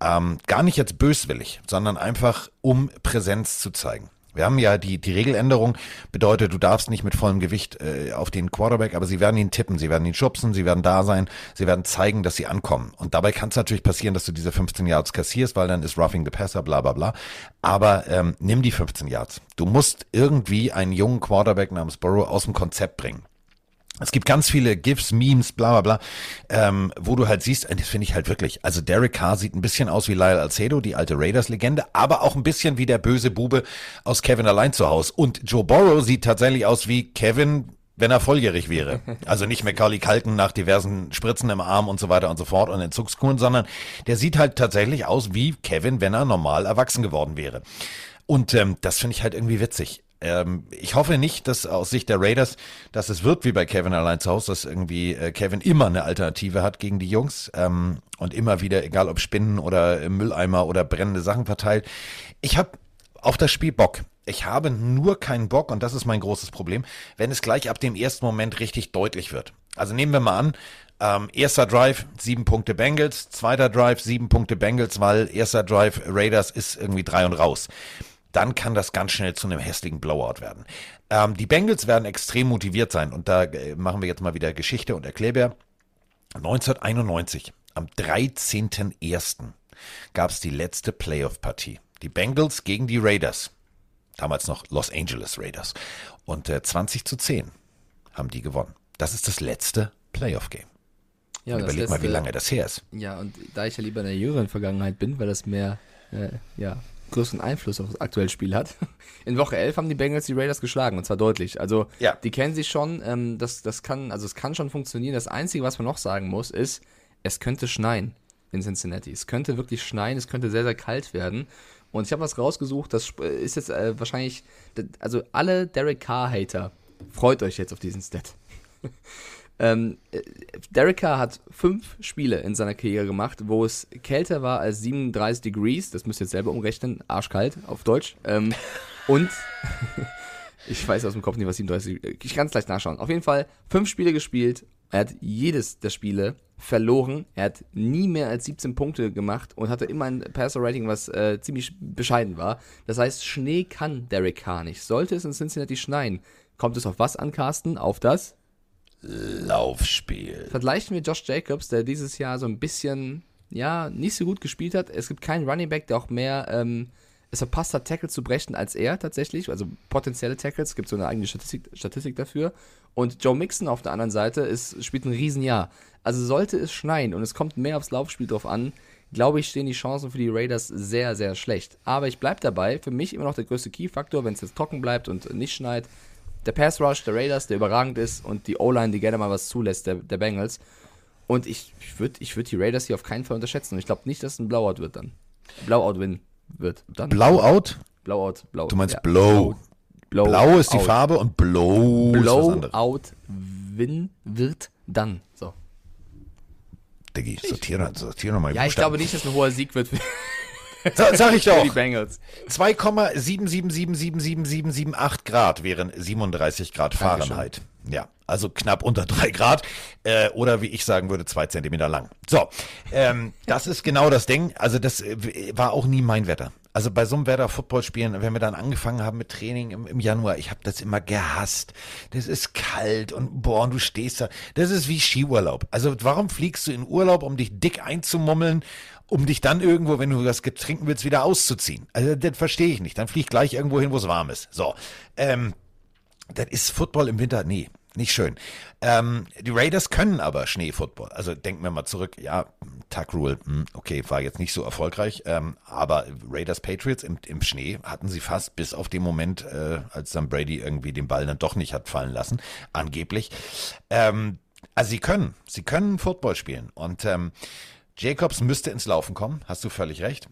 Ähm, gar nicht jetzt böswillig, sondern einfach um Präsenz zu zeigen. Wir haben ja die, die Regeländerung bedeutet, du darfst nicht mit vollem Gewicht äh, auf den Quarterback, aber sie werden ihn tippen, sie werden ihn schubsen, sie werden da sein, sie werden zeigen, dass sie ankommen. Und dabei kann es natürlich passieren, dass du diese 15 Yards kassierst, weil dann ist Roughing the Passer, bla bla bla. Aber ähm, nimm die 15 Yards. Du musst irgendwie einen jungen Quarterback namens Burrow aus dem Konzept bringen. Es gibt ganz viele GIFs, Memes, bla bla bla, ähm, wo du halt siehst, das finde ich halt wirklich, also Derek Carr sieht ein bisschen aus wie Lyle Alcedo, die alte Raiders-Legende, aber auch ein bisschen wie der böse Bube aus Kevin allein zu Hause. Und Joe Burrow sieht tatsächlich aus wie Kevin, wenn er volljährig wäre. Also nicht Macaulay Kalken nach diversen Spritzen im Arm und so weiter und so fort und Entzugskuren, sondern der sieht halt tatsächlich aus wie Kevin, wenn er normal erwachsen geworden wäre. Und ähm, das finde ich halt irgendwie witzig. Ähm, ich hoffe nicht, dass aus Sicht der Raiders, dass es wird wie bei Kevin allein zu Hause, dass irgendwie äh, Kevin immer eine Alternative hat gegen die Jungs ähm, und immer wieder, egal ob Spinnen oder Mülleimer oder brennende Sachen verteilt. Ich habe auf das Spiel Bock. Ich habe nur keinen Bock, und das ist mein großes Problem, wenn es gleich ab dem ersten Moment richtig deutlich wird. Also nehmen wir mal an, ähm, erster Drive, sieben Punkte Bengals, zweiter Drive, sieben Punkte Bengals, weil erster Drive Raiders ist irgendwie drei und raus dann kann das ganz schnell zu einem hässlichen Blowout werden. Ähm, die Bengals werden extrem motiviert sein und da äh, machen wir jetzt mal wieder Geschichte und Erklärbär. 1991, am 13.01. gab es die letzte Playoff-Partie. Die Bengals gegen die Raiders. Damals noch Los Angeles Raiders. Und äh, 20 zu 10 haben die gewonnen. Das ist das letzte Playoff-Game. Ja, überleg letzte, mal, wie lange das her ist. Ja, und da ich ja lieber in der jüngeren Vergangenheit bin, weil das mehr äh, ja, größeren Einfluss auf das aktuelle Spiel hat. In Woche 11 haben die Bengals die Raiders geschlagen und zwar deutlich. Also ja. die kennen sich schon. Ähm, das, das kann, also es kann schon funktionieren. Das Einzige, was man noch sagen muss, ist, es könnte schneien in Cincinnati. Es könnte wirklich schneien. Es könnte sehr sehr kalt werden. Und ich habe was rausgesucht. Das ist jetzt äh, wahrscheinlich, also alle Derek Carr Hater freut euch jetzt auf diesen Stat. Ähm, Derek Carr hat fünf Spiele in seiner Karriere gemacht, wo es kälter war als 37 Degrees. Das müsst ihr jetzt selber umrechnen. Arschkalt auf Deutsch. Ähm, und ich weiß aus dem Kopf nicht, was 37 Ich kann es gleich nachschauen. Auf jeden Fall fünf Spiele gespielt. Er hat jedes der Spiele verloren. Er hat nie mehr als 17 Punkte gemacht und hatte immer ein Passer-Rating, was äh, ziemlich bescheiden war. Das heißt, Schnee kann Derek Carr nicht. Sollte es in Cincinnati schneien, kommt es auf was an, Carsten? Auf das Laufspiel. Vergleichen wir Josh Jacobs, der dieses Jahr so ein bisschen, ja, nicht so gut gespielt hat. Es gibt keinen Running Back, der auch mehr ähm, es verpasst hat, Tackles zu brechen als er tatsächlich. Also potenzielle Tackles, es gibt so eine eigene Statistik, Statistik dafür. Und Joe Mixon auf der anderen Seite ist, spielt ein Riesenjahr. Also sollte es schneien und es kommt mehr aufs Laufspiel drauf an, glaube ich, stehen die Chancen für die Raiders sehr, sehr schlecht. Aber ich bleibe dabei, für mich immer noch der größte Key-Faktor, wenn es jetzt trocken bleibt und nicht schneit, der Pass Rush der Raiders, der überragend ist, und die O-Line, die gerne mal was zulässt, der, der Bengals. Und ich, ich würde ich würd die Raiders hier auf keinen Fall unterschätzen. Und ich glaube nicht, dass es ein Blowout wird dann. Blowout-Win wird. Dann. Blowout? Blowout, Blow. Du meinst ja. Blow. Blow. Blau ist die out. Farbe und Blow, Blow ist was Out Win wird dann. So. Diggi, sortiere, sortiere nochmal. Ja, ich glaube nicht, dass ein hoher Sieg wird. Sa sag ich doch. 2,777777778 Grad wären 37 Grad Fahrenheit. Ja, also knapp unter drei Grad äh, oder wie ich sagen würde, zwei Zentimeter lang. So, ähm, das ist genau das Ding. Also das äh, war auch nie mein Wetter. Also bei so einem Wetter Football spielen, wenn wir dann angefangen haben mit Training im, im Januar, ich habe das immer gehasst. Das ist kalt und boah, und du stehst da. Das ist wie Skiurlaub. Also warum fliegst du in Urlaub, um dich dick einzumummeln um dich dann irgendwo, wenn du was trinken willst, wieder auszuziehen. Also das verstehe ich nicht. Dann flieg gleich irgendwo hin, wo es warm ist. So. Ähm, das ist Football im Winter? Nee, nicht schön. Ähm, die Raiders können aber Schneefootball. Also denken wir mal zurück, ja, Tuck Rule, hm, okay, war jetzt nicht so erfolgreich, ähm, aber Raiders Patriots im, im, Schnee hatten sie fast bis auf den Moment, äh, als dann Brady irgendwie den Ball dann doch nicht hat fallen lassen, angeblich. Ähm, also sie können, sie können Football spielen und ähm, Jacobs müsste ins Laufen kommen, hast du völlig recht.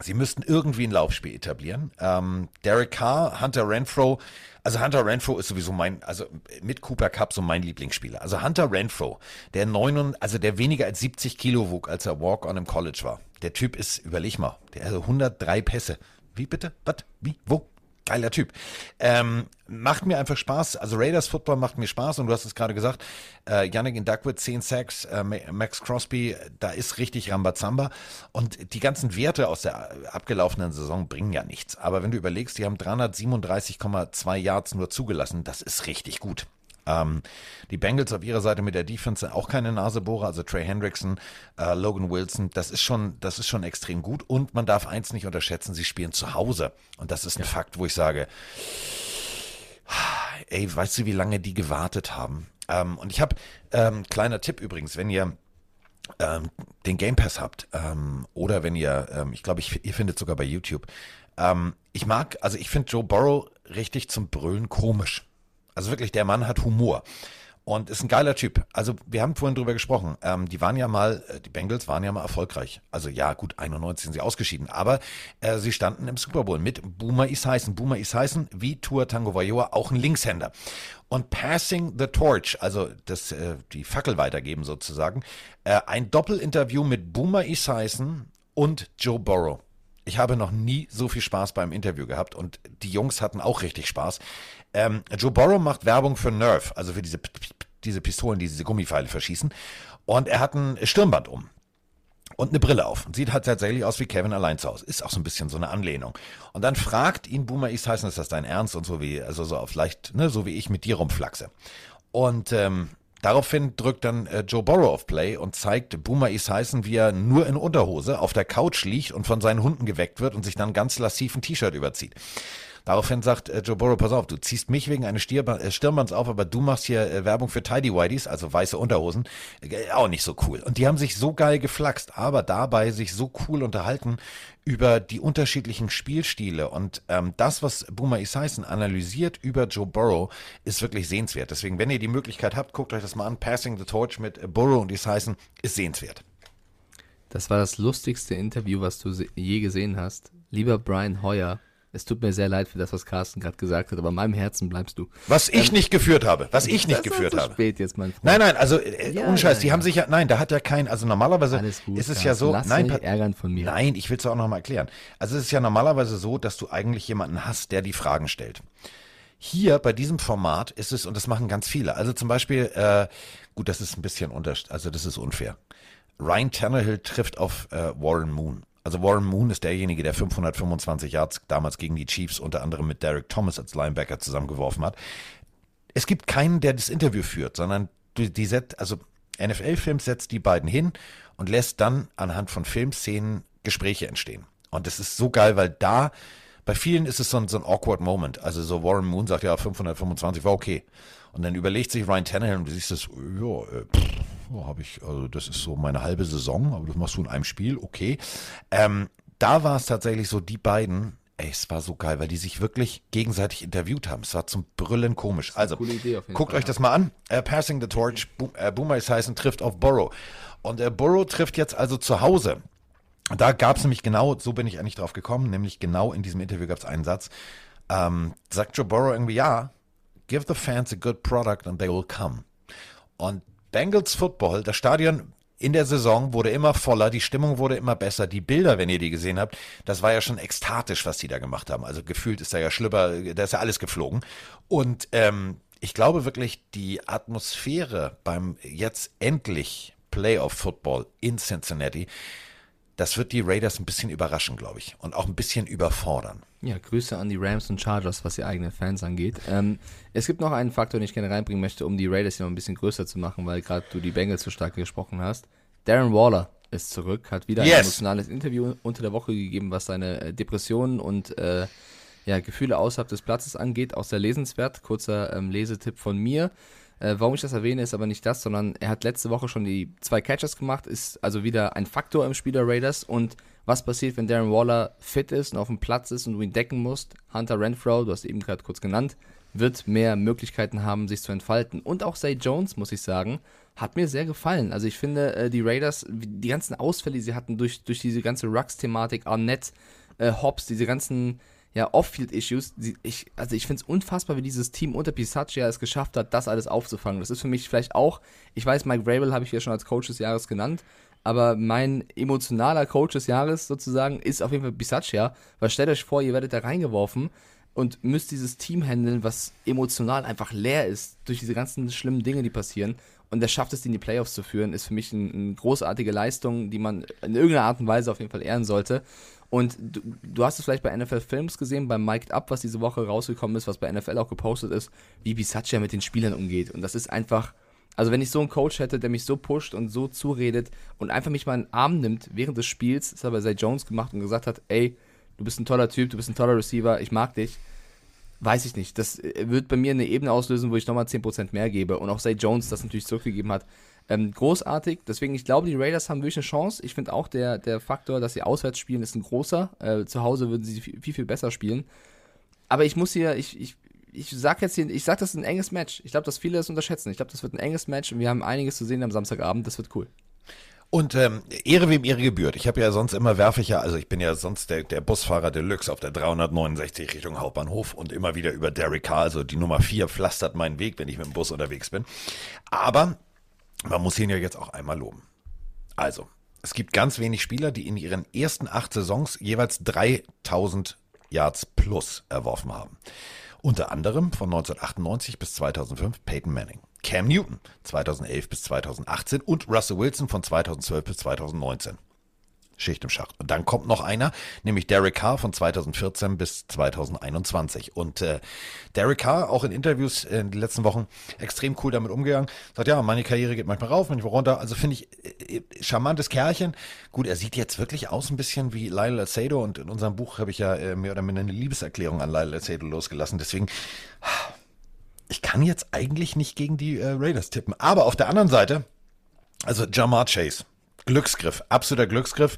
Sie müssten irgendwie ein Laufspiel etablieren. Ähm, Derek Carr, Hunter Renfro, also Hunter Renfro ist sowieso mein, also mit Cooper Cup so mein Lieblingsspieler. Also Hunter Renfro, der neun, also der weniger als 70 Kilo wog, als er Walk-on im College war. Der Typ ist, überleg mal, der also 103 Pässe. Wie bitte? Was? Wie? Wo? Geiler Typ. Ähm, macht mir einfach Spaß. Also Raiders Football macht mir Spaß und du hast es gerade gesagt, äh, Yannick Indakwe, 10 Sacks, äh, Max Crosby, da ist richtig Rambazamba. Und die ganzen Werte aus der abgelaufenen Saison bringen ja nichts. Aber wenn du überlegst, die haben 337,2 Yards nur zugelassen, das ist richtig gut. Ähm, die Bengals auf ihrer Seite mit der Defense auch keine Nasebohrer, also Trey Hendrickson, äh, Logan Wilson, das ist schon, das ist schon extrem gut. Und man darf eins nicht unterschätzen, sie spielen zu Hause. Und das ist ein ja. Fakt, wo ich sage, ey, weißt du, wie lange die gewartet haben? Ähm, und ich habe, ähm, kleiner Tipp übrigens, wenn ihr ähm, den Game Pass habt ähm, oder wenn ihr, ähm, ich glaube, ich, ihr findet sogar bei YouTube. Ähm, ich mag, also ich finde Joe Burrow richtig zum Brüllen komisch. Also wirklich, der Mann hat Humor. Und ist ein geiler Typ. Also wir haben vorhin drüber gesprochen. Ähm, die waren ja mal, äh, die Bengals waren ja mal erfolgreich. Also ja, gut, 91 sind sie ausgeschieden. Aber äh, sie standen im Super Bowl mit Boomer Esiason. Boomer Esiason, wie Tour Tango Vailoa, auch ein Linkshänder. Und Passing the Torch, also das, äh, die Fackel weitergeben sozusagen, äh, ein Doppelinterview mit Boomer Esiason und Joe Burrow. Ich habe noch nie so viel Spaß beim Interview gehabt und die Jungs hatten auch richtig Spaß. Ähm, Joe Burrow macht Werbung für Nerf, also für diese, diese Pistolen, die diese Gummipfeile verschießen. Und er hat ein Stirnband um und eine Brille auf und sieht halt tatsächlich aus wie Kevin allein zu Hause. Ist auch so ein bisschen so eine Anlehnung. Und dann fragt ihn Boomer East heißen, ist das dein Ernst und so wie, also so auf leicht, ne, so wie ich mit dir rumflaxe. Und ähm, Daraufhin drückt dann äh, Joe Burrow auf Play und zeigt Boomer Esiason, wie er nur in Unterhose auf der Couch liegt und von seinen Hunden geweckt wird und sich dann ganz lassiv ein T-Shirt überzieht. Daraufhin sagt äh, Joe Burrow, pass auf, du ziehst mich wegen eines Stirba äh, Stirnbands auf, aber du machst hier äh, Werbung für Tidy Whiteys, also weiße Unterhosen. Äh, auch nicht so cool. Und die haben sich so geil geflaxt, aber dabei sich so cool unterhalten über die unterschiedlichen Spielstile. Und ähm, das, was Boomer Esiason analysiert über Joe Burrow, ist wirklich sehenswert. Deswegen, wenn ihr die Möglichkeit habt, guckt euch das mal an. Passing the Torch mit äh, Burrow und Esiason ist sehenswert. Das war das lustigste Interview, was du je gesehen hast. Lieber Brian Hoyer, es tut mir sehr leid für das, was Carsten gerade gesagt hat, aber in meinem Herzen bleibst du. Was ich ähm, nicht geführt habe, was ich nicht geführt habe. spät jetzt, mein Freund. Nein, nein, also äh, ja, Unscheiß, die ja. haben sich ja, nein, da hat ja kein, also normalerweise gut, ist es Carsten, ja so, lass nein, ärgern von mir. Nein, ich will es auch nochmal erklären. Also es ist ja normalerweise so, dass du eigentlich jemanden hast, der die Fragen stellt. Hier bei diesem Format ist es, und das machen ganz viele, also zum Beispiel, äh, gut, das ist ein bisschen unter, also das ist unfair. Ryan Tannehill trifft auf äh, Warren Moon. Also Warren Moon ist derjenige, der 525 Yards damals gegen die Chiefs unter anderem mit Derek Thomas als Linebacker zusammengeworfen hat. Es gibt keinen, der das Interview führt, sondern die, die set, also NFL-Films setzt die beiden hin und lässt dann anhand von Filmszenen Gespräche entstehen. Und das ist so geil, weil da bei vielen ist es so ein, so ein awkward Moment. Also so Warren Moon sagt ja 525 war okay. Und dann überlegt sich Ryan Tannehill und du siehst das, ja, äh, oh, habe ich, also das ist so meine halbe Saison, aber das machst du in einem Spiel, okay. Ähm, da war es tatsächlich so, die beiden, ey, es war so geil, weil die sich wirklich gegenseitig interviewt haben. Es war zum Brüllen komisch. Also, guckt Fall. euch das mal an. Äh, Passing the Torch, Bo äh, Boomer ist heißen, trifft auf Burrow. Und äh, Burrow trifft jetzt also zu Hause. Da gab es nämlich genau, so bin ich eigentlich drauf gekommen, nämlich genau in diesem Interview gab es einen Satz. Ähm, sagt Joe Burrow irgendwie, ja, give the fans a good product and they will come. Und Bengals Football, das Stadion in der Saison wurde immer voller, die Stimmung wurde immer besser. Die Bilder, wenn ihr die gesehen habt, das war ja schon ekstatisch, was die da gemacht haben. Also gefühlt ist da ja Schlüpper, da ist ja alles geflogen. Und ähm, ich glaube wirklich, die Atmosphäre beim jetzt endlich Playoff Football in Cincinnati, das wird die Raiders ein bisschen überraschen, glaube ich. Und auch ein bisschen überfordern. Ja, Grüße an die Rams und Chargers, was die eigenen Fans angeht. Ähm, es gibt noch einen Faktor, den ich gerne reinbringen möchte, um die Raiders hier noch ein bisschen größer zu machen, weil gerade du die Bengals so stark gesprochen hast. Darren Waller ist zurück, hat wieder yes. ein emotionales Interview unter der Woche gegeben, was seine äh, Depressionen und äh, ja, Gefühle außerhalb des Platzes angeht. Auch sehr lesenswert. Kurzer ähm, Lesetipp von mir. Äh, warum ich das erwähne, ist aber nicht das, sondern er hat letzte Woche schon die zwei Catches gemacht, ist also wieder ein Faktor im Spiel der Raiders. Und was passiert, wenn Darren Waller fit ist und auf dem Platz ist und du ihn decken musst? Hunter Renfro, du hast eben gerade kurz genannt, wird mehr Möglichkeiten haben, sich zu entfalten. Und auch Zay Jones, muss ich sagen, hat mir sehr gefallen. Also ich finde, äh, die Raiders, die ganzen Ausfälle, die sie hatten durch, durch diese ganze Rux-Thematik, Arnett, äh, Hobbs, diese ganzen ja, Off-Field-Issues. Ich, also ich finde es unfassbar, wie dieses Team unter Pisaccia es geschafft hat, das alles aufzufangen. Das ist für mich vielleicht auch, ich weiß, Mike Vrabel habe ich ja schon als Coach des Jahres genannt, aber mein emotionaler Coach des Jahres sozusagen ist auf jeden Fall Bisaccia, weil stellt euch vor, ihr werdet da reingeworfen und müsst dieses Team handeln, was emotional einfach leer ist durch diese ganzen schlimmen Dinge, die passieren. Und er schafft es, in die Playoffs zu führen, ist für mich eine ein großartige Leistung, die man in irgendeiner Art und Weise auf jeden Fall ehren sollte. Und du, du hast es vielleicht bei NFL Films gesehen, beim Mic'd Up, was diese Woche rausgekommen ist, was bei NFL auch gepostet ist, wie Bisaccia mit den Spielern umgeht. Und das ist einfach, also wenn ich so einen Coach hätte, der mich so pusht und so zuredet und einfach mich mal in den Arm nimmt während des Spiels, das hat er bei Zay Jones gemacht und gesagt hat, ey, du bist ein toller Typ, du bist ein toller Receiver, ich mag dich. Weiß ich nicht. Das äh, wird bei mir eine Ebene auslösen, wo ich nochmal 10% mehr gebe. Und auch Zay Jones das natürlich zurückgegeben hat. Ähm, großartig. Deswegen, ich glaube, die Raiders haben wirklich eine Chance. Ich finde auch, der, der Faktor, dass sie auswärts spielen, ist ein großer. Äh, zu Hause würden sie viel, viel, besser spielen. Aber ich muss hier, ich, ich, ich sag jetzt hier, ich sag, das ist ein enges Match. Ich glaube, dass viele das unterschätzen. Ich glaube, das wird ein enges Match und wir haben einiges zu sehen am Samstagabend. Das wird cool. Und ähm, Ehre wem Ehre gebührt. Ich habe ja sonst immer werfe ich ja, also ich bin ja sonst der, der Busfahrer Deluxe auf der 369 Richtung Hauptbahnhof und immer wieder über Derek Carr, also die Nummer 4 pflastert meinen Weg, wenn ich mit dem Bus unterwegs bin. Aber man muss ihn ja jetzt auch einmal loben. Also, es gibt ganz wenig Spieler, die in ihren ersten acht Saisons jeweils 3000 Yards plus erworfen haben. Unter anderem von 1998 bis 2005 Peyton Manning. Cam Newton 2011 bis 2018 und Russell Wilson von 2012 bis 2019. Schicht im Schacht. Und dann kommt noch einer, nämlich Derek Carr von 2014 bis 2021. Und äh, Derek Carr, auch in Interviews in den letzten Wochen, extrem cool damit umgegangen. Sagt, ja, meine Karriere geht manchmal rauf, manchmal runter. Also finde ich, äh, charmantes Kerlchen. Gut, er sieht jetzt wirklich aus ein bisschen wie Lyle Acedo und in unserem Buch habe ich ja äh, mehr oder minder eine Liebeserklärung an Lyle Acedo losgelassen. Deswegen, ich kann jetzt eigentlich nicht gegen die äh, Raiders tippen. Aber auf der anderen Seite, also Jamar Chase, Glücksgriff, absoluter Glücksgriff.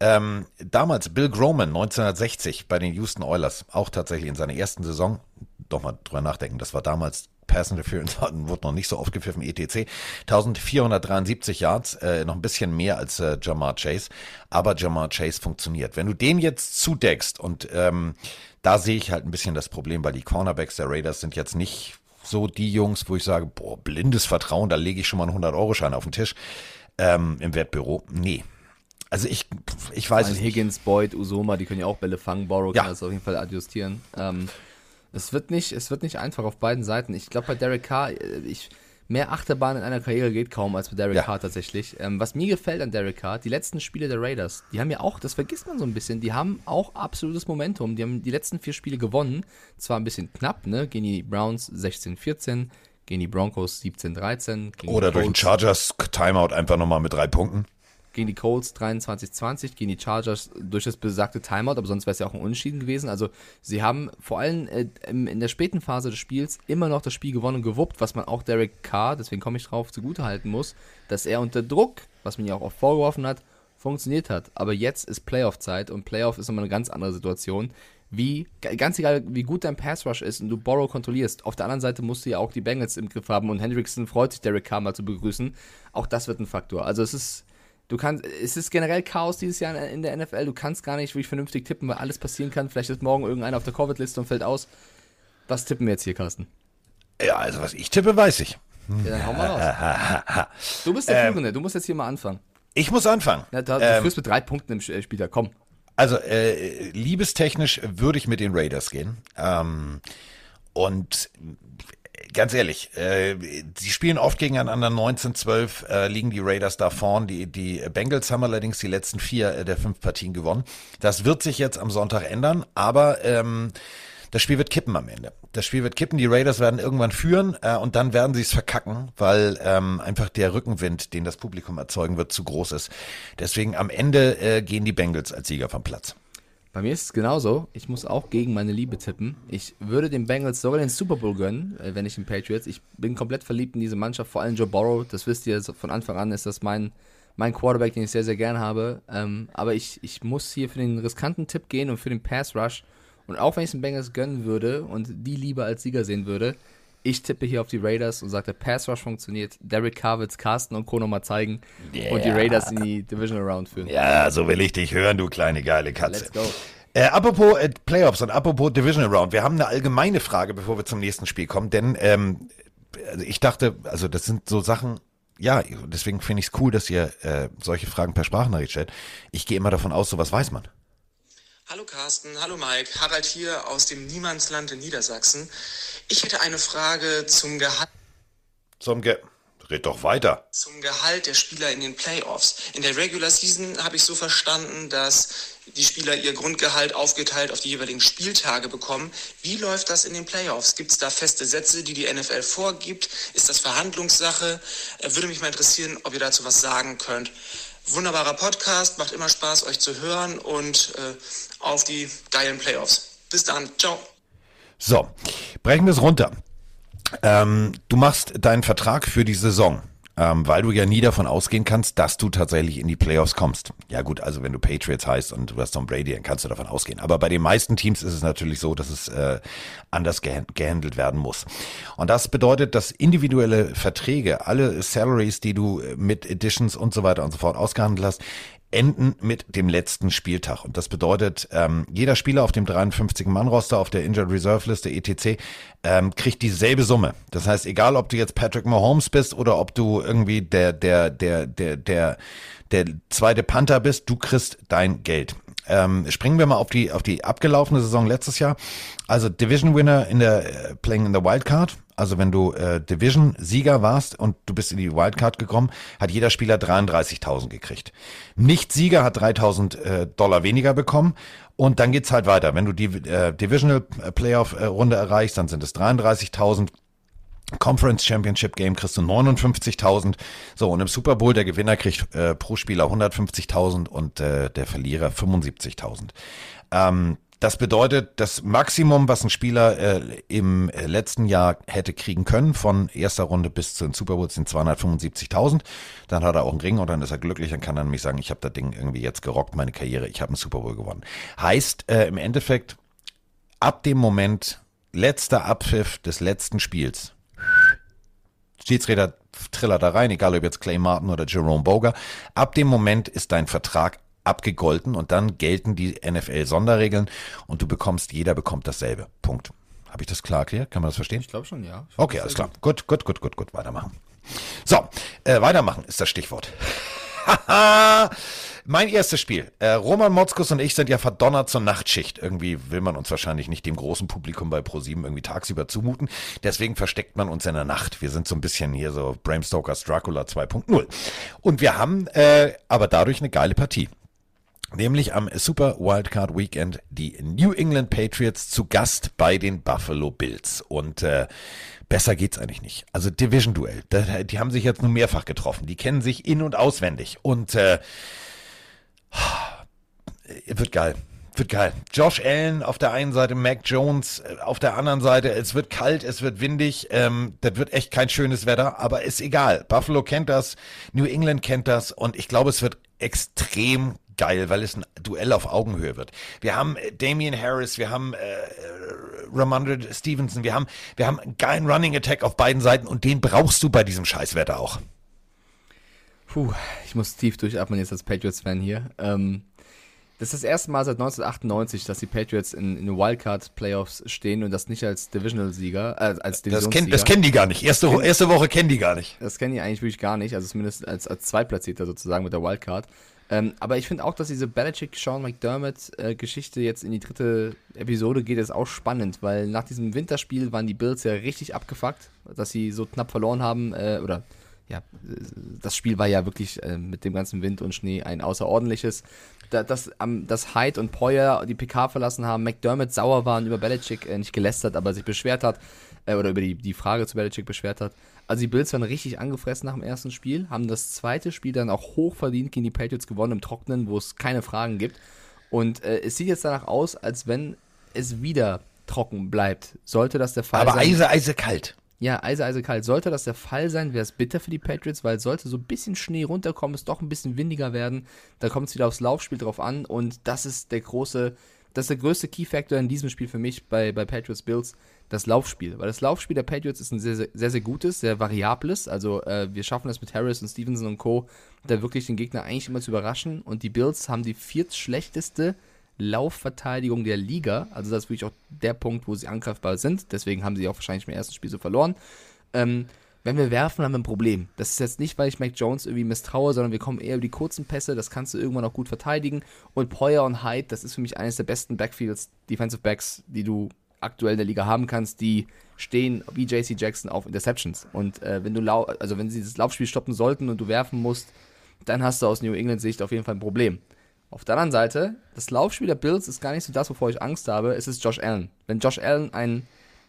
Ähm, damals Bill Groman 1960 bei den Houston Oilers, auch tatsächlich in seiner ersten Saison, doch mal drüber nachdenken, das war damals Pass Interference wurde noch nicht so oft gepfiffen, ETC. 1473 Yards, äh, noch ein bisschen mehr als äh, Jamar Chase, aber Jamar Chase funktioniert. Wenn du den jetzt zudeckst und ähm, da sehe ich halt ein bisschen das Problem, weil die Cornerbacks der Raiders sind jetzt nicht so die Jungs, wo ich sage, boah, blindes Vertrauen, da lege ich schon mal einen 100-Euro-Schein auf den Tisch ähm, im Wertbüro. Nee. Also ich, ich weiß es Higgins, Boyd, Usoma, die können ja auch Bälle fangen. Borrow ja. kann das auf jeden Fall adjustieren. Ähm, es wird nicht, es wird nicht einfach auf beiden Seiten. Ich glaube bei Derek Carr, äh, ich, mehr Achterbahn in einer Karriere geht kaum als bei Derek ja. Carr tatsächlich. Ähm, was mir gefällt an Derek Carr, die letzten Spiele der Raiders, die haben ja auch, das vergisst man so ein bisschen, die haben auch absolutes Momentum. Die haben die letzten vier Spiele gewonnen. Zwar ein bisschen knapp, ne? Gegen die Browns 16-14, gegen die Broncos 17-13. Oder durch den Chargers Timeout einfach nochmal mit drei Punkten. Gegen die Colts 23-20, gegen die Chargers durch das besagte Timeout, aber sonst wäre es ja auch ein Unentschieden gewesen. Also sie haben vor allem äh, in der späten Phase des Spiels immer noch das Spiel gewonnen und gewuppt, was man auch Derek Carr, deswegen komme ich drauf, zugutehalten muss, dass er unter Druck, was man ja auch oft vorgeworfen hat, funktioniert hat. Aber jetzt ist Playoff-Zeit und Playoff ist nochmal eine ganz andere Situation wie, ganz egal, wie gut dein Pass Rush ist und du Borrow kontrollierst. Auf der anderen Seite musst du ja auch die Bengals im Griff haben und Hendrickson freut sich, Derek Carr mal zu begrüßen. Auch das wird ein Faktor. Also es ist, du kannst, es ist generell Chaos dieses Jahr in der NFL. Du kannst gar nicht wirklich vernünftig tippen, weil alles passieren kann. Vielleicht ist morgen irgendeiner auf der Covid-Liste und fällt aus. Was tippen wir jetzt hier, Carsten? Ja, also was ich tippe, weiß ich. Ja, dann hau mal raus. du bist der ähm, Führende, du musst jetzt hier mal anfangen. Ich muss anfangen. Ja, du, ähm, führst mit drei Punkten im äh, Spiel, komm. Also äh, liebestechnisch würde ich mit den Raiders gehen. Ähm, und ganz ehrlich, äh, sie spielen oft gegeneinander 19-12, äh, liegen die Raiders da vorn. Die, die Bengals haben allerdings die letzten vier äh, der fünf Partien gewonnen. Das wird sich jetzt am Sonntag ändern, aber ähm, das Spiel wird kippen am Ende. Das Spiel wird kippen, die Raiders werden irgendwann führen äh, und dann werden sie es verkacken, weil ähm, einfach der Rückenwind, den das Publikum erzeugen wird, zu groß ist. Deswegen am Ende äh, gehen die Bengals als Sieger vom Platz. Bei mir ist es genauso. Ich muss auch gegen meine Liebe tippen. Ich würde den Bengals sogar den Super Bowl gönnen, äh, wenn ich den Patriots. Ich bin komplett verliebt in diese Mannschaft, vor allem Joe Burrow. Das wisst ihr, von Anfang an ist das mein, mein Quarterback, den ich sehr, sehr gern habe. Ähm, aber ich, ich muss hier für den riskanten Tipp gehen und für den Pass Rush und auch wenn ich es den Bengals gönnen würde und die lieber als Sieger sehen würde, ich tippe hier auf die Raiders und sage, der Pass Rush funktioniert. Derek Carr Carsten und Co. nochmal zeigen yeah. und die Raiders in die Divisional Round führen. Ja, so will ich dich hören, du kleine geile Katze. Let's go. Äh, apropos äh, Playoffs und apropos Divisional Round, wir haben eine allgemeine Frage, bevor wir zum nächsten Spiel kommen, denn ähm, also ich dachte, also das sind so Sachen, ja, deswegen finde ich es cool, dass ihr äh, solche Fragen per Sprachnachricht stellt. Ich gehe immer davon aus, sowas weiß man. Hallo Carsten, hallo Mike, Harald hier aus dem Niemandsland in Niedersachsen. Ich hätte eine Frage zum Gehalt. Zum Ge Red doch weiter. Zum Gehalt der Spieler in den Playoffs. In der Regular Season habe ich so verstanden, dass die Spieler ihr Grundgehalt aufgeteilt auf die jeweiligen Spieltage bekommen. Wie läuft das in den Playoffs? Gibt es da feste Sätze, die die NFL vorgibt? Ist das Verhandlungssache? Äh, Würde mich mal interessieren, ob ihr dazu was sagen könnt. Wunderbarer Podcast, macht immer Spaß, euch zu hören und äh, auf die geilen Playoffs. Bis dann, ciao. So, brechen wir es runter. Ähm, du machst deinen Vertrag für die Saison, ähm, weil du ja nie davon ausgehen kannst, dass du tatsächlich in die Playoffs kommst. Ja gut, also wenn du Patriots heißt und du hast Tom Brady, dann kannst du davon ausgehen. Aber bei den meisten Teams ist es natürlich so, dass es äh, anders gehand gehandelt werden muss. Und das bedeutet, dass individuelle Verträge, alle Salaries, die du mit Editions und so weiter und so fort ausgehandelt hast, enden mit dem letzten Spieltag. Und das bedeutet, ähm, jeder Spieler auf dem 53-Mann-Roster, auf der Injured Reserve-Liste etc., ähm, kriegt dieselbe Summe. Das heißt, egal ob du jetzt Patrick Mahomes bist oder ob du irgendwie der, der, der, der, der, der zweite Panther bist, du kriegst dein Geld. Ähm, springen wir mal auf die, auf die abgelaufene Saison letztes Jahr. Also Division Winner in der äh, Playing in the Wildcard. Also wenn du äh, Division-Sieger warst und du bist in die Wildcard gekommen, hat jeder Spieler 33.000 gekriegt. Nicht-Sieger hat 3.000 äh, Dollar weniger bekommen. Und dann geht's halt weiter. Wenn du die äh, Divisional Playoff-Runde erreichst, dann sind es 33.000. Conference Championship Game kriegst du 59.000. So, und im Super Bowl der Gewinner kriegt äh, pro Spieler 150.000 und äh, der Verlierer 75.000. Ähm, das bedeutet, das Maximum, was ein Spieler äh, im äh, letzten Jahr hätte kriegen können, von erster Runde bis zum Super Bowl sind 275.000. Dann hat er auch einen Ring und dann ist er glücklich. Dann kann er nämlich sagen, ich habe das Ding irgendwie jetzt gerockt, meine Karriere, ich habe einen Super Bowl gewonnen. Heißt äh, im Endeffekt, ab dem Moment, letzter Abpfiff des letzten Spiels, Schiedsrichter trillert da rein, egal ob jetzt Clay Martin oder Jerome Boger. Ab dem Moment ist dein Vertrag abgegolten und dann gelten die NFL-Sonderregeln und du bekommst, jeder bekommt dasselbe. Punkt. Habe ich das klar erklärt? Kann man das verstehen? Ich glaube schon, ja. Okay, alles klar. Gut, gut, gut, gut, gut. Weitermachen. So, äh, weitermachen ist das Stichwort. mein erstes Spiel. Äh, Roman Motzkus und ich sind ja verdonnert zur Nachtschicht. Irgendwie will man uns wahrscheinlich nicht dem großen Publikum bei ProSieben irgendwie tagsüber zumuten. Deswegen versteckt man uns in der Nacht. Wir sind so ein bisschen hier so Bram Stokers Dracula 2.0. Und wir haben äh, aber dadurch eine geile Partie. Nämlich am Super Wildcard Weekend die New England Patriots zu Gast bei den Buffalo Bills. Und äh, besser geht's eigentlich nicht. Also Division Duell. Da, die haben sich jetzt nur mehrfach getroffen. Die kennen sich in- und auswendig. Und äh, wird geil. Wird geil. Josh Allen auf der einen Seite, Mac Jones äh, auf der anderen Seite. Es wird kalt, es wird windig. Ähm, das wird echt kein schönes Wetter, aber ist egal. Buffalo kennt das, New England kennt das und ich glaube, es wird extrem geil, weil es ein Duell auf Augenhöhe wird. Wir haben äh, Damian Harris, wir haben äh, Ramondre Stevenson, wir haben, wir haben einen geilen Running Attack auf beiden Seiten und den brauchst du bei diesem Scheißwetter auch. Puh, ich muss tief durchatmen jetzt als Patriots-Fan hier. Ähm, das ist das erste Mal seit 1998, dass die Patriots in, in Wildcard-Playoffs stehen und das nicht als Divisional-Sieger, äh, als Das, Divisionssieger. kenn, das kennen die gar nicht. Erste, erste Woche kennen die gar nicht. Das kennen die eigentlich wirklich gar nicht, also zumindest als, als Zweitplatzierter sozusagen mit der Wildcard. Ähm, aber ich finde auch, dass diese Belichick-Sean McDermott-Geschichte jetzt in die dritte Episode geht, ist auch spannend, weil nach diesem Winterspiel waren die Bills ja richtig abgefuckt, dass sie so knapp verloren haben, äh, oder ja, das Spiel war ja wirklich äh, mit dem ganzen Wind und Schnee ein außerordentliches. Da, dass, ähm, dass Hyde und Poyer die PK verlassen haben, McDermott sauer waren über Belichick, äh, nicht gelästert, aber sich beschwert hat, äh, oder über die, die Frage zu Belichick beschwert hat. Also die Bills waren richtig angefressen nach dem ersten Spiel, haben das zweite Spiel dann auch hoch verdient gegen die Patriots gewonnen im Trocknen, wo es keine Fragen gibt. Und äh, es sieht jetzt danach aus, als wenn es wieder trocken bleibt. Sollte das der Fall Aber sein. eise, eise kalt. Ja, eise, eise kalt. Sollte das der Fall sein, wäre es bitter für die Patriots, weil sollte so ein bisschen Schnee runterkommen, es doch ein bisschen windiger werden, da kommt es wieder aufs Laufspiel drauf an und das ist der große, das ist der größte Key-Factor in diesem Spiel für mich bei, bei Patriots Bills, das Laufspiel. Weil das Laufspiel der Patriots ist ein sehr, sehr, sehr, sehr gutes, sehr variables. Also äh, wir schaffen es mit Harris und Stevenson und Co. da wirklich den Gegner eigentlich immer zu überraschen und die Bills haben die viertschlechteste Laufverteidigung der Liga. Also das ist wirklich auch der Punkt, wo sie angreifbar sind. Deswegen haben sie auch wahrscheinlich im ersten Spiel so verloren. Ähm, wenn wir werfen, haben wir ein Problem. Das ist jetzt nicht, weil ich Mac Jones irgendwie misstraue, sondern wir kommen eher über die kurzen Pässe, das kannst du irgendwann auch gut verteidigen. Und Poyer und Hyde, das ist für mich eines der besten Backfields, Defensive Backs, die du aktuell in der Liga haben kannst, die stehen wie JC Jackson auf Interceptions. Und äh, wenn du lau also wenn sie das Laufspiel stoppen sollten und du werfen musst, dann hast du aus New England Sicht auf jeden Fall ein Problem. Auf der anderen Seite, das Laufspiel der Bills ist gar nicht so das, wovor ich Angst habe, es ist Josh Allen. Wenn Josh Allen einen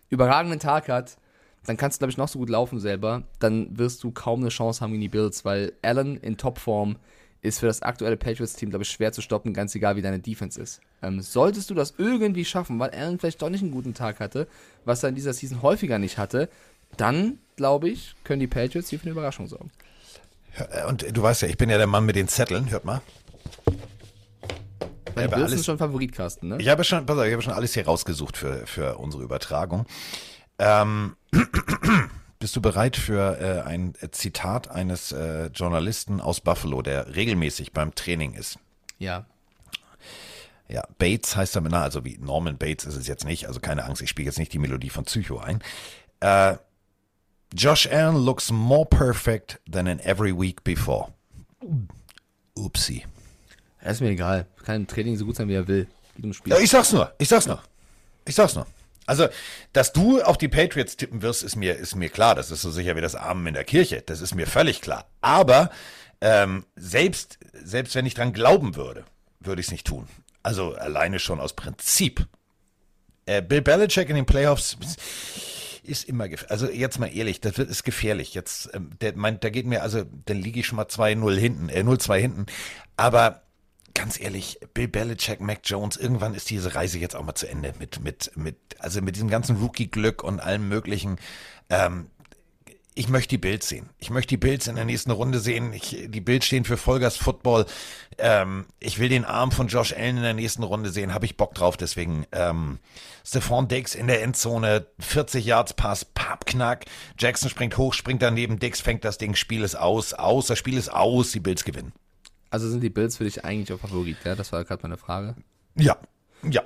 überragenden Tag hat, dann kannst du, glaube ich, noch so gut laufen selber, dann wirst du kaum eine Chance haben gegen die Bills, weil Allen in Topform ist für das aktuelle Patriots-Team, glaube ich, schwer zu stoppen, ganz egal, wie deine Defense ist. Ähm, solltest du das irgendwie schaffen, weil Allen vielleicht doch nicht einen guten Tag hatte, was er in dieser Season häufiger nicht hatte, dann, glaube ich, können die Patriots hier für eine Überraschung sorgen. Ja, Und du weißt ja, ich bin ja der Mann mit den Zetteln, hört mal. Aber Bills sind schon Favoritkasten, ne? Ich habe schon, pass auf, ich habe schon alles hier rausgesucht für, für unsere Übertragung. Ähm, bist du bereit für äh, ein Zitat eines äh, Journalisten aus Buffalo, der regelmäßig beim Training ist? Ja. Ja, Bates heißt er, na, also wie Norman Bates ist es jetzt nicht, also keine Angst, ich spiele jetzt nicht die Melodie von Psycho ein. Äh, Josh Allen looks more perfect than in every week before. Upsi. Ja, ist mir egal. Kann im Training so gut sein, wie er will. Ja, ich sag's nur, ich sag's nur. Ich sag's nur. Also, dass du auf die Patriots tippen wirst, ist mir, ist mir klar. Das ist so sicher wie das Amen in der Kirche. Das ist mir völlig klar. Aber ähm, selbst, selbst wenn ich dran glauben würde, würde ich es nicht tun. Also alleine schon aus Prinzip. Äh, Bill Belichick in den Playoffs ist immer gefährlich. Also jetzt mal ehrlich, das wird, ist gefährlich. Jetzt, ähm, der, mein, da geht mir, also, dann liege ich schon mal 2-0 hinten, äh, 0-2 hinten. Aber ganz ehrlich, Bill Belichick, Mac Jones, irgendwann ist diese Reise jetzt auch mal zu Ende mit, mit, mit, also mit diesem ganzen Rookie-Glück und allem möglichen. Ähm, ich möchte die Bills sehen. Ich möchte die Bills in der nächsten Runde sehen. Ich, die Bills stehen für Vollgas Football. Ähm, ich will den Arm von Josh Allen in der nächsten Runde sehen. Habe ich Bock drauf. Deswegen ähm, Stephon Diggs in der Endzone, 40 Yards Pass, Pappknack. Jackson springt hoch, springt daneben. Diggs fängt das Ding. Spiel ist aus, aus. Das Spiel ist aus. Die Bills gewinnen. Also sind die Bills für dich eigentlich auch Favorit, ja? Das war gerade meine Frage. Ja, ja.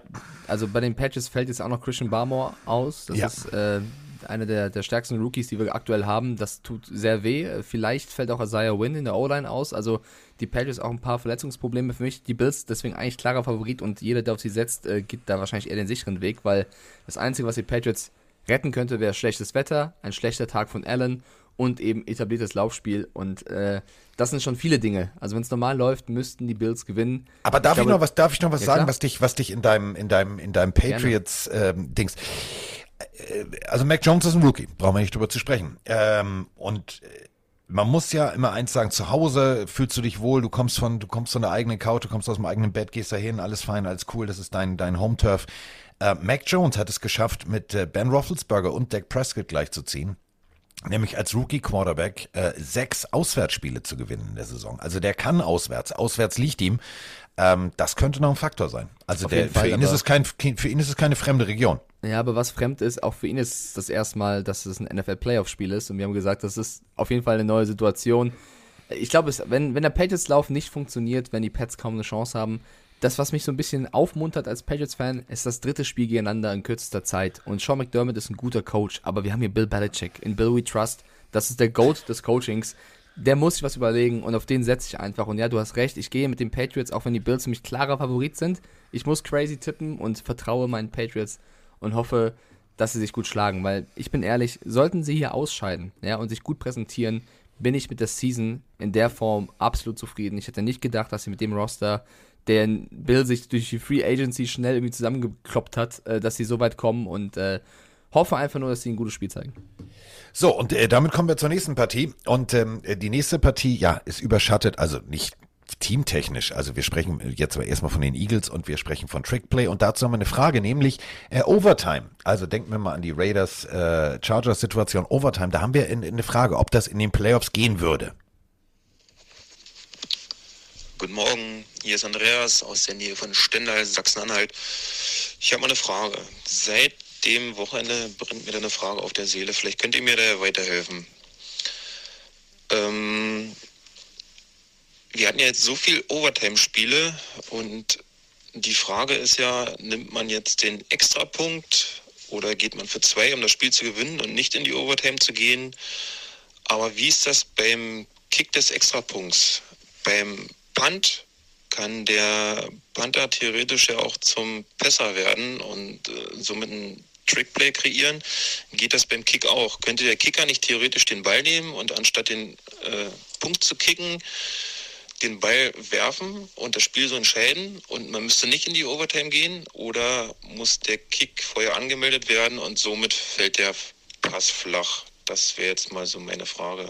Also bei den Patches fällt jetzt auch noch Christian Barmore aus. Das Ja. ist äh, einer der, der stärksten Rookies, die wir aktuell haben. Das tut sehr weh. Vielleicht fällt auch Isaiah Wynn in der O-Line aus. Also die Patches auch ein paar Verletzungsprobleme für mich. Die Bills deswegen eigentlich klarer Favorit und jeder, der auf sie setzt, äh, geht da wahrscheinlich eher den sicheren Weg, weil das Einzige, was die Patriots retten könnte, wäre schlechtes Wetter, ein schlechter Tag von Allen und eben etabliertes Laufspiel. Und äh, das sind schon viele Dinge. Also wenn es normal läuft, müssten die Bills gewinnen. Aber darf ich, glaube- noch was, darf ich noch was Ja, sagen, klar. was dich, was dich in deinem, in deinem, in deinem Patriots ähm, Dings. Äh, Also Mac Jones ist ein Rookie, brauchen wir nicht drüber zu sprechen. Ähm, und äh, man muss ja immer eins sagen, zu Hause fühlst du dich wohl, du kommst von, du kommst von der eigenen Couch, du kommst aus dem eigenen Bett, gehst dahin, alles fein, alles cool, das ist dein, dein Home-Turf. Äh, Mac Jones hat es geschafft, mit äh, Ben Roethlisberger und Dak Prescott gleichzuziehen nämlich als Rookie-Quarterback äh, sechs Auswärtsspiele zu gewinnen in der Saison. Also der kann auswärts. Auswärts liegt ihm. Ähm, das könnte noch ein Faktor sein. Also der, Fall, für, ihn ist es kein, für ihn ist es keine fremde Region. Ja, aber was fremd ist, auch für ihn ist das erste Mal, dass es ein NFL-Playoff-Spiel ist. Und wir haben gesagt, das ist auf jeden Fall eine neue Situation. Ich glaube, wenn, wenn der Patriots-Lauf nicht funktioniert, wenn die Pets kaum eine Chance haben, das, was mich so ein bisschen aufmuntert als Patriots-Fan, ist das dritte Spiel gegeneinander in kürzester Zeit. Und Sean McDermott ist ein guter Coach, aber wir haben hier Bill Belichick. In Bill We Trust. Das ist der Goat des Coachings. Der muss sich was überlegen und auf den setze ich einfach. Und ja, du hast recht, ich gehe mit den Patriots, auch wenn die Bills mich klarer Favorit sind. Ich muss crazy tippen und vertraue meinen Patriots und hoffe, dass sie sich gut schlagen, weil ich bin ehrlich, sollten sie hier ausscheiden, ja, und sich gut präsentieren, bin ich mit der Season in der Form absolut zufrieden. Ich hätte nicht gedacht, dass sie mit dem Roster, der Bill sich durch die Free Agency schnell irgendwie zusammengekloppt hat, äh, dass sie so weit kommen und äh, hoffe einfach nur, dass sie ein gutes Spiel zeigen. So, und äh, damit kommen wir zur nächsten Partie. Und ähm, die nächste Partie, ja, ist überschattet, also nicht teamtechnisch. Also wir sprechen jetzt aber erstmal von den Eagles und wir sprechen von Trickplay. Und dazu haben wir eine Frage, nämlich äh, Overtime. Also denken wir mal an die Raiders äh, Chargers Situation Overtime. Da haben wir in, in eine Frage, ob das in den Playoffs gehen würde. Guten Morgen, hier ist Andreas aus der Nähe von Stendal, Sachsen-Anhalt. Ich habe mal eine Frage. Seit dem Wochenende brennt mir da eine Frage auf der Seele. Vielleicht könnt ihr mir da weiterhelfen. Ähm, wir hatten ja jetzt so viel Overtime-Spiele und die Frage ist ja, nimmt man jetzt den Extrapunkt oder geht man für zwei, um das Spiel zu gewinnen und nicht in die Overtime zu gehen? Aber wie ist das beim Kick des Extrapunkts? Beim Punt kann der Panther theoretisch ja auch zum Pässer werden und äh, somit ein Trickplay kreieren. Geht das beim Kick auch? Könnte der Kicker nicht theoretisch den Ball nehmen und anstatt den äh, Punkt zu kicken, den Ball werfen und das Spiel so entscheiden und man müsste nicht in die Overtime gehen oder muss der Kick vorher angemeldet werden und somit fällt der Pass flach? Das wäre jetzt mal so meine Frage.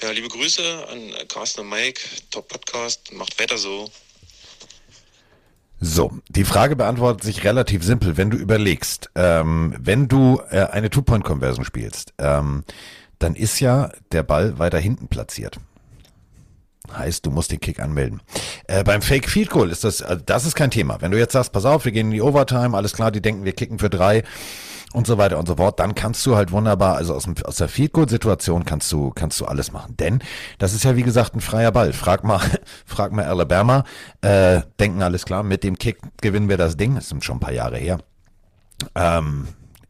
Ja, liebe Grüße an Carsten und Mike. Top Podcast. Macht weiter so. So, die Frage beantwortet sich relativ simpel, wenn du überlegst, ähm, wenn du äh, eine Two-Point-Conversion spielst, ähm, dann ist ja der Ball weiter hinten platziert. Heißt, du musst den Kick anmelden. Äh, beim Fake Field Goal ist das, also das ist kein Thema. Wenn du jetzt sagst, pass auf, wir gehen in die Overtime, alles klar, die denken, wir kicken für drei und so weiter und so fort, dann kannst du halt wunderbar, also aus, dem, aus der Field Goal Situation kannst du, kannst du alles machen. Denn das ist ja wie gesagt ein freier Ball. Frag mal, frag mal Alabama, äh, denken alles klar, mit dem Kick gewinnen wir das Ding. Das sind schon ein paar Jahre her. Ähm,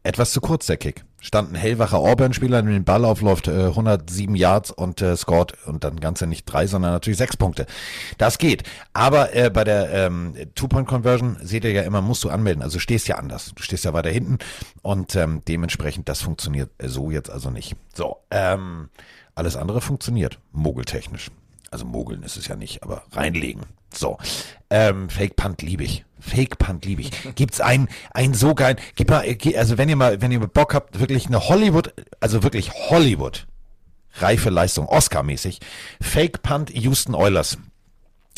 etwas zu kurz der Kick. Stand ein hellwacher Auburn-Spieler, der den Ball aufläuft, äh, 107 Yards und äh, scored und dann ganze nicht drei, sondern natürlich sechs Punkte. Das geht. Aber äh, bei der ähm, Two-Point-Conversion seht ihr ja immer, musst du anmelden. Also du stehst ja anders. Du stehst ja weiter hinten und ähm, dementsprechend, das funktioniert so jetzt also nicht. So, ähm, alles andere funktioniert, mogeltechnisch. Also mogeln ist es ja nicht, aber reinlegen. So, ähm, Fake Punt liebe ich. Fake Punt liebe ich. Gibt's einen, einen so geilen, gib mal, also wenn ihr mal, wenn ihr Bock habt, wirklich eine Hollywood, also wirklich Hollywood, reife Leistung, Oscar-mäßig, Fake Punt Houston Oilers.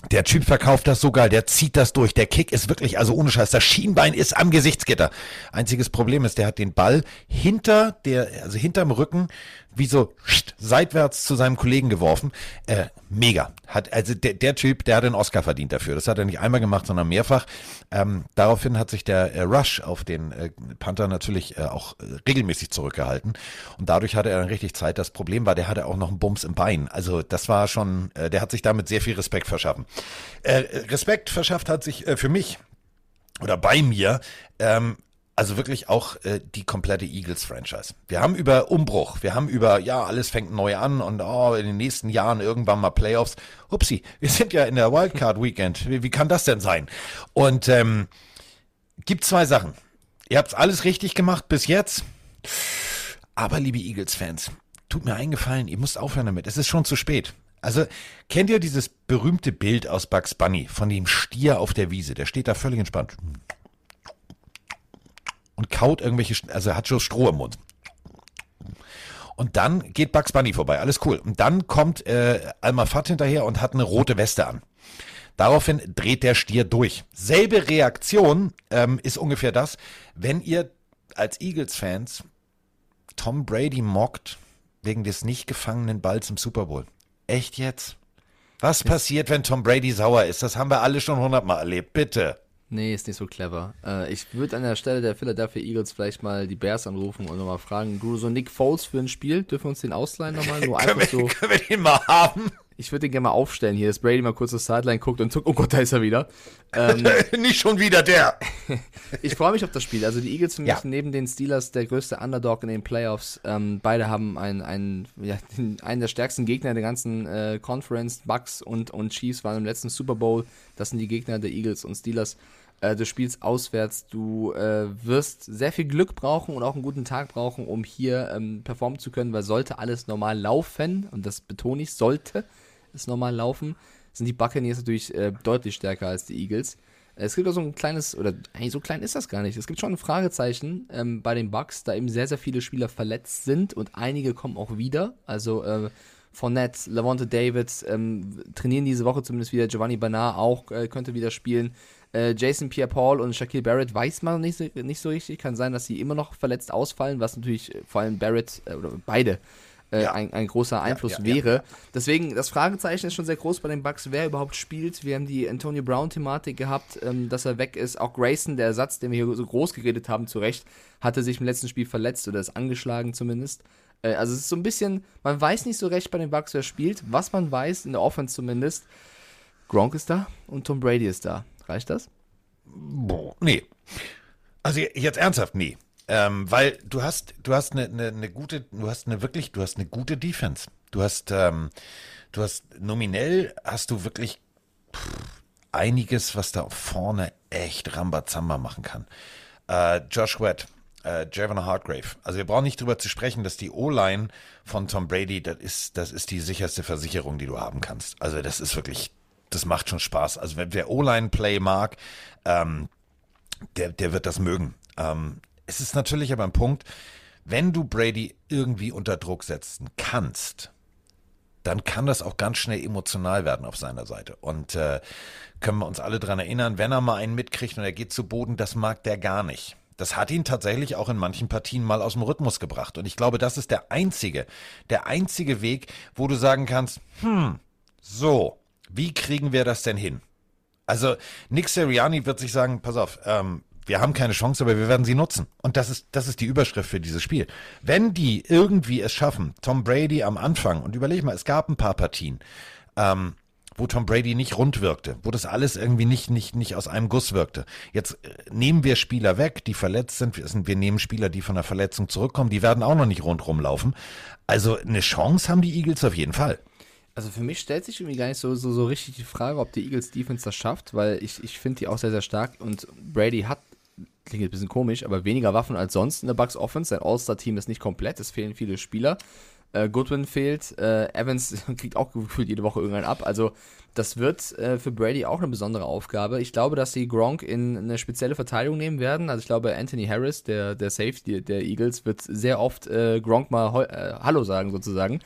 Der Typ verkauft das so geil, der zieht das durch. Der Kick ist wirklich, also ohne Scheiß, das Schienbein ist am Gesichtsgitter. Einziges Problem ist, der hat den Ball hinter der, also hinterm Rücken, wie so seitwärts zu seinem Kollegen geworfen. Äh, mega. Hat, also der, der Typ, der hat den Oscar verdient dafür. Das hat er nicht einmal gemacht, sondern mehrfach. Ähm, daraufhin hat sich der äh, Rush auf den äh, Panther natürlich äh, auch äh, regelmäßig zurückgehalten. Und dadurch hatte er dann richtig Zeit. Das Problem war, der hatte auch noch einen Bums im Bein. Also das war schon, äh, der hat sich damit sehr viel Respekt verschaffen. Äh, Respekt verschafft hat sich äh, für mich oder bei mir ähm, also wirklich auch äh, die komplette Eagles-Franchise. Wir haben über Umbruch, wir haben über, ja, alles fängt neu an und oh, in den nächsten Jahren irgendwann mal Playoffs. Upsi, wir sind ja in der Wildcard-Weekend. Wie, wie kann das denn sein? Und ähm, gibt zwei Sachen. Ihr habt alles richtig gemacht bis jetzt. Aber liebe Eagles-Fans, tut mir eingefallen, ihr müsst aufhören damit. Es ist schon zu spät. Also kennt ihr dieses berühmte Bild aus Bugs Bunny von dem Stier auf der Wiese? Der steht da völlig entspannt und kaut irgendwelche, also er hat schon Stroh im Mund. Und dann geht Bugs Bunny vorbei, alles cool. Und dann kommt äh, Alma Fat hinterher und hat eine rote Weste an. Daraufhin dreht der Stier durch. Selbe Reaktion ähm, ist ungefähr das, wenn ihr als Eagles-Fans Tom Brady mockt wegen des nicht gefangenen Balls im Super Bowl. Echt jetzt? Was passiert, wenn Tom Brady sauer ist? Das haben wir alle schon hundertmal erlebt. Bitte. Nee, ist nicht so clever. Äh, ich würde an der Stelle der Philadelphia Eagles vielleicht mal die Bears anrufen und nochmal fragen, du, so Nick Foles für ein Spiel, dürfen wir uns den ausleihen nochmal? Nur können, einfach wir, so. können wir den mal haben? Ich würde den gerne mal aufstellen hier, dass Brady mal kurz das Sideline guckt und zuckt, oh Gott, da ist er wieder. Ähm, Nicht schon wieder der. ich freue mich auf das Spiel. Also die Eagles für mich Ja. neben den Steelers der größte Underdog in den Playoffs. Ähm, beide haben einen, einen, ja, einen der stärksten Gegner der ganzen äh, Conference. Bucks und, und Chiefs waren im letzten Super Bowl. Das sind die Gegner der Eagles und Steelers. Äh, du spielst auswärts, du äh, wirst sehr viel Glück brauchen und auch einen guten Tag brauchen, um hier ähm, performen zu können, weil sollte alles normal laufen, und das betone ich, sollte es normal laufen, sind die Buccaneers natürlich äh, deutlich stärker als die Eagles. Es gibt auch so ein kleines, oder eigentlich so klein ist das gar nicht. Es gibt schon ein Fragezeichen ähm, bei den Bucks, da eben sehr, sehr viele Spieler verletzt sind und einige kommen auch wieder. Also äh, Fournette, Lavonte David ähm, trainieren diese Woche zumindest wieder. Giovanni Bernard auch äh, könnte wieder spielen. Äh, Jason Pierre-Paul und Shaquille Barrett weiß man nicht so, nicht so richtig. Kann sein, dass sie immer noch verletzt ausfallen, was natürlich äh, vor allem Barrett äh, oder beide äh, ein, ein großer Einfluss ja, ja, wäre. Deswegen, das Fragezeichen ist schon sehr groß bei den Bucks, wer überhaupt spielt. Wir haben die Antonio Brown-Thematik gehabt, ähm, dass er weg ist. Auch Grayson, der Ersatz, den wir hier so groß geredet haben, zu Recht, hatte sich im letzten Spiel verletzt oder ist angeschlagen zumindest. Äh, also es ist so ein bisschen, man weiß nicht so recht bei den Bucks, wer spielt. Was man weiß, in der Offense zumindest, Gronk ist da und Tom Brady ist da. Reicht das? Nee. Also jetzt ernsthaft, nee. Ähm, weil du hast, du hast eine, eine, eine gute, du hast eine wirklich, du hast eine gute Defense. Du hast, ähm, du hast nominell hast du wirklich pff, einiges, was da vorne echt Rambazamba machen kann. Äh, Josh Wett, äh, Javon Hargrave. Also wir brauchen nicht drüber zu sprechen, dass die O-Line von Tom Brady, das ist, das ist die sicherste Versicherung, die du haben kannst. Also das ist wirklich, das macht schon Spaß. Also wenn wer O-Line-Play mag, ähm, der, der wird das mögen. Ähm, es ist natürlich aber ein Punkt, wenn du Brady irgendwie unter Druck setzen kannst, dann kann das auch ganz schnell emotional werden auf seiner Seite. Und äh, können wir uns alle dran erinnern, wenn er mal einen mitkriegt und er geht zu Boden, das mag der gar nicht. Das hat ihn tatsächlich auch in manchen Partien mal aus dem Rhythmus gebracht. Und ich glaube, das ist der einzige, der einzige Weg, wo du sagen kannst, hm, so, wie kriegen wir das denn hin? Also Nick Seriani wird sich sagen, pass auf, ähm, wir haben keine Chance, aber wir werden sie nutzen. Und das ist, das ist die Überschrift für dieses Spiel. Wenn die irgendwie es schaffen, Tom Brady am Anfang, und überleg mal, es gab ein paar Partien, ähm, wo Tom Brady nicht rund wirkte, wo das alles irgendwie nicht, nicht, nicht aus einem Guss wirkte. Jetzt äh, nehmen wir Spieler weg, die verletzt sind. Wir, nehmen Spieler, die von der Verletzung zurückkommen, die werden auch noch nicht rundrum laufen. Also eine Chance haben die Eagles auf jeden Fall. Also für mich stellt sich irgendwie gar nicht so, so, so richtig die Frage, ob die Eagles Defense das schafft, weil ich, ich finde die auch sehr, sehr stark und Brady hat, klingt ein bisschen komisch, aber weniger Waffen als sonst in der Bucks Offense. Sein All-Star-Team ist nicht komplett, es fehlen viele Spieler. Äh, Goodwin fehlt, äh, Evans kriegt auch gefühlt jede Woche irgendwann ab. Also das wird äh, für Brady auch eine besondere Aufgabe. Ich glaube, dass sie Gronk in eine spezielle Verteidigung nehmen werden. Also ich glaube, Anthony Harris, der, der Safety der Eagles, wird sehr oft äh, Gronk mal äh, Hallo sagen sozusagen.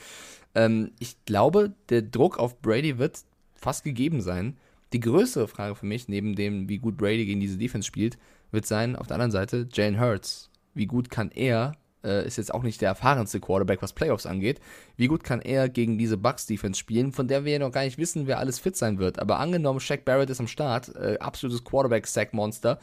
Ähm, ich glaube, der Druck auf Brady wird fast gegeben sein. Die größere Frage für mich, neben dem, wie gut Brady gegen diese Defense spielt, wird sein, auf der anderen Seite, Jalen Hurts. Wie gut kann er, äh, ist jetzt auch nicht der erfahrenste Quarterback, was Playoffs angeht, wie gut kann er gegen diese Bucks-Defense spielen, von der wir ja noch gar nicht wissen, wer alles fit sein wird. Aber angenommen, Shaq Barrett ist am Start, äh, absolutes Quarterback-Sack-Monster.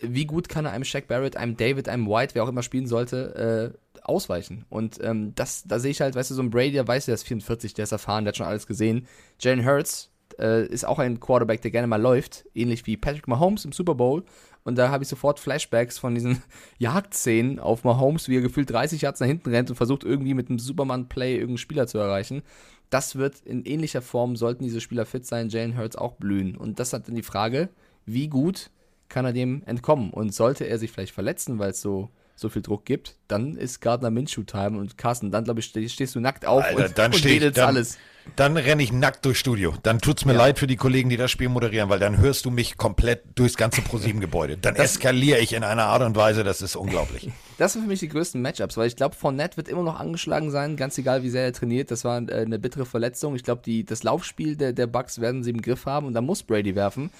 Wie gut kann er einem Shaq Barrett, einem David, einem White, wer auch immer spielen sollte, äh, ausweichen. Und ähm, das, da sehe ich halt, weißt du, so ein Brady, der weiß, der ist 44, der ist erfahren, der hat schon alles gesehen. Jalen Hurts äh, ist auch ein Quarterback, der gerne mal läuft, ähnlich wie Patrick Mahomes im Super Bowl. Und da habe ich sofort Flashbacks von diesen Jagdszenen auf Mahomes, wie er gefühlt 30 Yards nach hinten rennt und versucht irgendwie mit einem Superman-Play irgendeinen Spieler zu erreichen. Das wird in ähnlicher Form, sollten diese Spieler fit sein, Jalen Hurts auch blühen. Und das hat dann die Frage, wie gut kann er dem entkommen? Und sollte er sich vielleicht verletzen, weil es so so viel Druck gibt, dann ist Gardner Minshew-Time und Carsten, dann glaube ich, stehst du nackt auf Alter, und, dann und steh dann, alles. Dann renne ich nackt durchs Studio. Dann tut's mir Ja. leid für die Kollegen, die das Spiel moderieren, weil dann hörst du mich komplett durchs ganze ProSieben-Gebäude. Dann Das- eskaliere ich in einer Art und Weise, das ist unglaublich. Das sind für mich die größten Matchups, weil ich glaube, Fournette wird immer noch angeschlagen sein, ganz egal, wie sehr er trainiert. Das war äh, eine bittere Verletzung. Ich glaube, das Laufspiel der, der Bucks werden sie im Griff haben und da muss Brady werfen.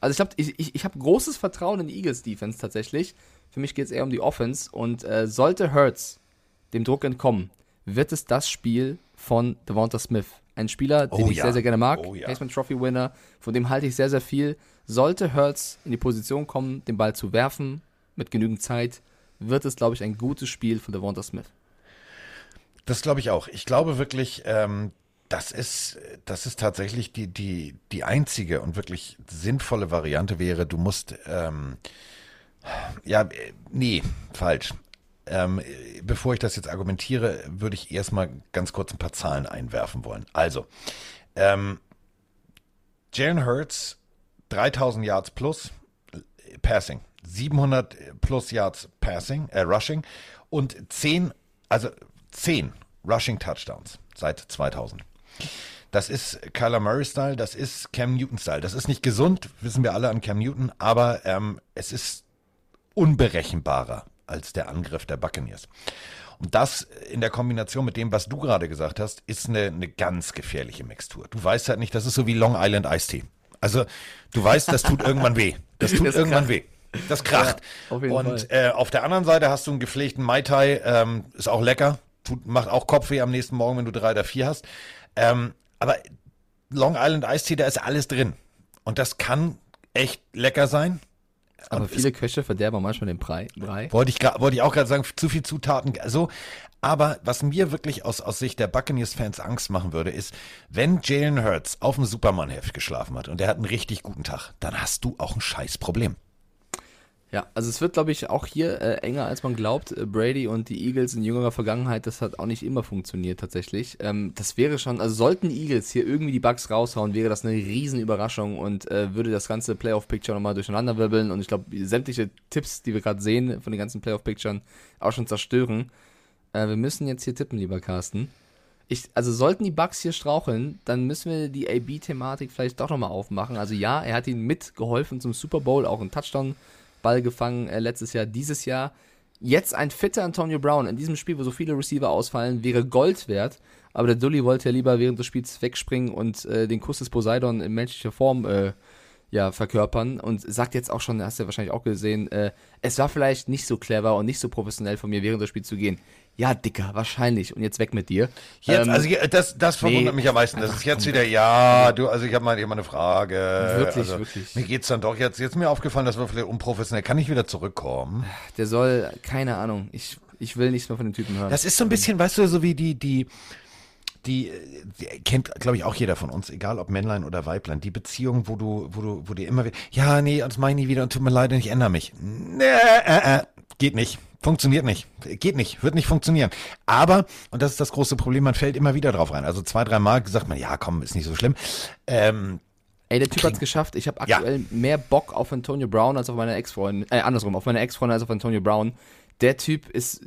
Also ich glaube, ich, ich, ich habe großes Vertrauen in die Eagles-Defense tatsächlich. Für mich geht es eher um die Offense und äh, sollte Hurts dem Druck entkommen, wird es das Spiel von Devonta Smith. Ein Spieler, den Oh ich ja. sehr, sehr gerne mag. Oh ja. Heisman Trophy Winner, von dem halte ich sehr, sehr viel. Sollte Hurts in die Position kommen, den Ball zu werfen, mit genügend Zeit, wird es, glaube ich, ein gutes Spiel von Devonta Smith. Das glaube ich auch. Ich glaube wirklich, ähm, das ist, das ist tatsächlich die, die, die einzige und wirklich sinnvolle Variante wäre, du musst, ähm, ja, äh, nee, falsch. Ähm, äh, bevor ich das jetzt argumentiere, würde ich erstmal ganz kurz ein paar Zahlen einwerfen wollen. Also, ähm, Jalen Hurts, 3000 Yards plus äh, Passing, 700 plus Yards Passing, äh, Rushing und 10, also 10 Rushing Touchdowns seit 2000. Das ist Kyler Murray-Style, das ist Cam Newton-Style. Das ist nicht gesund, wissen wir alle an Cam Newton, aber ähm, es ist unberechenbarer als der Angriff der Buccaneers. Und das in der Kombination mit dem, was du gerade gesagt hast, ist eine, eine ganz gefährliche Mixtur. Du weißt halt nicht, das ist so wie Long Island Iced Tea. Also du weißt, das tut irgendwann weh. Das tut Das irgendwann kracht. weh. Das kracht. Ja, auf Und äh, auf der anderen Seite hast du einen gepflegten Mai Tai, ähm, ist auch lecker, tut, macht auch Kopfweh am nächsten Morgen, wenn du drei oder vier hast. Ähm, aber Long Island Iced Tea, da ist alles drin. Und das kann echt lecker sein. Aber viele Köche verderben manchmal den Brei. Brei. wollte ich, wollte ich auch gerade sagen, zu viel Zutaten. So, aber was mir wirklich aus, aus Sicht der Buccaneers-Fans Angst machen würde, ist, wenn Jalen Hurts auf dem Superman-Heft geschlafen hat und der hat einen richtig guten Tag, dann hast du auch ein scheiß Problem. Ja, also es wird, glaube ich, auch hier äh, enger, als man glaubt. Äh, Brady und die Eagles in jüngerer Vergangenheit, das hat auch nicht immer funktioniert tatsächlich. Ähm, das wäre schon, also sollten die Eagles hier irgendwie die Bugs raushauen, wäre das eine riesen Überraschung und äh, würde das ganze Playoff-Picture nochmal durcheinanderwirbeln. Und ich glaube, sämtliche Tipps, die wir gerade sehen von den ganzen Playoff-Picturen, auch schon zerstören. Äh, wir müssen jetzt hier tippen, lieber Carsten. Ich, also sollten die Bugs hier straucheln, dann müssen wir die AB-Thematik vielleicht doch nochmal aufmachen. Also ja, er hat ihnen mitgeholfen zum Super Bowl, auch einen Touchdown Ball gefangen äh, letztes Jahr, dieses Jahr. Jetzt ein fitter Antonio Brown in diesem Spiel, wo so viele Receiver ausfallen, wäre Gold wert. Aber der Dully wollte ja lieber während des Spiels wegspringen und äh, den Kuss des Poseidon in menschlicher Form äh, ja, verkörpern und sagt jetzt auch schon, hast du ja wahrscheinlich auch gesehen, äh, es war vielleicht nicht so clever und nicht so professionell von mir, während des Spiels zu gehen. Ja, Dicker, wahrscheinlich. Und jetzt weg mit dir. Jetzt, Ähm, also das, das verwundert nee, mich am meisten. Das ist jetzt wieder, ja, du, also ich habe mal, ich hab mal eine Frage. Wirklich, also, wirklich. Mir geht's dann doch jetzt, jetzt ist mir aufgefallen, das war vielleicht unprofessionell. Kann ich wieder zurückkommen? Der soll, keine Ahnung, ich, ich will nichts mehr von dem Typen hören. Das ist so ein bisschen, weißt du, so wie die, die, die, die kennt, glaube ich, auch jeder von uns, egal ob Männlein oder Weiblein, die Beziehung, wo du, wo du, wo dir immer wieder, ja, nee, das mach ich nie wieder und tut mir leid und ich ändere mich. Nee, äh, äh, geht nicht. Funktioniert nicht. Geht nicht. Wird nicht funktionieren. Aber, und das ist das große Problem, man fällt immer wieder drauf rein. Also zwei, drei Mal sagt man, ja, komm, ist nicht so schlimm. Ähm, Ey, der Typ hat's geschafft. Ich habe aktuell mehr Bock auf Antonio Brown als auf meine Ex-Freundin. Äh, andersrum, auf meine Ex-Freundin als auf Antonio Brown. Der Typ ist.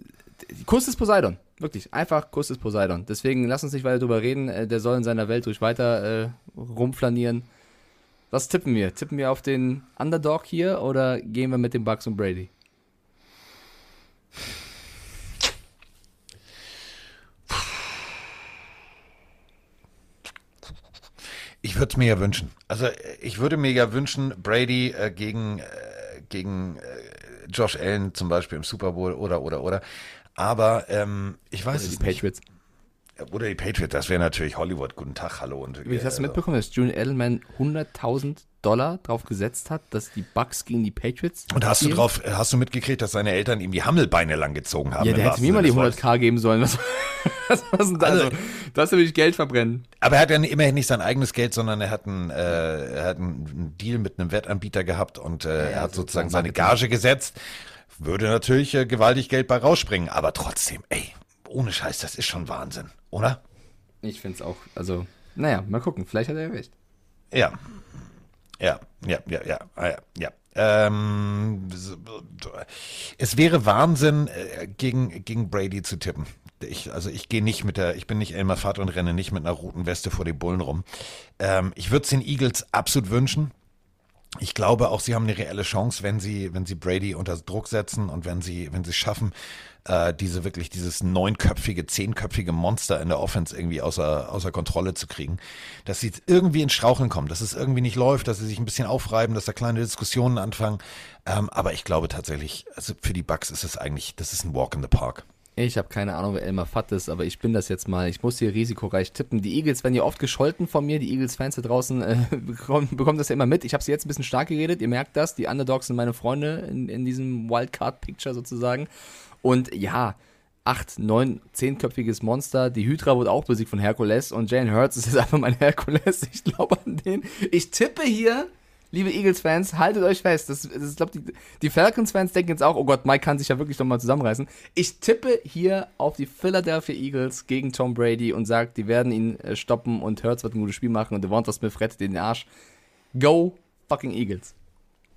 Kuss des Poseidon. Wirklich. Einfach Kuss des Poseidon. Deswegen lass uns nicht weiter drüber reden. Äh, Der soll in seiner Welt durch weiter äh, rumflanieren. Was tippen wir? Tippen wir auf den Underdog hier oder gehen wir mit den Bucks und Brady? Ich würde es mir ja wünschen. Also ich würde mir ja wünschen, Brady äh, gegen, äh, gegen äh, Josh Allen zum Beispiel im Super Bowl oder oder oder. Aber ähm, ich weiß Oder es die Patriots. nicht. Oder die Patriots, das wäre natürlich Hollywood. Guten Tag, hallo. Und, Wie hast du äh, mitbekommen, dass Julian Edelman 100.000 Dollar drauf gesetzt hat, dass die Bucks gegen die Patriots Und hast du drauf, hast du mitgekriegt, dass seine Eltern ihm die Hammelbeine langgezogen haben? Ja, der hätte mir mal die Sinne des Wortes? 100k geben sollen. Was, was, was denn? Also- Also, das würde ich Geld verbrennen. Aber er hat ja immerhin nicht sein eigenes Geld, sondern er hat einen, äh, er hat einen Deal mit einem Wettanbieter gehabt und äh, er hat sozusagen seine Gage gesetzt. Würde natürlich äh, gewaltig Geld bei rausspringen, aber trotzdem, ey, ohne Scheiß, das ist schon Wahnsinn, oder? Ich finde es auch, also, naja, mal gucken, vielleicht hat er recht. Ja. Ja, ja, ja, ja, ah, ja, ja. Ähm, es wäre Wahnsinn, äh, gegen, gegen Brady zu tippen. Ich, also ich gehe nicht mit der, ich bin nicht Elmar Fudd und renne nicht mit einer roten Weste vor den Bullen rum. Ähm, ich würde es den Eagles absolut wünschen. Ich glaube auch, sie haben eine reelle Chance, wenn sie, wenn sie Brady unter Druck setzen und wenn sie, wenn sie schaffen, äh, diese wirklich dieses neunköpfige, zehnköpfige Monster in der Offense irgendwie außer, außer Kontrolle zu kriegen, dass sie irgendwie ins Straucheln kommen, dass es irgendwie nicht läuft, dass sie sich ein bisschen aufreiben, dass da kleine Diskussionen anfangen. Ähm, aber ich glaube tatsächlich, also für die Bucks ist es eigentlich, das ist ein Walk in the Park. Ich habe keine Ahnung, wer Elmar Fatt ist, aber ich bin das jetzt mal. Ich muss hier risikoreich tippen. Die Eagles werden ja oft gescholten von mir. Die Eagles-Fans da draußen äh, bekommen, bekommen das ja immer mit. Ich habe sie jetzt ein bisschen stark geredet. Ihr merkt das. Die Underdogs sind meine Freunde in, in diesem Wildcard-Picture sozusagen. Und ja, acht, neun, zehnköpfiges Monster. Die Hydra wurde auch besiegt von Herkules und Jane Hurts ist jetzt einfach mein Herkules. Ich glaube an den. Ich tippe hier, liebe Eagles-Fans, haltet euch fest. Das, das, glaube, die, die Falcons-Fans denken jetzt auch, oh Gott, Mike kann sich ja wirklich nochmal zusammenreißen. Ich tippe hier auf die Philadelphia Eagles gegen Tom Brady und sage, die werden ihn äh, stoppen und Hurts wird ein gutes Spiel machen und Devonta Smith rettet den Arsch. Go fucking Eagles.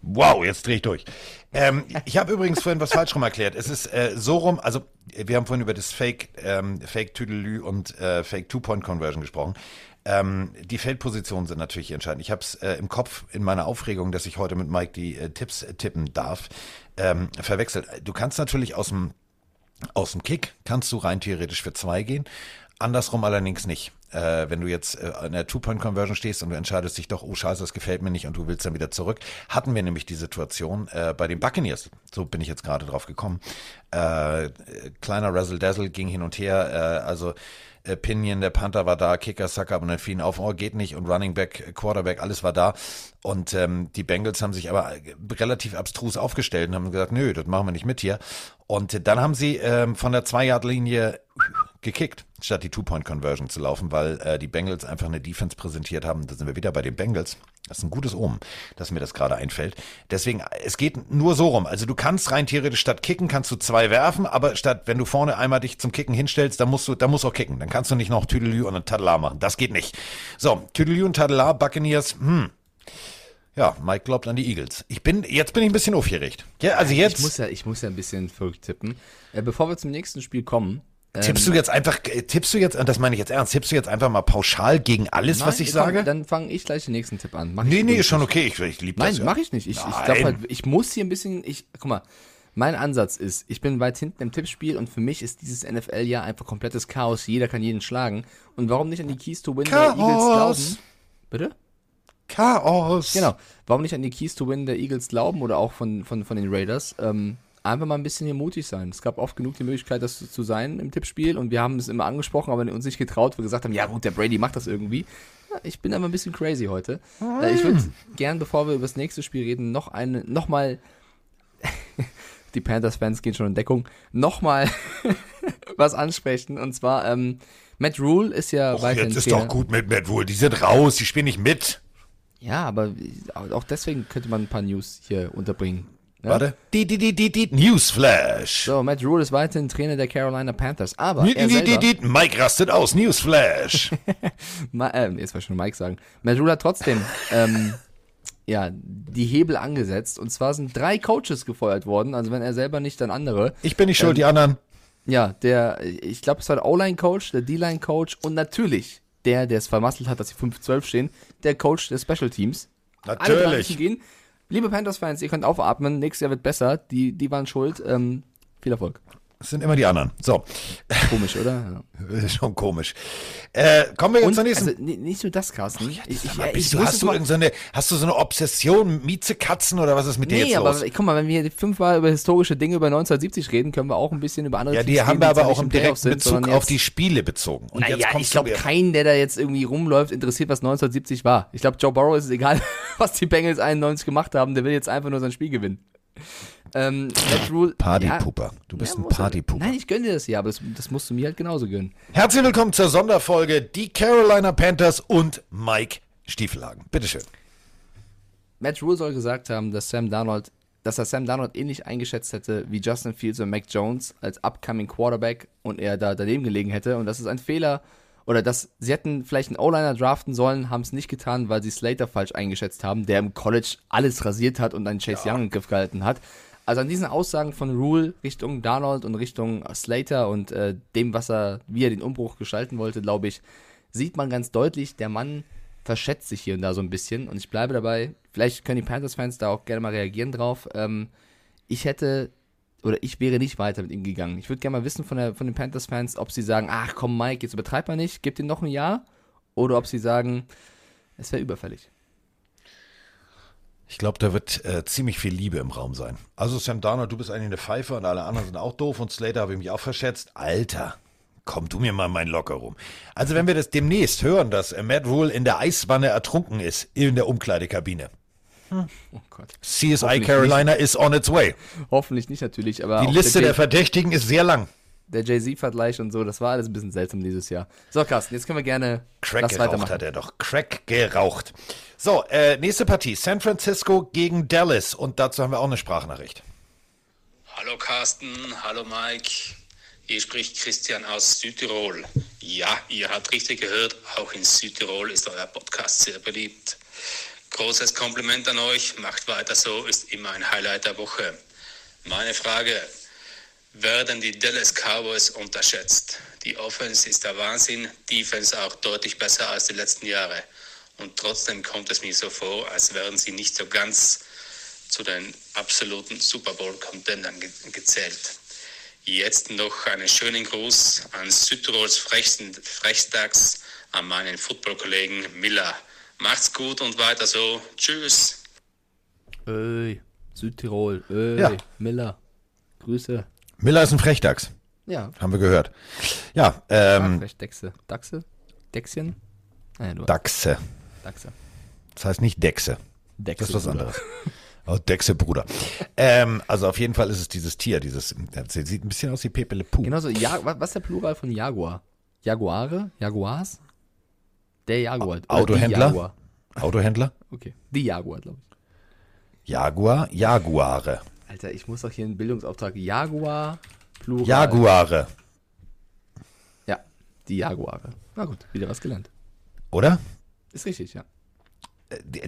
Wow, jetzt drehe ich durch. Ähm, ich habe übrigens vorhin was falsch rum erklärt. Es ist äh, so rum, also wir haben vorhin über das Fake, ähm, Fake Tüdelü und äh, Fake Two-Point-Conversion gesprochen. Ähm, die Feldpositionen sind natürlich entscheidend. Ich habe es äh, im Kopf in meiner Aufregung, dass ich heute mit Mike die äh, Tipps äh, tippen darf, ähm, verwechselt. Du kannst natürlich aus dem aus dem Kick kannst du rein theoretisch für zwei gehen. Andersrum allerdings nicht. Äh, wenn du jetzt äh, an der Two-Point-Conversion stehst und du entscheidest dich doch, oh scheiße, das gefällt mir nicht und du willst dann wieder zurück, hatten wir nämlich die Situation äh, bei den Buccaneers. So bin ich jetzt gerade drauf gekommen. Äh, äh, kleiner Razzle-Dazzle ging hin und her, äh, also äh, Pinion, der Panther war da, Kicker, Sucker und dann fielen auf, oh geht nicht und Running Back, äh, Quarterback, alles war da. Und ähm, die Bengals haben sich aber äh, relativ abstrus aufgestellt und haben gesagt, nö, das machen wir nicht mit hier. Und äh, dann haben sie ähm, von der Zwei-Yard-Linie gekickt. Statt die Two-Point-Conversion zu laufen, weil äh, die Bengals einfach eine Defense präsentiert haben. Da sind wir wieder bei den Bengals. Das ist ein gutes Omen, dass mir das gerade einfällt. Deswegen, es geht nur so rum. Also du kannst rein theoretisch statt kicken, kannst du zwei werfen, aber statt, wenn du vorne einmal dich zum Kicken hinstellst, dann musst du, dann musst du auch kicken. Dann kannst du nicht noch Tüdelü und ein Tadela machen. Das geht nicht. So, Tüdelü und Tadela, Buccaneers, hm. Ja, Mike glaubt an die Eagles. Ich bin, jetzt bin ich ein bisschen aufgeregt. Ja, also jetzt. Ich muss ja, ich muss ja ein bisschen verrückt tippen. Äh, bevor wir zum nächsten Spiel kommen. Tippst du jetzt einfach, äh, tippst du jetzt, und das meine ich jetzt ernst, tippst du jetzt einfach mal pauschal gegen alles, Nein, was ich komm, sage? Dann fange ich gleich den nächsten Tipp an. Mach ich nee, nee, ist schon okay. Ich, ich liebe Nein, das. ja. mache ich nicht. Ich, ich Nein. glaube halt, ich muss hier ein bisschen, ich, guck mal, mein Ansatz ist, ich bin weit hinten im Tippspiel und für mich ist dieses NFL-Jahr einfach komplettes Chaos. Jeder kann jeden schlagen. Und warum nicht an die Keys to Win der Chaos. Eagles glauben? Bitte? Chaos. Genau. Warum nicht an die Keys to Win der Eagles glauben oder auch von, von, von den Raiders? Ähm, einfach mal ein bisschen hier mutig sein. Es gab oft genug die Möglichkeit, das zu, sein im Tippspiel und wir haben es immer angesprochen, aber uns nicht getraut, weil wir gesagt haben, ja gut, der Brady macht das irgendwie. Ja, ich bin aber ein bisschen crazy heute. Äh, ich würde gern, bevor wir über das nächste Spiel reden, noch eine, noch mal die Panthers-Fans gehen schon in Deckung, nochmal was ansprechen. Und zwar, ähm, Matt Rule ist ja Och, weiterhin jetzt ist doch gut mit Matt Wohl. Die sind raus, die spielen nicht mit. Ja, aber auch deswegen könnte man ein paar News hier unterbringen. Ne? Warte. Die, die, die, die, die, Newsflash. So, Matt Rule ist weiterhin Trainer der Carolina Panthers, aber Die, er die, die, selber, die, Mike rastet aus. Newsflash. Ma, äh, jetzt wollte ich schon Mike sagen. Matt Rule hat trotzdem ähm, ja, die Hebel angesetzt und zwar sind drei Coaches gefeuert worden, also wenn er selber nicht, dann andere. Ich bin nicht schuld, Ähm, die anderen. Ja, der, ich glaube, es war der O-Line-Coach, der D-Line-Coach und natürlich der, der es vermasselt hat, dass sie 5-12 stehen, der Coach der Special Teams. Alle drei Natürlich. müssen gehen. Liebe Panthers-Fans, ihr könnt aufatmen, nächstes Jahr wird besser, die, die waren schuld. Ähm, viel Erfolg. Das sind immer die anderen. So. Komisch, oder? Ja. Schon komisch. Äh, kommen wir jetzt Und, zur nächsten. also, ni- nicht nur das, Carsten. ich, ich, Sag mal, ich, bist du, hast, es du so eine, hast du so eine Obsession, Miezekatzen oder was ist mit dir Nee, jetzt aber los? guck mal, wenn wir fünfmal über historische Dinge über 1970 reden, können wir auch ein bisschen über andere Ja, die Teams haben wir aber auch im direkten sind, Bezug auf die Spiele bezogen. Und naja, ich glaube, keinen, der da jetzt irgendwie rumläuft, interessiert, was 1970 war. Ich glaube, Joe Burrow ist es egal, was die Bengals 91 gemacht haben, der will jetzt einfach nur sein Spiel gewinnen. Ähm, Matt Rule, Partypooper. Du bist ein muss er- Partypooper. Nein, ich gönne dir das ja, aber das, das musst du mir halt genauso gönnen. Herzlich willkommen zur Sonderfolge Die Carolina Panthers und Mike Stiefelhagen. Bitteschön. Matt Rule soll gesagt haben, dass Sam Darnold, dass er Sam Darnold ähnlich eingeschätzt hätte wie Justin Fields und Mac Jones als upcoming Quarterback und er da daneben gelegen hätte und das ist ein Fehler oder dass sie hätten vielleicht einen O-Liner draften sollen, haben es nicht getan, weil sie Slater falsch eingeschätzt haben, der im College alles rasiert hat und einen Chase Young im Griff gehalten hat. Also an diesen Aussagen von Rule Richtung Darnold und Richtung Slater und äh, dem, was er, wie er den Umbruch gestalten wollte, glaube ich, sieht man ganz deutlich, der Mann verschätzt sich hier und da so ein bisschen. Und ich bleibe dabei, vielleicht können die Panthers-Fans da auch gerne mal reagieren drauf. Ähm, ich hätte, oder ich wäre nicht weiter mit ihm gegangen. Ich würde gerne mal wissen von, der, von den Panthers-Fans, ob sie sagen, ach komm Mike, jetzt übertreib mal nicht, gib ihm noch ein Jahr. Oder ob sie sagen, es wäre überfällig. Ich glaube, da wird äh, ziemlich viel Liebe im Raum sein. Also Sam Darnold, du bist eigentlich eine Pfeife und alle anderen sind auch doof und Slater habe ich mich auch verschätzt. Alter, komm du mir mal mein Locker rum. Also wenn wir das demnächst hören, dass äh, Matt Rule in der Eiswanne ertrunken ist, in der Umkleidekabine. Oh Gott. CSI Carolina is on its way. Hoffentlich nicht natürlich, aber Die Liste der Jay- Verdächtigen ist sehr lang. Der Jay-Z-Vergleich und so, das war alles ein bisschen seltsam dieses Jahr. So, Carsten, jetzt können wir gerne Crack das geraucht hat er doch. Crack geraucht. So, äh, nächste Partie. San Francisco gegen Dallas. Und dazu haben wir auch eine Sprachnachricht. Hallo Carsten, hallo Mike. Hier spricht Christian aus Südtirol. Ja, ihr habt richtig gehört, auch in Südtirol ist euer Podcast sehr beliebt. Großes Kompliment an euch, macht weiter so, ist immer ein Highlight der Woche. Meine Frage, werden die Dallas Cowboys unterschätzt? Die Offense ist der Wahnsinn, Defense auch deutlich besser als die letzten Jahre. Und trotzdem kommt es mir so vor, als wären sie nicht so ganz zu den absoluten Super Bowl-Contendern ge gezählt. Jetzt noch einen schönen Gruß an Südtirols Frechstags, an meinen Football-Kollegen Miller. Macht's gut und weiter so. Tschüss. Öy, Südtirol, öy, Ja. Miller, Grüße. Miller ist ein Frechdachs. Ja. Haben wir gehört. Ja, ähm, Vielleicht Dechse. Dachse? Dechschen? Naja, du. Dachse. Dachse. Das heißt nicht Dechse. Dechse, das ist was anderes. Oh, Dechse, Bruder. ähm, also auf jeden Fall ist es dieses Tier, dieses, das sieht ein bisschen aus wie Pepe Le Pew. Genauso, ja, wa- was ist der Plural von Jaguar? Jaguare? Jaguars? Der Jaguar. Autohändler? Jaguar. Autohändler? Okay. Die Jaguar, glaube ich. Jaguar, Jaguare. Alter, ich muss doch hier einen Bildungsauftrag. Jaguar, Plural. Jaguare, Ja, die Jaguare. Na gut, wieder was gelernt. oder? Ist richtig, ja.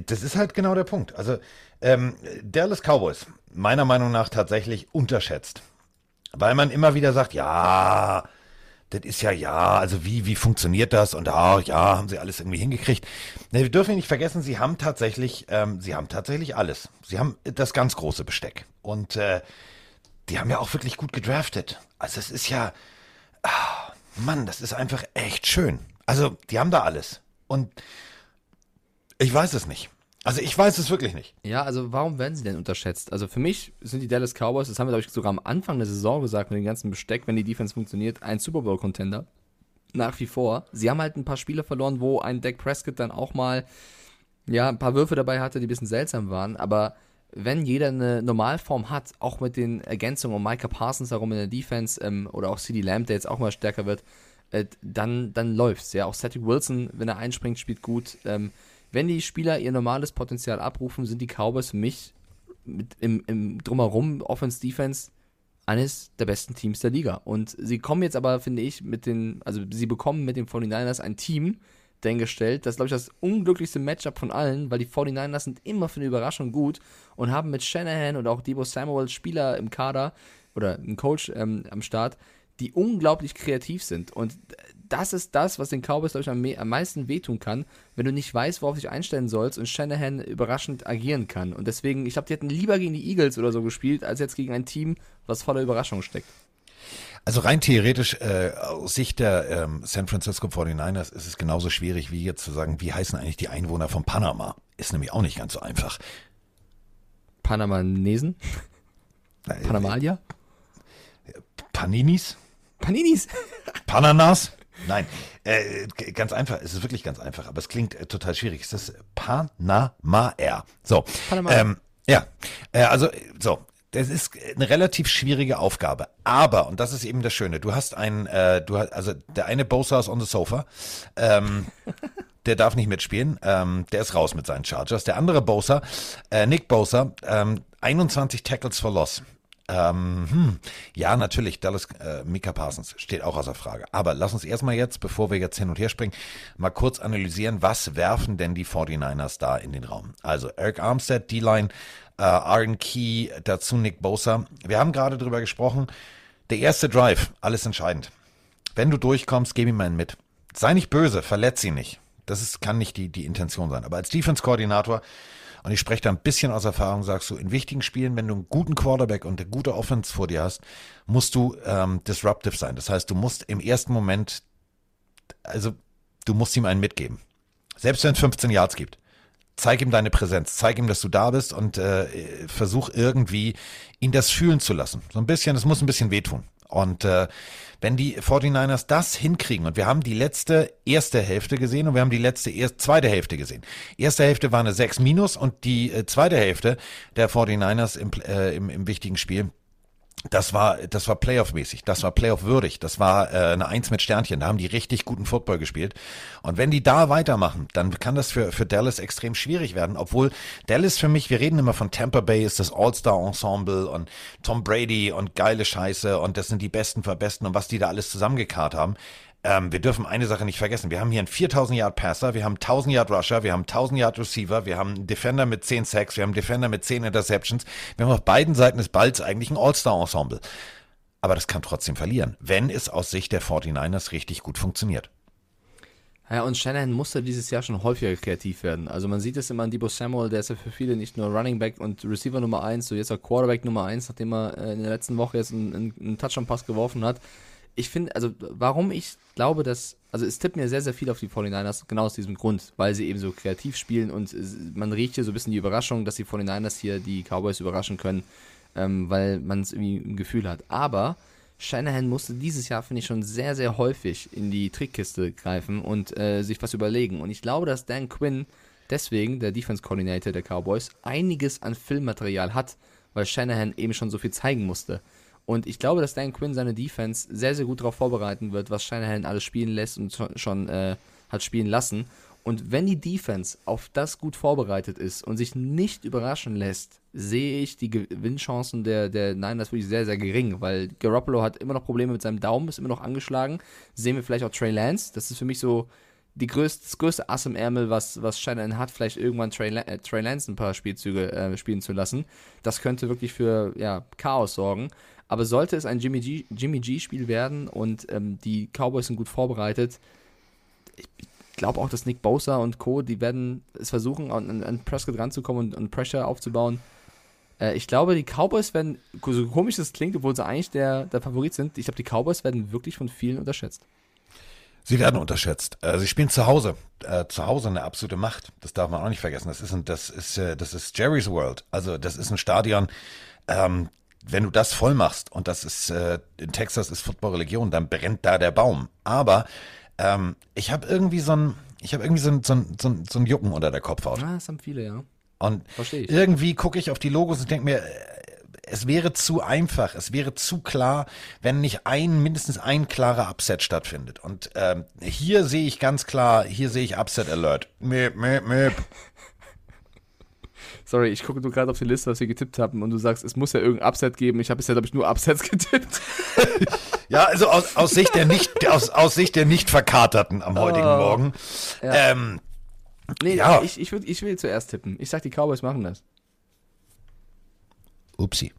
Das ist halt genau der Punkt. Also, ähm, Dallas Cowboys, meiner Meinung nach tatsächlich unterschätzt. Weil man immer wieder sagt, ja, das ist ja, ja, also wie, wie funktioniert das? Und ah, ja, haben sie alles irgendwie hingekriegt. Ne, wir dürfen nicht vergessen, sie haben tatsächlich, ähm, sie haben tatsächlich alles. Sie haben das ganz große Besteck. Und äh, die haben ja auch wirklich gut gedraftet. Also es ist ja, ah, Mann, das ist einfach echt schön. Also, die haben da alles. Und ich weiß es nicht. Also ich weiß es wirklich nicht. Ja, also warum werden sie denn unterschätzt? Also für mich sind die Dallas Cowboys, das haben wir, glaube ich, sogar am Anfang der Saison gesagt, mit dem ganzen Besteck, wenn die Defense funktioniert, ein Super Bowl-Contender. Nach wie vor. Sie haben halt ein paar Spiele verloren, wo ein Dak Prescott dann auch mal, ja, ein paar Würfe dabei hatte, die ein bisschen seltsam waren, aber wenn jeder eine Normalform hat, auch mit den Ergänzungen um Micah Parsons herum in der Defense ähm, oder auch CD Lamb, der jetzt auch mal stärker wird, äh, dann, dann läuft's. Ja, auch Cedric Wilson, wenn er einspringt, spielt gut. Ähm, wenn die Spieler ihr normales Potenzial abrufen, sind die Cowboys für mich mit, im, im Drumherum Offense Defense eines der besten Teams der Liga. Und sie kommen jetzt aber, finde ich, mit den, also sie bekommen mit den 49ers ein Team dahingestellt. Das ist, glaube ich, das unglücklichste Matchup von allen, weil die 49ers sind immer für eine Überraschung gut und haben mit Shanahan und auch Debo Samuel Spieler im Kader oder einen Coach ähm, am Start, die unglaublich kreativ sind. Und das ist das, was den Cowboys, glaube ich, am, me- am meisten wehtun kann, wenn du nicht weißt, worauf du dich einstellen sollst und Shanahan überraschend agieren kann. Und deswegen, ich glaube, die hätten lieber gegen die Eagles oder so gespielt, als jetzt gegen ein Team, was voller Überraschung steckt. Also rein theoretisch äh, aus Sicht der ähm, San Francisco 49ers ist es genauso schwierig wie jetzt zu sagen, wie heißen eigentlich die Einwohner von Panama? Ist nämlich auch nicht ganz so einfach. Panamanesen? Panamalia? Paninis? Paninis? Pananas? Nein, äh, ganz einfach. Es ist wirklich ganz einfach, aber es klingt äh, total schwierig. Es ist Panama-R. So, Panama. ähm, ja, äh, also so. Das ist eine relativ schwierige Aufgabe. Aber, und das ist eben das Schöne, du hast einen, äh, du hast, also der eine Bosa ist on the sofa, ähm, der darf nicht mitspielen, ähm, der ist raus mit seinen Chargers. Der andere Bosa, äh, Nick Bosa, ähm, 21 Tackles for Loss. Ähm, hm, ja, natürlich, Dallas äh, Mika Parsons steht auch außer Frage. Aber lass uns erstmal jetzt, bevor wir jetzt hin und her springen, mal kurz analysieren, was werfen denn die 49ers da in den Raum? Also Eric Armstead, D-Line, äh, Aaron Key, dazu Nick Bosa. Wir haben gerade drüber gesprochen. Der erste Drive, alles entscheidend. Wenn du durchkommst, gib ihm einen mit. Sei nicht böse, verletz ihn nicht. Das ist, kann nicht die, die Intention sein. Aber als Defense-Koordinator, und ich spreche da ein bisschen aus Erfahrung, sagst du, in wichtigen Spielen, wenn du einen guten Quarterback und eine gute Offense vor dir hast, musst du ähm, disruptive sein. Das heißt, du musst im ersten Moment, also du musst ihm einen mitgeben. Selbst wenn es 15 Yards gibt. Zeig ihm deine Präsenz, zeig ihm, dass du da bist und äh, versuch irgendwie ihn das fühlen zu lassen. So ein bisschen, es muss ein bisschen wehtun. Und äh, wenn die 49ers das hinkriegen, und wir haben die letzte erste Hälfte gesehen und wir haben die letzte erst, zweite Hälfte gesehen. Erste Hälfte war eine 6 minus und die äh, zweite Hälfte der 49ers im, äh, im, im wichtigen Spiel, das war, das war Playoff-mäßig, das war Playoff-würdig, das war äh, eine Eins mit Sternchen, da haben die richtig guten Football gespielt. Und wenn die da weitermachen, dann kann das für, für Dallas extrem schwierig werden, obwohl Dallas für mich, wir reden immer von Tampa Bay, ist das All-Star-Ensemble und Tom Brady und geile Scheiße und das sind die Besten für Besten und was die da alles zusammengekarrt haben. Ähm, wir dürfen eine Sache nicht vergessen. Wir haben hier einen 4000 Yard Passer, wir haben 1000 Yard Rusher, wir haben 1000 Yard Receiver, wir haben einen Defender mit 10 Sacks, wir haben einen Defender mit 10 Interceptions. Wir haben auf beiden Seiten des Balls eigentlich ein All-Star-Ensemble. Aber das kann trotzdem verlieren, wenn es aus Sicht der 49ers richtig gut funktioniert. Ja, und Shanahan musste dieses Jahr schon häufiger kreativ werden. Also man sieht es immer an Debo Samuel, der ist ja für viele nicht nur Running Back und Receiver Nummer 1, so jetzt auch Quarterback Nummer 1, nachdem er äh, in der letzten Woche jetzt einen, einen, Touchdown-Pass geworfen hat. Ich finde, also warum ich glaube, dass, also es tippt mir sehr, sehr viel auf die 49ers, genau aus diesem Grund, weil sie eben so kreativ spielen und man riecht hier so ein bisschen die Überraschung, dass die 49ers hier die Cowboys überraschen können, ähm, weil man es irgendwie im Gefühl hat. Aber Shanahan musste dieses Jahr, finde ich, schon sehr, sehr häufig in die Trickkiste greifen und äh, sich was überlegen. Und ich glaube, dass Dan Quinn deswegen, der Defense Coordinator der Cowboys, einiges an Filmmaterial hat, weil Shanahan eben schon so viel zeigen musste. Und ich glaube, dass Dan Quinn seine Defense sehr, sehr gut darauf vorbereiten wird, was Shanahan alles spielen lässt und schon, äh, hat spielen lassen. Und wenn die Defense auf das gut vorbereitet ist und sich nicht überraschen lässt, sehe ich die Gewinnchancen der, der Niners wirklich sehr, sehr gering, weil Garoppolo hat immer noch Probleme mit seinem Daumen, ist immer noch angeschlagen. Sehen wir vielleicht auch Trey Lance, das ist für mich so die größte, das größte Ass im Ärmel, was, was Shannon hat, vielleicht irgendwann Trey, äh, Trey Lance ein paar Spielzüge äh, spielen zu lassen. Das könnte wirklich für ja, Chaos sorgen. Aber sollte es ein Jimmy G, Jimmy G Spiel werden und ähm, die Cowboys sind gut vorbereitet, ich glaube auch, dass Nick Bosa und Co., die werden es versuchen, an, an Prescott ranzukommen und, und Pressure aufzubauen. Äh, ich glaube, die Cowboys werden, so komisch es klingt, obwohl sie eigentlich der, der Favorit sind, ich glaube, die Cowboys werden wirklich von vielen unterschätzt. Sie werden unterschätzt. Äh, sie spielen zu Hause. Äh, zu Hause eine absolute Macht. Das darf man auch nicht vergessen. Das ist, ein, das ist, äh, das ist Jerry's World. Also das ist ein Stadion. Ähm, wenn du das voll machst und das ist äh, in Texas ist Football-Religion, dann brennt da der Baum. Aber ähm, ich habe irgendwie so ein, ich habe irgendwie so ein, so, ein, so, ein, so ein Jucken unter der Kopfhaut. Ah, das haben viele, ja. Und irgendwie gucke ich auf die Logos und denke mir, äh, es wäre zu einfach, es wäre zu klar, wenn nicht ein, mindestens ein klarer Upset stattfindet. Und ähm, hier sehe ich ganz klar, hier sehe ich Upset Alert. Möp, möp, möp. Sorry, ich gucke nur gerade auf die Liste, was wir getippt haben und du sagst, es muss ja irgendein Upset geben. Ich habe bisher, glaube ich, nur Upsets getippt. Ja, also aus, aus Sicht der nicht, aus, aus Sicht der nicht verkaterten am heutigen Oh. Morgen. Ja. Ähm, Nee, Ja. ich, ich, würd, ich will zuerst tippen. Ich sag, die Cowboys machen das. upsi.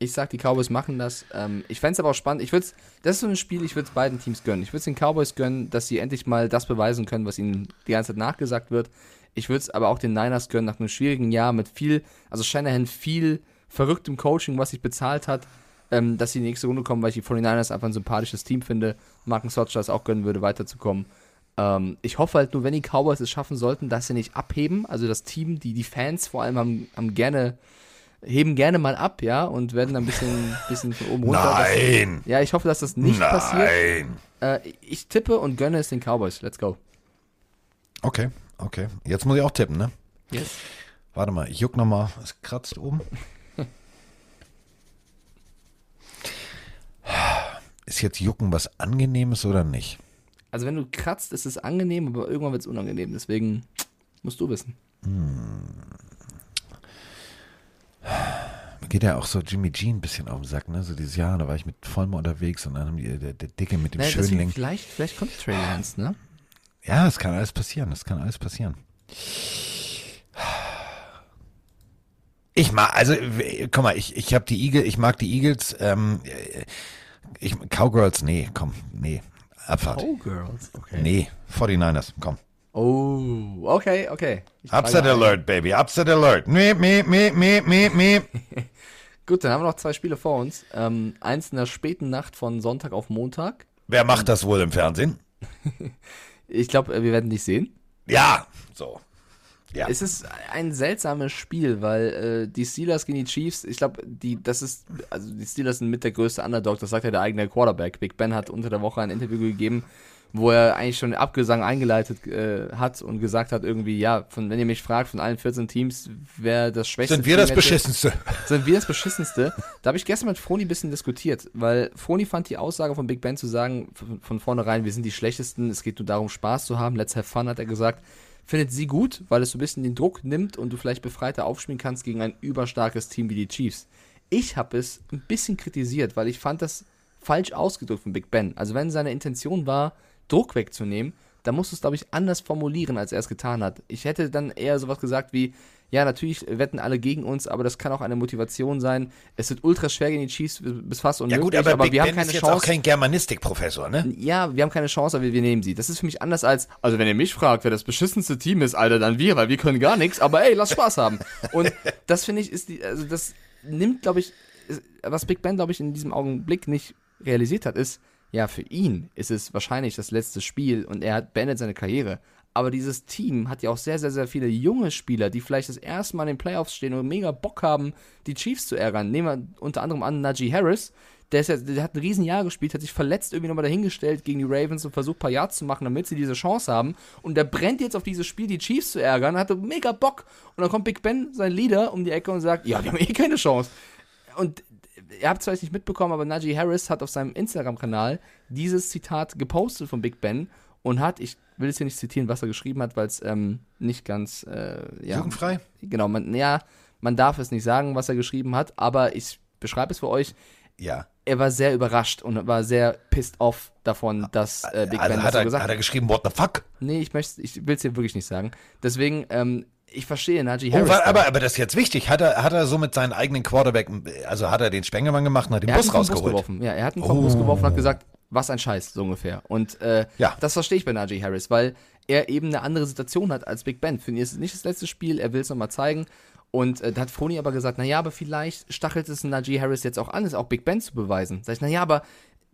Ich sag, die Cowboys machen das. Ähm, ich fände es aber auch spannend. Ich würd's, das ist so ein Spiel, ich würde es beiden Teams gönnen. Ich würde es den Cowboys gönnen, dass sie endlich mal das beweisen können, was ihnen die ganze Zeit nachgesagt wird. Ich würde es aber auch den Niners gönnen, nach einem schwierigen Jahr mit viel, also Shanahan viel verrücktem Coaching, was sich bezahlt hat, ähm, dass sie in die nächste Runde kommen, weil ich die 49ers einfach ein sympathisches Team finde. Marken Sotcher es auch gönnen würde, weiterzukommen. Ähm, ich hoffe halt nur, wenn die Cowboys es schaffen sollten, dass sie nicht abheben. Also das Team, die, die Fans vor allem haben, haben gerne heben gerne mal ab, ja, und werden dann ein bisschen, bisschen von oben runter. Nein. Das, ja, ich hoffe, dass das nicht Nein. passiert. Äh, ich tippe und gönne es den Cowboys. Let's go. Okay, okay. Jetzt muss ich auch tippen, ne? Yes. Warte mal, ich juck nochmal. Es kratzt oben. Ist jetzt Jucken was Angenehmes oder nicht? Also wenn du kratzt, ist es angenehm, aber irgendwann wird es unangenehm. Deswegen musst du wissen. Mir geht ja auch so Jimmy G ein bisschen auf den Sack, ne? So dieses Jahr, da war ich mit Vollmer unterwegs und dann haben die, der, der Dicke mit dem Naja, Schönling. vielleicht, vielleicht kommt Trey Lance, ne? Ja, es kann alles passieren, es kann alles passieren. Ich mag, also, guck mal, ich, ich habe die Eagle, ich mag die Eagles, ähm, äh, ich, Cowgirls, nee, komm, nee, Abfahrt. Cowgirls, okay. Nee, 49ers, komm. Oh, okay, okay. Ich Upset trage ein. Alert, Baby, Upset Alert. Meh, meh, meh, meh, meh, meh. Gut, dann haben wir noch zwei Spiele vor uns. Ähm, eins in der späten Nacht von Sonntag auf Montag. Wer macht das wohl im Fernsehen? Ich glaube, wir werden dich sehen. Ja, so. Ja. Es ist ein seltsames Spiel, weil äh, die Steelers gegen die Chiefs, ich glaube, die, das ist, also die Steelers sind mit der größte Underdog, das sagt ja der eigene Quarterback. Big Ben hat unter der Woche ein Interview gegeben, wo er eigentlich schon Abgesang eingeleitet äh, hat und gesagt hat, irgendwie, ja, von, wenn ihr mich fragt, von allen 14 Teams, wer das schwächste Sind wir das hätte, Beschissenste? Sind wir das Beschissenste? Da habe ich gestern mit Froni ein bisschen diskutiert, weil Froni fand die Aussage von Big Ben zu sagen, von, von vornherein, wir sind die Schlechtesten, es geht nur darum, Spaß zu haben, let's have fun, hat er gesagt. Findet sie gut, weil es so ein bisschen den Druck nimmt und du vielleicht befreiter aufspielen kannst gegen ein überstarkes Team wie die Chiefs. Ich habe es ein bisschen kritisiert, weil ich fand das falsch ausgedrückt von Big Ben. Also wenn seine Intention war, Druck wegzunehmen, dann musst du es, glaube ich, anders formulieren, als er es getan hat. Ich hätte dann eher sowas gesagt wie, ja, natürlich wetten alle gegen uns, aber das kann auch eine Motivation sein. Es wird ultra schwer gegen die Chiefs, bis fast Ja unmöglich, gut, aber, Big wir Ben haben keine ist jetzt Chance. auch kein Germanistikprofessor, ne? Ja, wir haben keine Chance, aber wir, nehmen sie. Das ist für mich anders als, also wenn ihr mich fragt, wer das beschissenste Team ist, Alter, dann wir, weil wir können gar nichts, aber ey, lass Spaß haben. Und das finde ich, ist die, also das nimmt, glaube ich, was Big Ben, glaube ich, in diesem Augenblick nicht realisiert hat, ist, ja, für ihn ist es wahrscheinlich das letzte Spiel und er hat beendet seine Karriere. Aber dieses Team hat ja auch sehr, sehr, sehr viele junge Spieler, die vielleicht das erste Mal in den Playoffs stehen und mega Bock haben, die Chiefs zu ärgern. Nehmen wir unter anderem an Najee Harris, der, ja, der hat ein Riesenjahr gespielt, hat sich verletzt irgendwie nochmal dahingestellt gegen die Ravens und versucht, ein paar Yards zu machen, damit sie diese Chance haben. Und der brennt jetzt auf dieses Spiel, die Chiefs zu ärgern, hatte mega Bock. Und dann kommt Big Ben, sein Leader, um die Ecke und sagt, ja, wir haben eh keine Chance. Und ihr habt es vielleicht nicht mitbekommen, aber Najee Harris hat auf seinem Instagram-Kanal dieses Zitat gepostet von Big Ben und hat, ich will es hier nicht zitieren, was er geschrieben hat, weil es ähm, nicht ganz äh, ja, Jugendfrei? Genau, man, ja, man darf es nicht sagen, was er geschrieben hat, aber ich beschreibe es für euch. Ja. Er war sehr überrascht und war sehr pissed off davon, dass äh, Big Also Ben hat, das so er, gesagt hat er geschrieben, what the fuck? Nee, ich möchte, ich will es dir wirklich nicht sagen. Deswegen, ähm, ich verstehe Najee Oh, Harris. wa- da. aber, aber das ist jetzt wichtig. Hat er, hat er so mit seinen eigenen Quarterback, also hat er den Spengemann gemacht und hat den er Bus hat vom Bus rausgeholt? geworfen. Ja, er hat ihn vom Bus Oh. geworfen und hat gesagt, was ein Scheiß, so ungefähr. Und äh, das verstehe ich bei Najee Harris, weil er eben eine andere Situation hat als Big Ben. Für ihn ist es nicht das letzte Spiel, er will es nochmal zeigen. Und äh, da hat Froni aber gesagt, naja, aber vielleicht stachelt es Najee Harris jetzt auch an, es auch Big Ben zu beweisen. Sag ich, naja, aber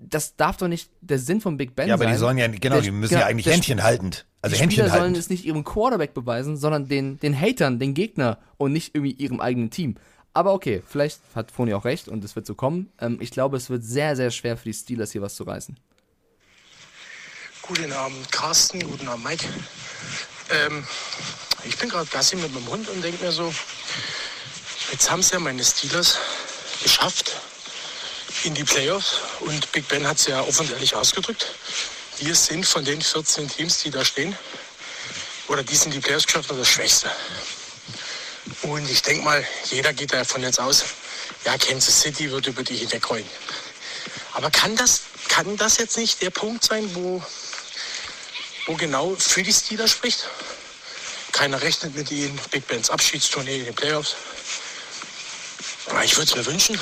das darf doch nicht der Sinn von Big Ben Ja, aber sein. die sollen ja, genau, die müssen ja eigentlich der Händchen haltend. Also die Händchen Spieler sollen es nicht ihrem Quarterback beweisen, sondern den, den Hatern, den Gegner und nicht irgendwie ihrem eigenen Team. Aber okay, vielleicht hat Froni auch recht und es wird so kommen. Ähm, ich glaube, es wird sehr, sehr schwer für die Steelers hier was zu reißen. Guten Abend, Carsten. Guten Abend, Mike. Ähm, ich bin gerade Gassi mit meinem Hund und denke mir so, jetzt haben es ja meine Steelers geschafft in die Playoffs und Big Ben hat es ja offen ehrlich ausgedrückt. Wir sind von den 14 Teams, die da stehen, oder die sind die Playoffs geschafft das Schwächste. Und ich denke mal, jeder geht davon jetzt aus, ja, Kansas City wird über die hinwegrollen. Aber kann das, kann das jetzt nicht der Punkt sein, wo, wo genau für die Steelers spricht? Keiner rechnet mit ihnen. Big Bens Abschiedstournee in den Playoffs. Aber Ich würde es mir wünschen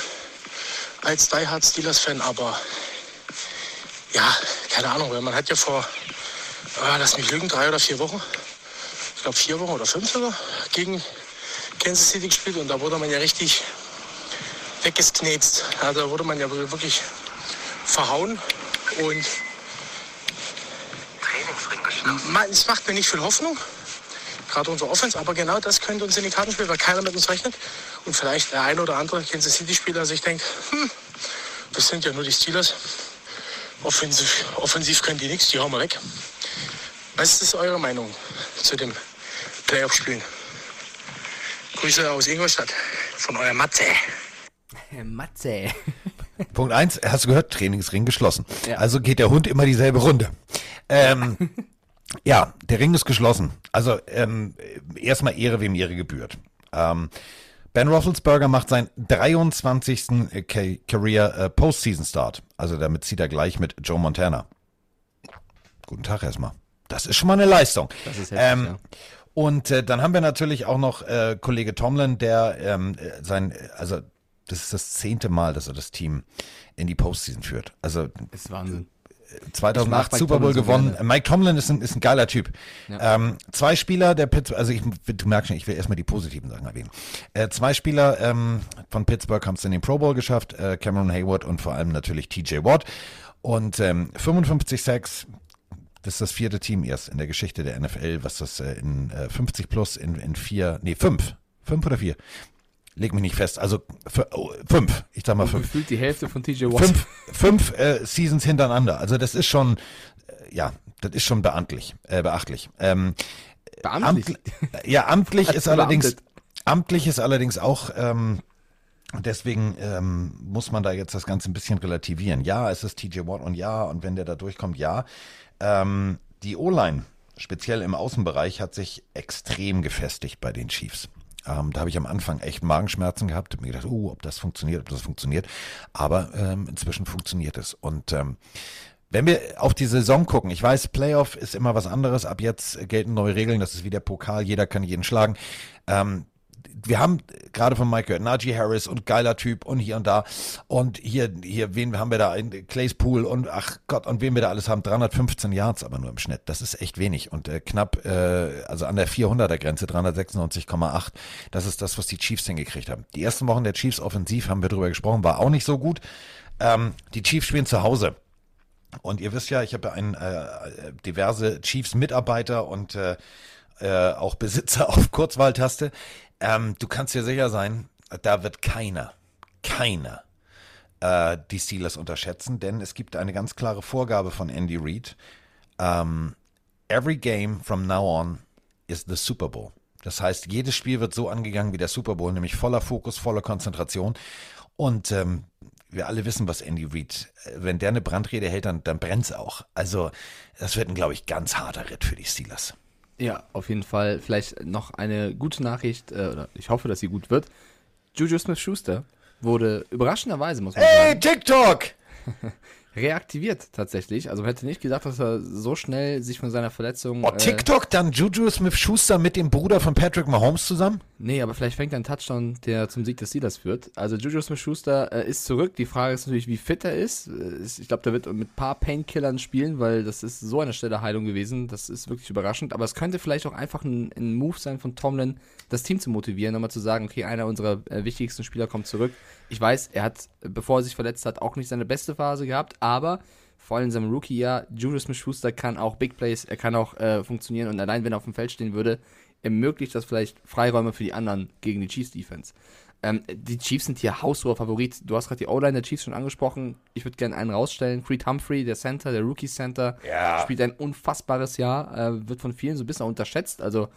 als Die Hard Steelers-Fan, aber ja, keine Ahnung, weil man hat ja vor, ah, lass mich lügen, drei oder vier Wochen, ich glaube vier Wochen oder fünf sogar, gegen Kansas City gespielt und da wurde man ja richtig weggesknetzt. Ja, da wurde man ja wirklich verhauen und Ma- es macht mir nicht viel Hoffnung, gerade unsere Offense, aber genau das könnte uns in die Karten spielen, weil keiner mit uns rechnet und vielleicht der eine oder andere Kansas City Spieler sich denkt, hm, das sind ja nur die Steelers, offensiv, offensiv können die nichts, die hauen wir weg. Was ist eure Meinung zu dem Playoff-Spielen? Grüße aus Ingolstadt von euer Matze. Matze. Punkt eins, hast du gehört, Trainingsring geschlossen. Ja. Also geht der Hund immer dieselbe Runde. Ähm, ja, der Ring ist geschlossen. Also ähm, erstmal Ehre, wem Ehre gebührt. Ähm, ben Roethlisberger macht seinen 23. Ca- Career äh, Postseason Start. Also damit zieht er gleich mit Joe Montana. Guten Tag erstmal. Das ist schon mal eine Leistung. Das ist heftig, ähm, ja. Und äh, dann haben wir natürlich auch noch äh, Kollege Tomlin, der ähm, äh, sein, also das ist das zehnte Mal, dass er das Team in die Postseason führt. Also Das ist Wahnsinn. Ich 2008 mag Mike Super Bowl so gewonnen. gerne. Mike Tomlin ist ein, ist ein geiler Typ. Ja. Ähm, zwei Spieler der Pittsburgh, also ich, du merkst schon, ich will erstmal die positiven Sachen erwähnen. Äh, zwei Spieler ähm, von Pittsburgh haben es in den Pro Bowl geschafft, äh, Cameron Hayward und vor allem natürlich TJ Watt. Und ähm, 55 Sacks, das ist das vierte Team erst in der Geschichte der NFL, was das äh, in äh, 50 plus in, in vier, nee, fünf, fünf oder vier. Leg mich nicht fest. Also f- oh, fünf, ich sag mal Und fünf. gefühlt die Hälfte von TJ Watt. Fünf, fünf äh, Seasons hintereinander. Also das ist schon, äh, ja, das ist schon beamtlich, äh, beachtlich. Ähm, Beamtlich? Amtl- ja, amtlich ist allerdings, amtlich ist allerdings auch, ähm, deswegen ähm, muss man da jetzt das Ganze ein bisschen relativieren. Ja, es ist TJ Watt und ja, und wenn der da durchkommt, ja. Ähm, die O-Line, speziell im Außenbereich, hat sich extrem gefestigt bei den Chiefs. Ähm, da habe ich am Anfang echt Magenschmerzen gehabt, hab mir gedacht, oh, ob das funktioniert, ob das funktioniert. Aber ähm, inzwischen funktioniert es. Und ähm, wenn wir auf die Saison gucken, ich weiß, Playoff ist immer was anderes. Ab jetzt gelten neue Regeln. Das ist wie der Pokal. Jeder kann jeden schlagen. Ähm, wir haben gerade von Mike gehört, Najee Harris und geiler Typ und hier und da. Und hier, hier, wen haben wir da? In Clayspool und ach Gott, und wen wir da alles haben. 315 Yards aber nur im Schnitt. Das ist echt wenig. Und äh, knapp, äh, also an der 400er Grenze, 396,8. Das ist das, was die Chiefs hingekriegt haben. Die ersten Wochen der Chiefs offensiv, haben wir drüber gesprochen, war auch nicht so gut. Ähm, die Chiefs spielen zu Hause. Und ihr wisst ja, ich habe ja ein, äh, diverse Chiefs-Mitarbeiter und äh, äh, auch Besitzer auf Kurzwahltaste. Ähm, du kannst dir sicher sein, da wird keiner, keiner äh, die Steelers unterschätzen, denn es gibt eine ganz klare Vorgabe von Andy Reid. Ähm, every game from now on is the Super Bowl. Das heißt, jedes Spiel wird so angegangen wie der Super Bowl, nämlich voller Fokus, voller Konzentration. Und ähm, wir alle wissen, was Andy Reid, äh, wenn der eine Brandrede hält, dann, dann brennt's auch. Also, das wird ein, glaube ich, ganz harter Ritt für die Steelers. Ja, auf jeden Fall. Vielleicht noch eine gute Nachricht, äh, oder ich hoffe, dass sie gut wird. Juju Smith-Schuster wurde überraschenderweise, muss man Hey, sagen, TikTok! reaktiviert tatsächlich. Also man hätte nicht gedacht, dass er so schnell sich von seiner Verletzung... Oh, TikTok, dann Juju Smith-Schuster mit dem Bruder von Patrick Mahomes zusammen? Nee, aber vielleicht fängt ein Touchdown, der zum Sieg des Steelers führt. Also Juju Smith-Schuster äh, ist zurück. Die Frage ist natürlich, wie fit er ist. Äh, Ich glaube, der wird mit ein paar Painkillern spielen, weil das ist so eine schnelle Heilung gewesen. Das ist wirklich überraschend. Aber es könnte vielleicht auch einfach ein, ein Move sein von Tomlin, das Team zu motivieren, nochmal zu sagen, okay, einer unserer äh, wichtigsten Spieler kommt zurück. Ich weiß, er hat, bevor er sich verletzt hat, auch nicht seine beste Phase gehabt, aber vor allem in seinem Rookie-Jahr, Juju Smith-Schuster kann auch Big Plays, er kann auch äh, funktionieren und allein, wenn er auf dem Feld stehen würde, ermöglicht das vielleicht Freiräume für die anderen gegen die Chiefs-Defense. Ähm, die Chiefs sind hier haushoher Favorit. Du hast gerade die O-Line der Chiefs schon angesprochen. Ich würde gerne einen rausstellen. Creed Humphrey, der Center, der Rookie-Center, Ja. spielt ein unfassbares Jahr, äh, wird von vielen so ein bisschen unterschätzt. Also,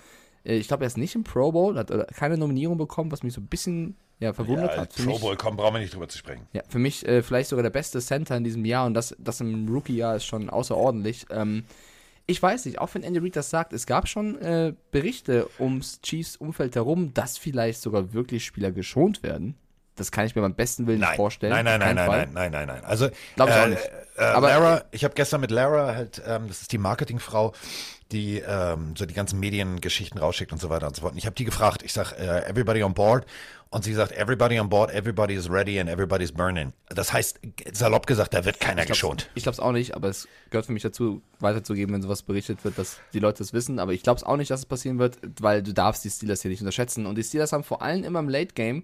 äh, ich glaube, er ist nicht im Pro Bowl, hat äh, keine Nominierung bekommen, was mich so ein bisschen ja, verwundert Ja, hat. Für Pro mich- Bowl, komm, brauchen wir nicht drüber zu sprechen. ja, für mich äh, vielleicht sogar der beste Center in diesem Jahr und das, das im Rookie-Jahr ist schon außerordentlich. Ähm, ich weiß nicht, auch wenn Andy Reid das sagt, es gab schon äh, Berichte ums Chiefs-Umfeld herum, dass vielleicht sogar wirklich Spieler geschont werden. Das kann ich mir beim besten Willen nicht vorstellen. Nein, nein, nein, nein, Fall. nein, nein, nein, nein. Also, Glaub ich auch äh, nicht. Äh, Aber- Lara, ich habe gestern mit Lara halt, ähm, das ist die Marketingfrau, die ähm, so die ganzen Mediengeschichten rausschickt und so weiter und so fort. Und ich habe die gefragt, ich sag, äh, everybody on board? Und sie sagt, everybody on board, everybody is ready and everybody is burning. Das heißt, salopp gesagt, da wird keiner Ich geschont. Ich glaube es auch nicht, aber es gehört für mich dazu, weiterzugeben, wenn sowas berichtet wird, dass die Leute es wissen. Aber ich glaube es auch nicht, dass es passieren wird, weil du darfst die Steelers hier nicht unterschätzen. Und die Steelers haben vor allem immer im Late Game,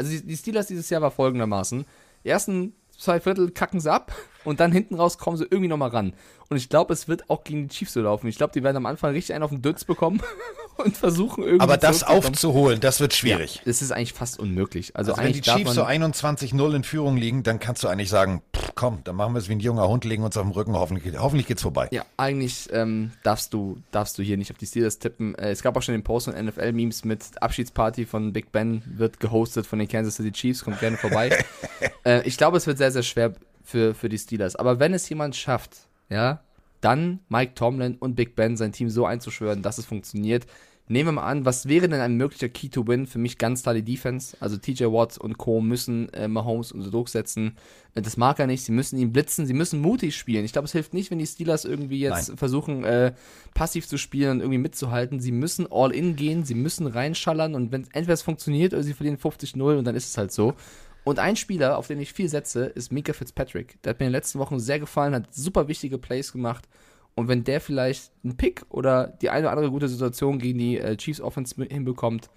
also die, die Steelers dieses Jahr war folgendermaßen, die ersten zwei Viertel kacken sie ab und dann hinten raus kommen sie irgendwie nochmal ran. Und ich glaube, es wird auch gegen die Chiefs so laufen. Ich glaube, die werden am Anfang richtig einen auf den Dötz bekommen und versuchen irgendwie Aber das aufzuholen, das wird schwierig. Ja, das ist eigentlich fast unmöglich. Also, Also, wenn die Chiefs so 21-0 in Führung liegen, dann kannst du eigentlich sagen, pff, komm, dann machen wir es wie ein junger Hund, legen uns auf den Rücken, hoffentlich, hoffentlich geht's vorbei. Ja, eigentlich ähm, darfst, du, darfst du hier nicht auf die Steelers tippen. Äh, es gab auch schon den Post von NFL-Memes mit Abschiedsparty von Big Ben, wird gehostet von den Kansas City Chiefs, kommt gerne vorbei. äh, ich glaube, es wird sehr, sehr schwer für, für die Steelers. Aber wenn es jemand schafft, ja, dann Mike Tomlin und Big Ben sein Team so einzuschwören, dass es funktioniert. Nehmen wir mal an, was wäre denn ein möglicher Key to Win? Für mich ganz klar die Defense. Also TJ Watt und Co. müssen äh, Mahomes unter Druck setzen. Äh, Das mag er nicht. Sie müssen ihn blitzen. Sie müssen mutig spielen. Ich glaube, es hilft nicht, wenn die Steelers irgendwie jetzt Nein. versuchen, äh, passiv zu spielen und irgendwie mitzuhalten. Sie müssen all in gehen. Sie müssen reinschallern. Und wenn entweder es funktioniert oder sie verlieren 50-0 und dann ist es halt so. Und ein Spieler, auf den ich viel setze, ist Mika Fitzpatrick. Der hat mir in den letzten Wochen sehr gefallen, hat super wichtige Plays gemacht. Und wenn der vielleicht einen Pick oder die eine oder andere gute Situation gegen die äh, Chiefs Offense hinbekommt,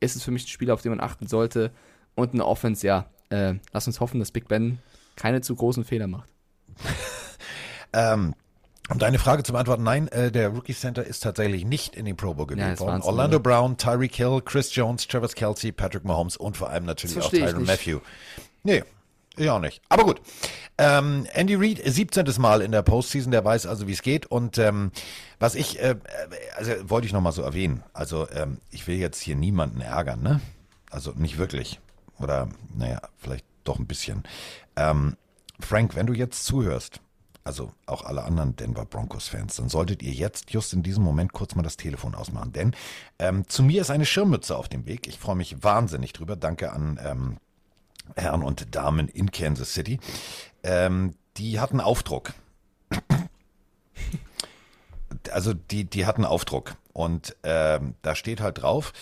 ist es für mich ein Spieler, auf den man achten sollte. Und eine Offense, ja, äh, lass uns hoffen, dass Big Ben keine zu großen Fehler macht. Ähm, um deine Frage zu beantworten, nein, äh, der Rookie Center ist tatsächlich nicht in den Pro Bowl Ja, gewählt das worden. Orlando nur. Brown, Tyreek Hill, Chris Jones, Travis Kelsey, Patrick Mahomes und vor allem natürlich auch Tyron. Matthew. Nee, ich auch nicht. Aber gut. Ähm, Andy Reid, 17. Mal in der Postseason, der weiß also, wie es geht. Und ähm, was ich, äh, äh, also wollte ich nochmal so erwähnen. Also ähm, ich will jetzt hier niemanden ärgern, ne? Also nicht wirklich. Oder, naja, vielleicht doch ein bisschen. Ähm, Frank, wenn du jetzt zuhörst, also auch alle anderen Denver Broncos-Fans, dann solltet ihr jetzt just in diesem Moment kurz mal das Telefon ausmachen. Denn ähm, zu mir ist eine Schirmmütze auf dem Weg. Ich freue mich wahnsinnig drüber. Danke an ähm, Herren und Damen in Kansas City. Ähm, die hatten Aufdruck. Also die, die hatten Aufdruck. Und ähm, da steht halt drauf.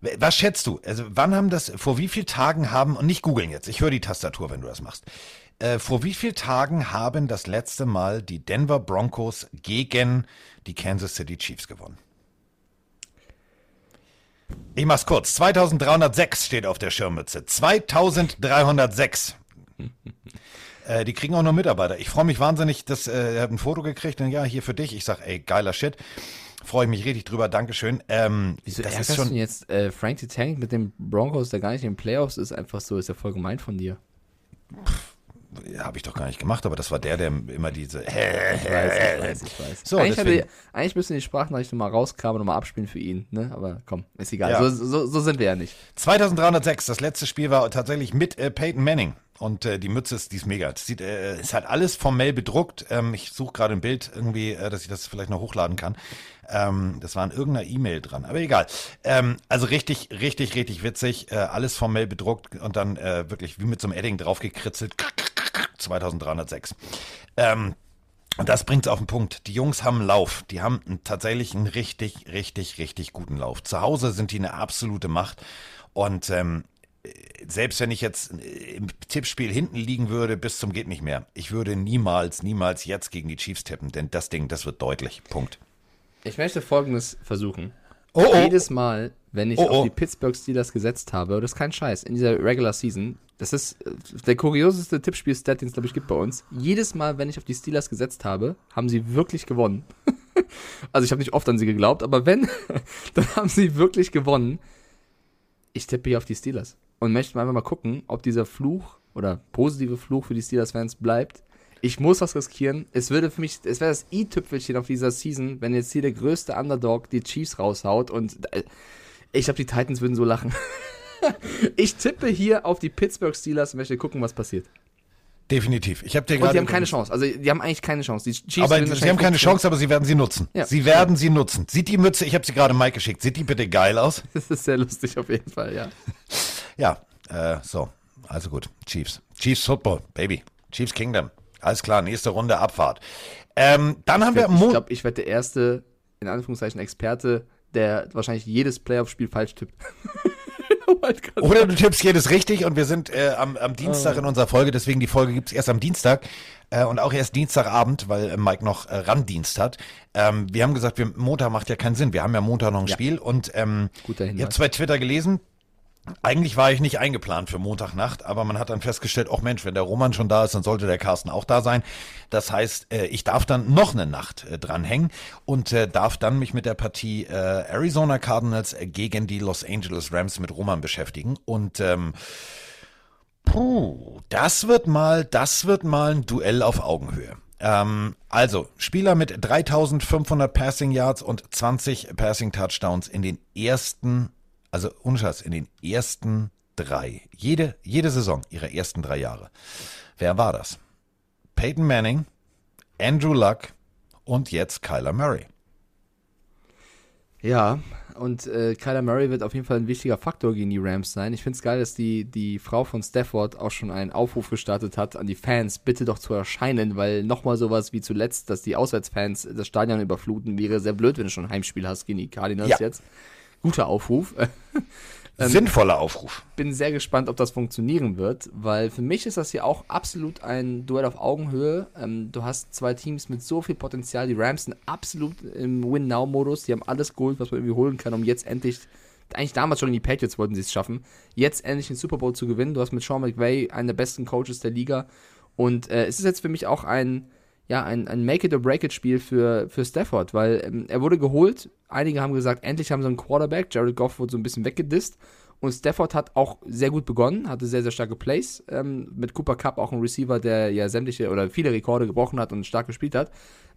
Was schätzt du? Also wann haben das, vor wie vielen Tagen haben, und nicht googeln jetzt, ich höre die Tastatur, wenn du das machst. Äh, vor wie vielen Tagen haben das letzte Mal die Denver Broncos gegen die Kansas City Chiefs gewonnen? Ich mach's kurz. 2306 steht auf der Schirmmütze. 2306. Äh, die kriegen auch nur Mitarbeiter. Ich freue mich wahnsinnig, dass äh, er hat ein Foto gekriegt und ja, hier für dich. Ich sag, ey, geiler Shit. Freue ich mich richtig drüber. Dankeschön. Ähm, Wieso das ist schon. jetzt äh, Frank the Tank mit dem Broncos, der gar nicht in den Playoffs ist? Einfach so, ist ja voll gemein von dir. Habe ich doch gar nicht gemacht, aber das war der, der immer diese. Ich weiß, ich weiß, ich weiß. So, eigentlich, hätte, eigentlich müssen die Sprachnachrichten mal rauskramen und mal abspielen für ihn, ne? Aber komm, ist egal. Ja. So, so, so sind wir ja nicht. 2306, das letzte Spiel war tatsächlich mit äh, Peyton Manning. Und äh, die Mütze ist, die ist mega. Das sieht, äh, ist halt alles formell bedruckt. Ähm, ich suche gerade ein Bild irgendwie, äh, dass ich das vielleicht noch hochladen kann. Ähm, das war in irgendeiner E-Mail dran. Aber egal. Ähm, also richtig, richtig, richtig witzig. Äh, alles formell bedruckt und dann äh, wirklich wie mit so einem Edding draufgekritzelt. 2306. Ähm, und das bringt's auf den Punkt. Die Jungs haben Lauf. Die haben einen, tatsächlich einen richtig, richtig, richtig guten Lauf. Zu Hause sind die eine absolute Macht. Und ähm, selbst wenn ich jetzt im Tippspiel hinten liegen würde, bis zum geht nicht mehr. Ich würde niemals, niemals jetzt gegen die Chiefs tippen, denn das Ding, das wird deutlich. Punkt. Ich möchte folgendes versuchen. Oh, oh. Jedes Mal, wenn ich Oh, oh. auf die Pittsburgh Steelers gesetzt habe, das ist kein Scheiß, in dieser Regular Season, das ist äh, der kurioseste Tippspiel-Stat, den es, glaube ich, gibt bei uns. Jedes Mal, wenn ich auf die Steelers gesetzt habe, haben sie wirklich gewonnen. also ich habe nicht oft an sie geglaubt, aber wenn, dann haben sie wirklich gewonnen. Ich tippe hier auf die Steelers und möchte mal einfach mal gucken, ob dieser Fluch oder positive Fluch für die Steelers-Fans bleibt. Ich muss was riskieren. Es würde für mich, es wäre das i-Tüpfelchen auf dieser Season, wenn jetzt hier der größte Underdog die Chiefs raushaut und äh, ich glaube, die Titans würden so lachen. ich tippe hier auf die Pittsburgh Steelers und möchte gucken, was passiert. Definitiv. Ich habe dir Und gerade die haben keine Chance. Also, die haben eigentlich keine Chance. Die Chiefs aber sie haben keine 15. Chance, aber sie werden sie nutzen. Ja. Sie werden sie nutzen. Sieht die Mütze, ich habe sie gerade Mike geschickt, sieht die bitte geil aus? Das ist sehr lustig auf jeden Fall, ja. Ja, äh, so. Also gut. Chiefs. Chiefs Football, Baby. Chiefs Kingdom. Alles klar, nächste Runde Abfahrt. Ähm, dann haben wir am Ich glaube, ich werde der erste, in Anführungszeichen, Experte, der wahrscheinlich jedes Playoff-Spiel falsch tippt. Oder du tippst jedes richtig und wir sind äh, am, am Dienstag Oh. in unserer Folge, deswegen die Folge gibt's erst am Dienstag äh, und auch erst Dienstagabend, weil äh, Mike noch äh, Randdienst hat. Ähm, wir haben gesagt, wir, Montag macht ja keinen Sinn. Wir haben ja Montag noch ein Ja. Spiel und ähm, ich Hinweis. habe bei Twitter gelesen, eigentlich war ich nicht eingeplant für Montagnacht, aber man hat dann festgestellt, ach Mensch, wenn der Roman schon da ist, dann sollte der Carsten auch da sein. Das heißt, äh, ich darf dann noch eine Nacht äh, dranhängen und äh, darf dann mich mit der Partie Arizona Cardinals gegen die Los Angeles Rams mit Roman beschäftigen. Und ähm, puh, das wird mal, das wird mal ein Duell auf Augenhöhe. Ähm, also, Spieler mit 3500 Passing Yards und 20 Passing Touchdowns in den ersten, also Scheiß, in den ersten drei. Jede, jede Saison ihrer ersten drei Jahre. Wer war das? Peyton Manning, Andrew Luck und jetzt Kyler Murray. Ja, und äh, Kyler Murray wird auf jeden Fall ein wichtiger Faktor gegen die Rams sein. Ich finde es geil, dass die, die Frau von Stafford auch schon einen Aufruf gestartet hat an die Fans, bitte doch zu erscheinen, weil nochmal sowas wie zuletzt, dass die Auswärtsfans das Stadion überfluten, wäre sehr blöd, wenn du schon ein Heimspiel hast gegen die Cardinals Ja. jetzt. Guter Aufruf. Ähm, Sinnvoller Aufruf. bin sehr gespannt, ob das funktionieren wird, weil für mich ist das hier auch absolut ein Duell auf Augenhöhe. Ähm, du hast zwei Teams mit so viel Potenzial. Die Rams sind absolut im Win-Now-Modus. Die haben alles geholt, was man irgendwie holen kann, um jetzt endlich, eigentlich damals schon in die Patriots wollten sie es schaffen, jetzt endlich den Super Bowl zu gewinnen. Du hast mit Sean McVay einen der besten Coaches der Liga. Und äh, es ist jetzt für mich auch ein, ja, ein, ein Make-it-or-break-it-Spiel für, für Stafford, weil ähm, er wurde geholt. Einige haben gesagt, endlich haben sie einen Quarterback. Jared Goff wurde so ein bisschen weggedisst. Und Stafford hat auch sehr gut begonnen, hatte sehr, sehr starke Plays. Ähm, mit Cooper Cup auch ein Receiver, der ja sämtliche oder viele Rekorde gebrochen hat und stark gespielt hat.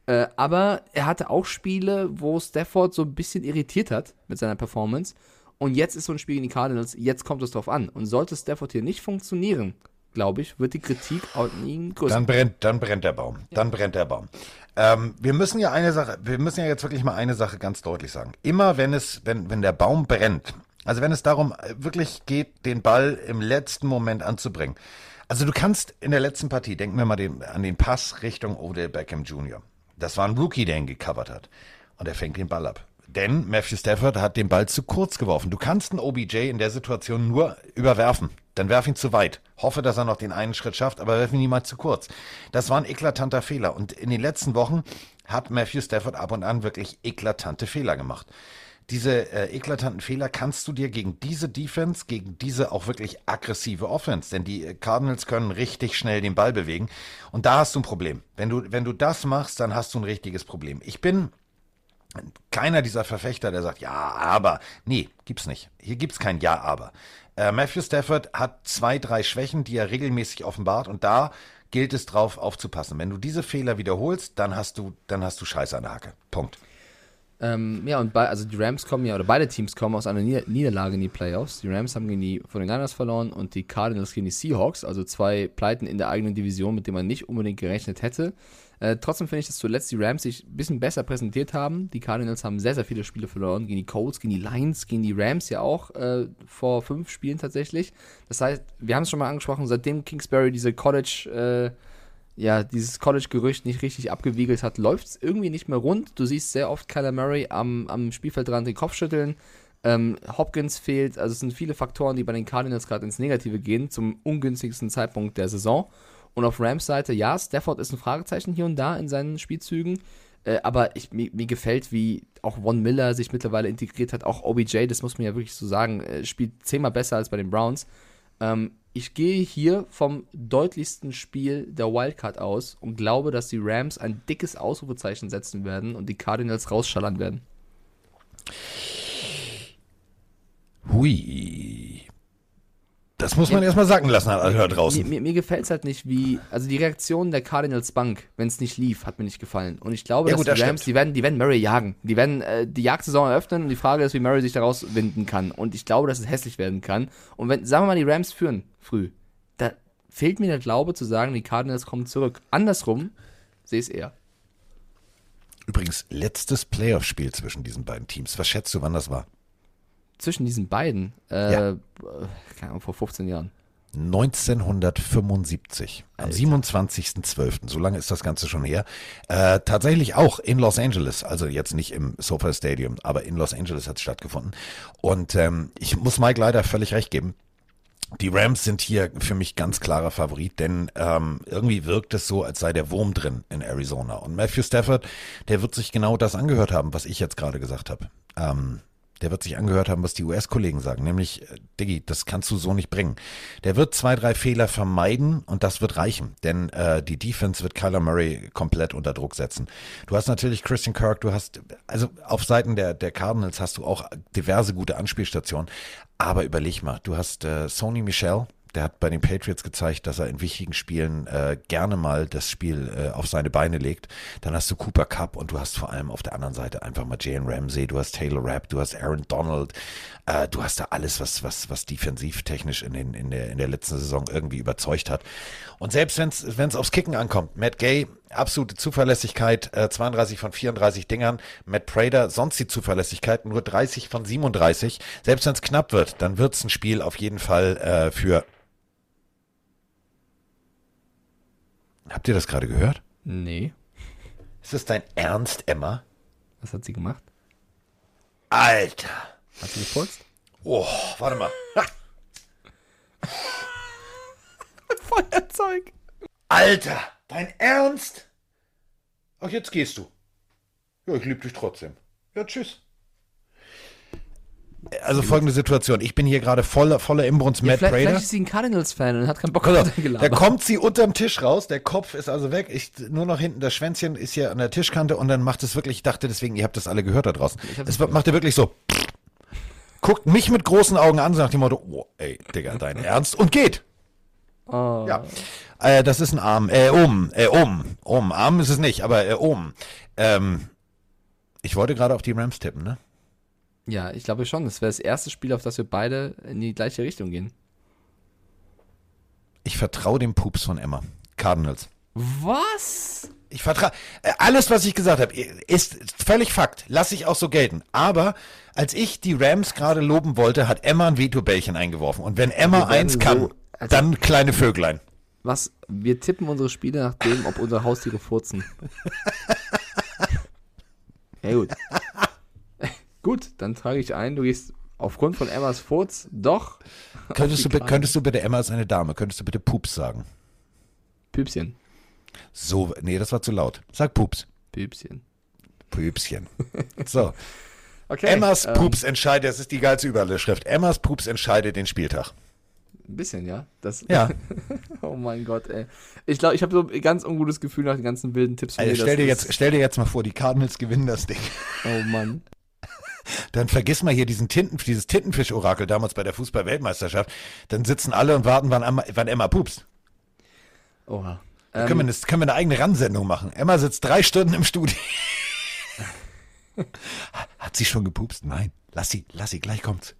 Äh, aber er hatte auch Spiele, wo Stafford so ein bisschen irritiert hat mit seiner Performance. Und jetzt ist so ein Spiel gegen die Cardinals, jetzt kommt es drauf an. Und sollte Stafford hier nicht funktionieren, glaube ich, wird die Kritik an ihn größer. Dann brennt, dann brennt der Baum. Dann brennt der Baum. Ähm, wir müssen ja eine Sache, wir müssen ja jetzt wirklich mal eine Sache ganz deutlich sagen. Immer wenn es, wenn, wenn der Baum brennt, also wenn es darum äh, wirklich geht, den Ball im letzten Moment anzubringen. Also du kannst in der letzten Partie, denken wir mal den, an den Pass Richtung Odell Beckham Jr. Das war ein Rookie, der ihn gecovert hat. Und er fängt den Ball ab. Denn Matthew Stafford hat den Ball zu kurz geworfen. Du kannst einen OBJ in der Situation nur überwerfen. Dann werf ihn zu weit. Hoffe, dass er noch den einen Schritt schafft, aber werf ihn niemals zu kurz. Das war ein eklatanter Fehler. Und in den letzten Wochen hat Matthew Stafford ab und an wirklich eklatante Fehler gemacht. Diese äh, eklatanten Fehler kannst du dir gegen diese Defense, gegen diese auch wirklich aggressive Offense, denn die äh, Cardinals können richtig schnell den Ball bewegen. Und da hast du ein Problem. Wenn du, wenn du das machst, dann hast du ein richtiges Problem. Ich bin keiner dieser Verfechter, der sagt, ja, aber. Nee, gibt's nicht. Hier gibt's kein Ja, aber. Äh, Matthew Stafford hat zwei, drei Schwächen, die er regelmäßig offenbart und da gilt es drauf aufzupassen. Wenn du diese Fehler wiederholst, dann hast du, dann hast du Scheiße an der Hacke. Punkt. Ähm, ja, und bei, also die Rams kommen ja, oder beide Teams kommen aus einer Nieder Niederlage in die Playoffs. Die Rams haben gegen die 49ers verloren und die Cardinals gegen die Seahawks, also zwei Pleiten in der eigenen Division, mit denen man nicht unbedingt gerechnet hätte. Äh, trotzdem finde ich, dass zuletzt die Rams sich ein bisschen besser präsentiert haben. Die Cardinals haben sehr, sehr viele Spiele verloren. Gegen die Colts, gegen die Lions, gegen die Rams ja auch äh, vor fünf Spielen tatsächlich. Das heißt, wir haben es schon mal angesprochen, seitdem Kingsbury diese College, äh, ja, dieses College-Gerücht nicht richtig abgewiegelt hat, läuft es irgendwie nicht mehr rund. Du siehst sehr oft Kyler Murray am, am Spielfeldrand den Kopf schütteln. Ähm, Hopkins fehlt, also es sind viele Faktoren, die bei den Cardinals gerade ins Negative gehen, zum ungünstigsten Zeitpunkt der Saison. Und auf Rams Seite, ja, Stafford ist ein Fragezeichen hier und da in seinen Spielzügen. Äh, aber ich, mir, mir, gefällt, wie auch Von Miller sich mittlerweile integriert hat. Auch OBJ, das muss man ja wirklich so sagen, äh, spielt zehnmal besser als bei den Browns. Ähm, ich gehe hier vom deutlichsten Spiel der Wildcard aus und glaube, dass die Rams ein dickes Ausrufezeichen setzen werden und die Cardinals rausschallern werden. Hui. Das muss man ja, erstmal sacken lassen, also draußen. Mir, mir, mir gefällt es halt nicht, wie. Also die Reaktion der Cardinals Bank, wenn es nicht lief, hat mir nicht gefallen. Und ich glaube, ja, dass gut, die Rams, die werden, die werden Murray jagen. Die werden äh, die Jagdsaison eröffnen und die Frage ist, wie Murray sich daraus winden kann. Und ich glaube, dass es hässlich werden kann. Und wenn, sagen wir mal, die Rams führen früh, da fehlt mir der Glaube zu sagen, die Cardinals kommen zurück. Andersrum sehe ich es eher. Übrigens, letztes Playoff-Spiel zwischen diesen beiden Teams. Was schätzt du, wann das war? Zwischen diesen beiden, äh, ja. keine Ahnung, vor 15 Jahren. 1975, Alter. am 27.12., so lange ist das Ganze schon her, äh, tatsächlich auch in Los Angeles, also jetzt nicht im SoFi Stadium, aber in Los Angeles hat es stattgefunden. Und ähm, ich muss Mike leider völlig recht geben, die Rams sind hier für mich ganz klarer Favorit, denn ähm, irgendwie wirkt es so, als sei der Wurm drin in Arizona. Und Matthew Stafford, der wird sich genau das angehört haben, was ich jetzt gerade gesagt habe. Ähm, der wird sich angehört haben, was die US-Kollegen sagen, nämlich, äh, Diggi, das kannst du so nicht bringen. Der wird zwei, drei Fehler vermeiden und das wird reichen, denn äh, die Defense wird Kyler Murray komplett unter Druck setzen. Du hast natürlich Christian Kirk, du hast, also auf Seiten der, der Cardinals hast du auch diverse gute Anspielstationen, aber überleg mal, du hast äh, Sony Michel, der hat bei den Patriots gezeigt, dass er in wichtigen Spielen äh, gerne mal das Spiel äh, auf seine Beine legt. Dann hast du Cooper Cup und du hast vor allem auf der anderen Seite einfach mal Jalen Ramsey, du hast Taylor Rapp, du hast Aaron Donald, äh, du hast da alles, was, was, was defensivtechnisch in, den, in, der, in der letzten Saison irgendwie überzeugt hat. Und selbst wenn es aufs Kicken ankommt, Matt Gay, absolute Zuverlässigkeit, äh, 32 von 34 Dingern, Matt Prater, sonst die Zuverlässigkeit, nur 30 von 37. Selbst wenn es knapp wird, dann wird es ein Spiel auf jeden Fall äh, für Habt ihr das gerade gehört? Nee. Ist das dein Ernst, Emma? Was hat sie gemacht? Alter. Hat sie geputzt? Oh, warte mal. Feuerzeug. Alter, dein Ernst? Ach, jetzt gehst du. Ja, ich liebe dich trotzdem. Ja, tschüss. Also folgende Situation. Ich bin hier gerade voller, voller Imbrunst ja, Matt vielleicht, Prater. Vielleicht ist sie ein Cardinals-Fan und hat keinen Bock auf also, Da kommt sie unterm Tisch raus, der Kopf ist also weg. Ich, nur noch hinten, das Schwänzchen ist hier an der Tischkante und dann macht es wirklich, ich dachte deswegen, ihr habt das alle gehört da draußen. Es macht er wirklich so. Guckt mich mit großen Augen an, sagt dem Motto, oh, ey, Digga, dein Ernst? Und geht. Oh. Ja. Äh, das ist ein Arm. Äh, um, äh, um, um. Arm ist es nicht, aber äh, um. Ähm, ich wollte gerade auf die Rams tippen, ne? Ja, ich glaube schon. Das wäre das erste Spiel, auf das wir beide in die gleiche Richtung gehen. Ich vertraue dem Pups von Emma. Cardinals. Was? Ich vertraue. Äh, alles, was ich gesagt habe, ist völlig Fakt. Lass ich auch so gelten. Aber als ich die Rams gerade loben wollte, hat Emma ein Veto-Bällchen eingeworfen. Und wenn Emma eins kann, so, also dann kleine Vöglein. Was? Wir tippen unsere Spiele nach dem, ob unsere Haustiere furzen. ja, gut. Gut, dann trage ich ein, du gehst aufgrund von Emmas Furz doch. Könntest du, könntest du bitte, Emma ist eine Dame, könntest du bitte Pups sagen? Püpschen. So, nee, das war zu laut. Sag Pups. Püpschen. Püpschen. So. Okay, Emmas ähm, Pups entscheidet, das ist die geilste Überschrift. Emmas Pups entscheidet den Spieltag. Ein bisschen, ja. Das, ja. oh mein Gott, ey. Ich glaube, ich habe so ein ganz ungutes Gefühl nach den ganzen wilden Tipps von also, dir. Stell dir, jetzt, stell dir jetzt mal vor, die Cardinals gewinnen das Ding. Oh Mann. Dann vergiss mal hier diesen Tinten, dieses Tintenfisch-Orakel damals bei der Fußball-Weltmeisterschaft. Dann sitzen alle und warten, wann Emma, wann Emma pupst. Oha. Ähm, können, wir eine, können wir eine eigene Ransendung machen. Emma sitzt drei Stunden im Studio. Hat sie schon gepupst? Nein. Lass sie, lass sie, gleich kommt's.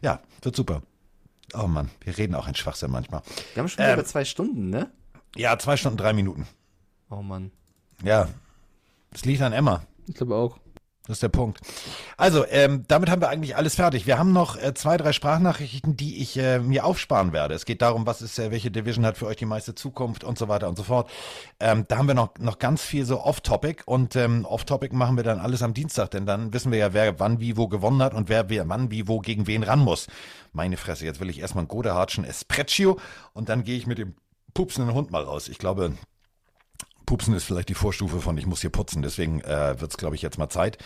Ja, wird super. Oh Mann, wir reden auch in Schwachsinn manchmal. Wir haben schon Ähm, über zwei Stunden, ne? Ja, zwei Stunden, drei Minuten. Oh Mann. Ja, es liegt an Emma. Ich glaube auch. Das ist der Punkt. Also, ähm, damit haben wir eigentlich alles fertig. Wir haben noch äh, zwei, drei Sprachnachrichten, die ich äh, mir aufsparen werde. Es geht darum, was ist, äh, welche Division hat für euch die meiste Zukunft und so weiter und so fort. Ähm, da haben wir noch, noch ganz viel so Off-Topic und ähm, Off-Topic machen wir dann alles am Dienstag, denn dann wissen wir ja, wer wann, wie, wo gewonnen hat und wer, wer wann, wie, wo gegen wen ran muss. Meine Fresse, jetzt will ich erstmal einen Godehartschen Espresso und dann gehe ich mit dem pupsenden Hund mal raus. Ich glaube, Pupsen ist vielleicht die Vorstufe von ich muss hier putzen, deswegen äh, wird es, glaube ich, jetzt mal Zeit.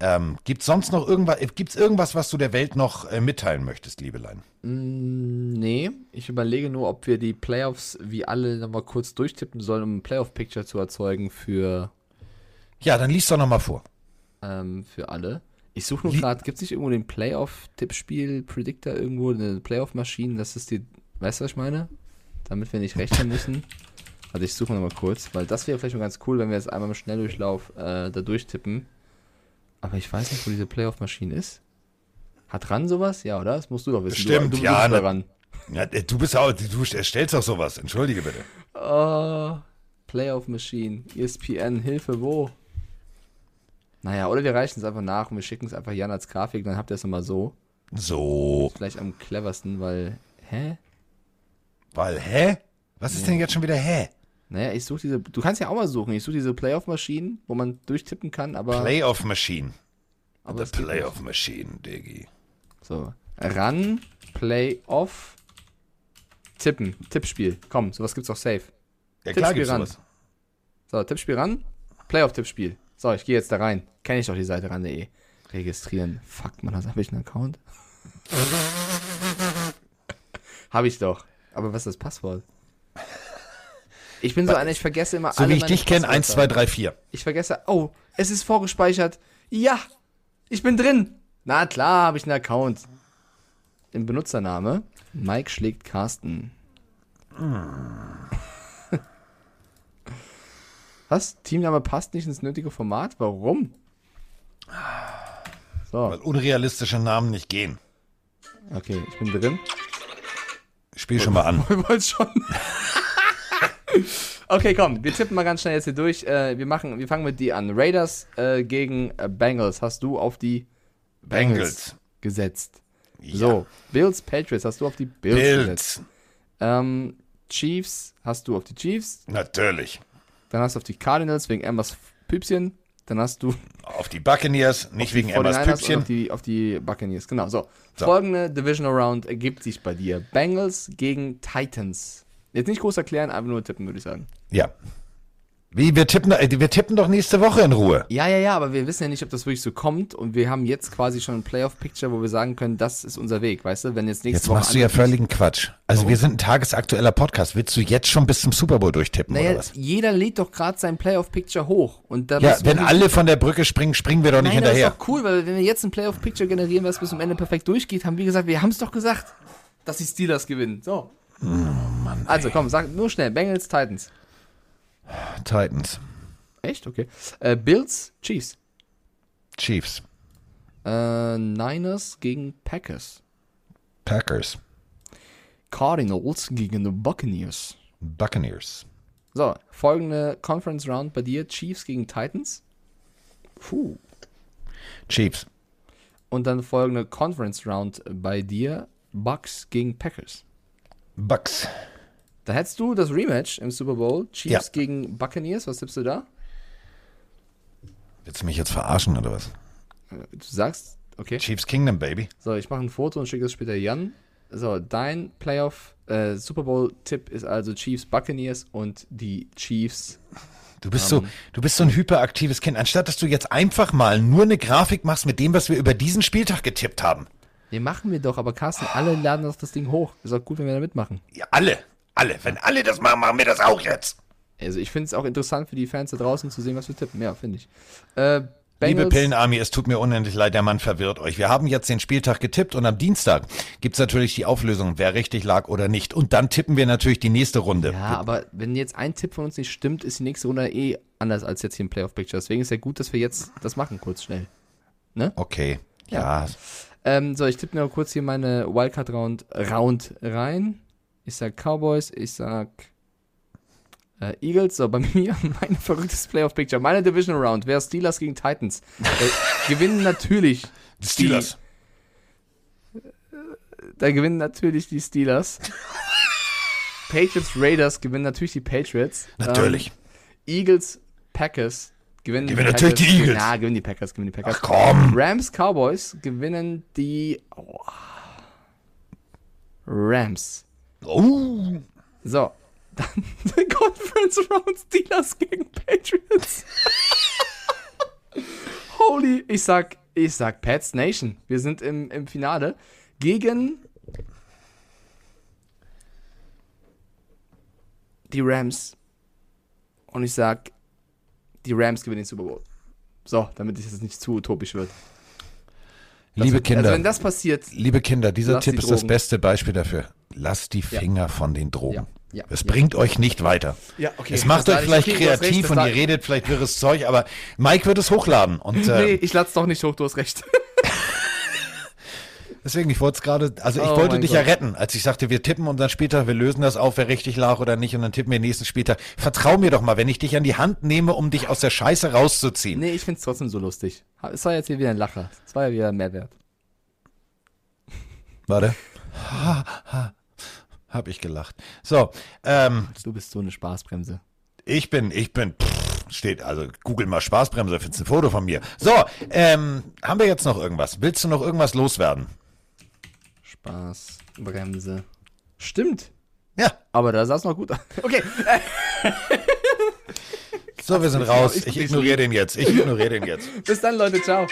Ähm, Gibt es sonst noch irgendwas, gibt's irgendwas, was du der Welt noch äh, mitteilen möchtest, Liebelein? Mm, nee, ich überlege nur, ob wir die Playoffs wie alle nochmal kurz durchtippen sollen, um ein Playoff-Picture zu erzeugen für, Ja, dann liest doch noch mal vor. ähm, für alle. Ich suche nur gerade, gibt es nicht irgendwo den Playoff-Tippspiel-Predictor irgendwo, eine Playoff-Maschine, das ist die, weißt du, was ich meine? Damit wir nicht rechnen müssen. Also ich suche nochmal kurz, weil das wäre vielleicht mal ganz cool, wenn wir jetzt einmal im Schnelldurchlauf äh, da durchtippen. Aber ich weiß nicht, wo diese Playoff-Maschine ist. Hat RAN sowas? Ja, oder? Das musst du doch wissen. Stimmt, du, du ja. bist na- RAN. ja. äh, Du bist auch, du erstellst doch sowas. Entschuldige bitte. Oh, Playoff Machine, E ESPN, Hilfe, wo? Naja, oder wir reichen es einfach nach und wir schicken es einfach Jan als Grafik, dann habt ihr es nochmal so. So. Vielleicht am cleversten, weil, hä? Weil, hä? Was ist denn jetzt schon wieder hä? Naja, ich suche diese, du kannst ja auch mal suchen, ich suche diese Playoff-Maschinen, wo man durchtippen kann, aber... Playoff Machine. Aber The es geht Playoff Machine, Diggi. So, Run, Playoff, Tippen, Tippspiel. Komm, sowas gibt's auch safe. Ja, klar gibt's ran. sowas. So, Tippspiel ran, Playoff-Tippspiel. So, ich gehe jetzt da rein. Kenne ich doch die Seite ran.de. Registrieren. Fuck, man, habe ich einen Account? habe ich doch. Aber was ist das Passwort? Ich bin so einer, ich vergesse immer So alle wie ich dich kenne, 1, Passwörter. 2, 3, 4. Ich vergesse, oh, es ist vorgespeichert. Ja, ich bin drin. Na klar, habe ich einen Account. Im Benutzername Mike schlägt Carsten. Was? Teamname passt nicht ins nötige Format? Warum? So, Weil unrealistische Namen nicht gehen. okay, ich bin drin. Spiel schon mal an. Wir wollen schon. okay, komm, wir tippen mal ganz schnell jetzt hier durch. Äh, wir, machen, wir fangen mit die an. Raiders äh, gegen äh, Bengals. Hast du auf die Bengals, Bengals. gesetzt? So, Bills, Patriots. Hast du auf die Bills, Bills. gesetzt? Ähm, Chiefs. Hast du auf die Chiefs? Natürlich. Dann hast du auf die Cardinals wegen Emmas Püpschen. Dann hast du Auf die Buccaneers, nicht wegen Emmas 49ers und Püpchen. Auf die, auf die Buccaneers, genau. So. So. Folgende Divisional Round ergibt sich bei dir. Bengals gegen Titans. Jetzt nicht groß erklären, einfach nur tippen, würde ich sagen. Ja. Wie, wir tippen, äh, wir tippen doch nächste Woche in Ruhe. Ja, ja, ja, aber wir wissen ja nicht, ob das wirklich so kommt. Und wir haben jetzt quasi schon ein Playoff-Picture, wo wir sagen können, das ist unser Weg, weißt du? Wenn jetzt nächste Jetzt Woche. machst du ja völligen Quatsch. Also wir sind ein tagesaktueller Podcast. Willst du jetzt schon bis zum Super Bowl durchtippen Naja, oder was? jeder lädt doch gerade sein Playoff-Picture hoch. Und da Ja, wenn alle von der Brücke springen, springen wir doch nicht Nein, das hinterher. ist doch cool, weil wenn wir jetzt ein Playoff-Picture generieren, was bis zum Ende perfekt durchgeht, haben wir gesagt, wir haben es doch gesagt, dass die Steelers gewinnen. So. Oh also komm, sag nur schnell. Bengals, Titans. Titans, Echt? Okay. Äh, Bills, Chiefs. Chiefs, Äh, Niners gegen Packers. Packers, Cardinals gegen die Buccaneers. Buccaneers, So, folgende Conference Round bei dir: Chiefs gegen Titans. Puh. Chiefs, Und dann folgende Conference Round bei dir: Bucks gegen Packers. Bucks, Da hättest du das Rematch im Super Bowl: Chiefs Ja. gegen Buccaneers. Was tippst du da? Willst du mich jetzt verarschen oder was? Äh, Du sagst, okay. Chiefs Kingdom, Baby. So, ich mache ein Foto und schicke es später Jan. So, dein Playoff äh, Super Bowl Tipp ist also Chiefs Buccaneers und die Chiefs. Du bist so, du bist so ein hyperaktives Kind. Anstatt dass du jetzt einfach mal nur eine Grafik machst mit dem, was wir über diesen Spieltag getippt haben. Nee, machen wir doch, aber Carsten, alle laden doch das Ding hoch. Ist auch gut, wenn wir da mitmachen. Ja, alle, alle. Wenn alle das machen, machen wir das auch jetzt. Also ich finde es auch interessant für die Fans da draußen zu sehen, was wir tippen. Ja, finde ich. Äh, Liebe Pillenarmy, es tut mir unendlich leid, der Mann verwirrt euch. Wir haben jetzt den Spieltag getippt und am Dienstag gibt's natürlich die Auflösung, wer richtig lag oder nicht. Und dann tippen wir natürlich die nächste Runde. Ja, aber wenn jetzt ein Tipp von uns nicht stimmt, ist die nächste Runde eh anders als jetzt hier im Playoff Picture. Deswegen ist ja gut, dass wir jetzt das machen, kurz schnell. Ne? Okay, ja. Ähm, so, ich tippe nur kurz hier meine Wildcard Round, Round rein. Ich sag Cowboys, ich sag äh, Eagles. So, bei mir mein verrücktes Playoff Picture. Meine Division Round wäre Steelers gegen Titans. Äh, gewinnen natürlich. Die Steelers. Die, da gewinnen natürlich die Steelers. Patriots Raiders gewinnen natürlich die Patriots. Natürlich. Ähm, Eagles Packers gewinnen, Gewinnen die natürlich Packers. die Eagles. Ja, gewinnen die Packers, gewinnen die Packers. Ach, komm. Rams Cowboys gewinnen die oh. Rams. Oh. So, dann die Conference Round Steelers gegen Patriots. Holy, ich sag, ich sag Pats Nation. Wir sind im, im Finale gegen die Rams. Und ich sag, die Rams gewinnen den Super Bowl. So, damit es nicht zu utopisch wird. Das Liebe wird- Kinder, Also wenn das passiert, liebe Kinder, dieser Tipp die ist das beste Beispiel dafür. Lasst die Ja. Finger von den Drogen. Ja, ja, es ja. bringt euch nicht weiter. Ja, okay. Es macht Das euch vielleicht okay, recht, kreativ das und ihr redet vielleicht wirres Zeug, aber Mike wird es hochladen. Und äh, nee, ich lade doch nicht hoch, du hast recht. Deswegen, ich wollte es gerade, also ich Oh wollte dich ja Gott. retten, als ich sagte, wir tippen und dann später, wir lösen das auf, wer richtig lag oder nicht und dann tippen wir nächsten Spieltag. Vertrau mir doch mal, wenn ich dich an die Hand nehme, um dich aus der Scheiße rauszuziehen. Nee, ich find's trotzdem so lustig. Es war jetzt hier wieder ein Lacher. Es war ja wieder ein Mehrwert. Warte. Ha, ha. Hab ich gelacht. So, ähm, Du bist so eine Spaßbremse. Ich bin, ich bin, pff, steht, also google mal Spaßbremse, findest ein Foto von mir. So, ähm, haben wir jetzt noch irgendwas? Willst du noch irgendwas loswerden? Spaßbremse. Stimmt. Ja. Aber da sah es noch gut aus. Okay. So, wir sind raus. ich- ignoriere den jetzt. Ich ignoriere den jetzt. Bis dann, Leute. Ciao.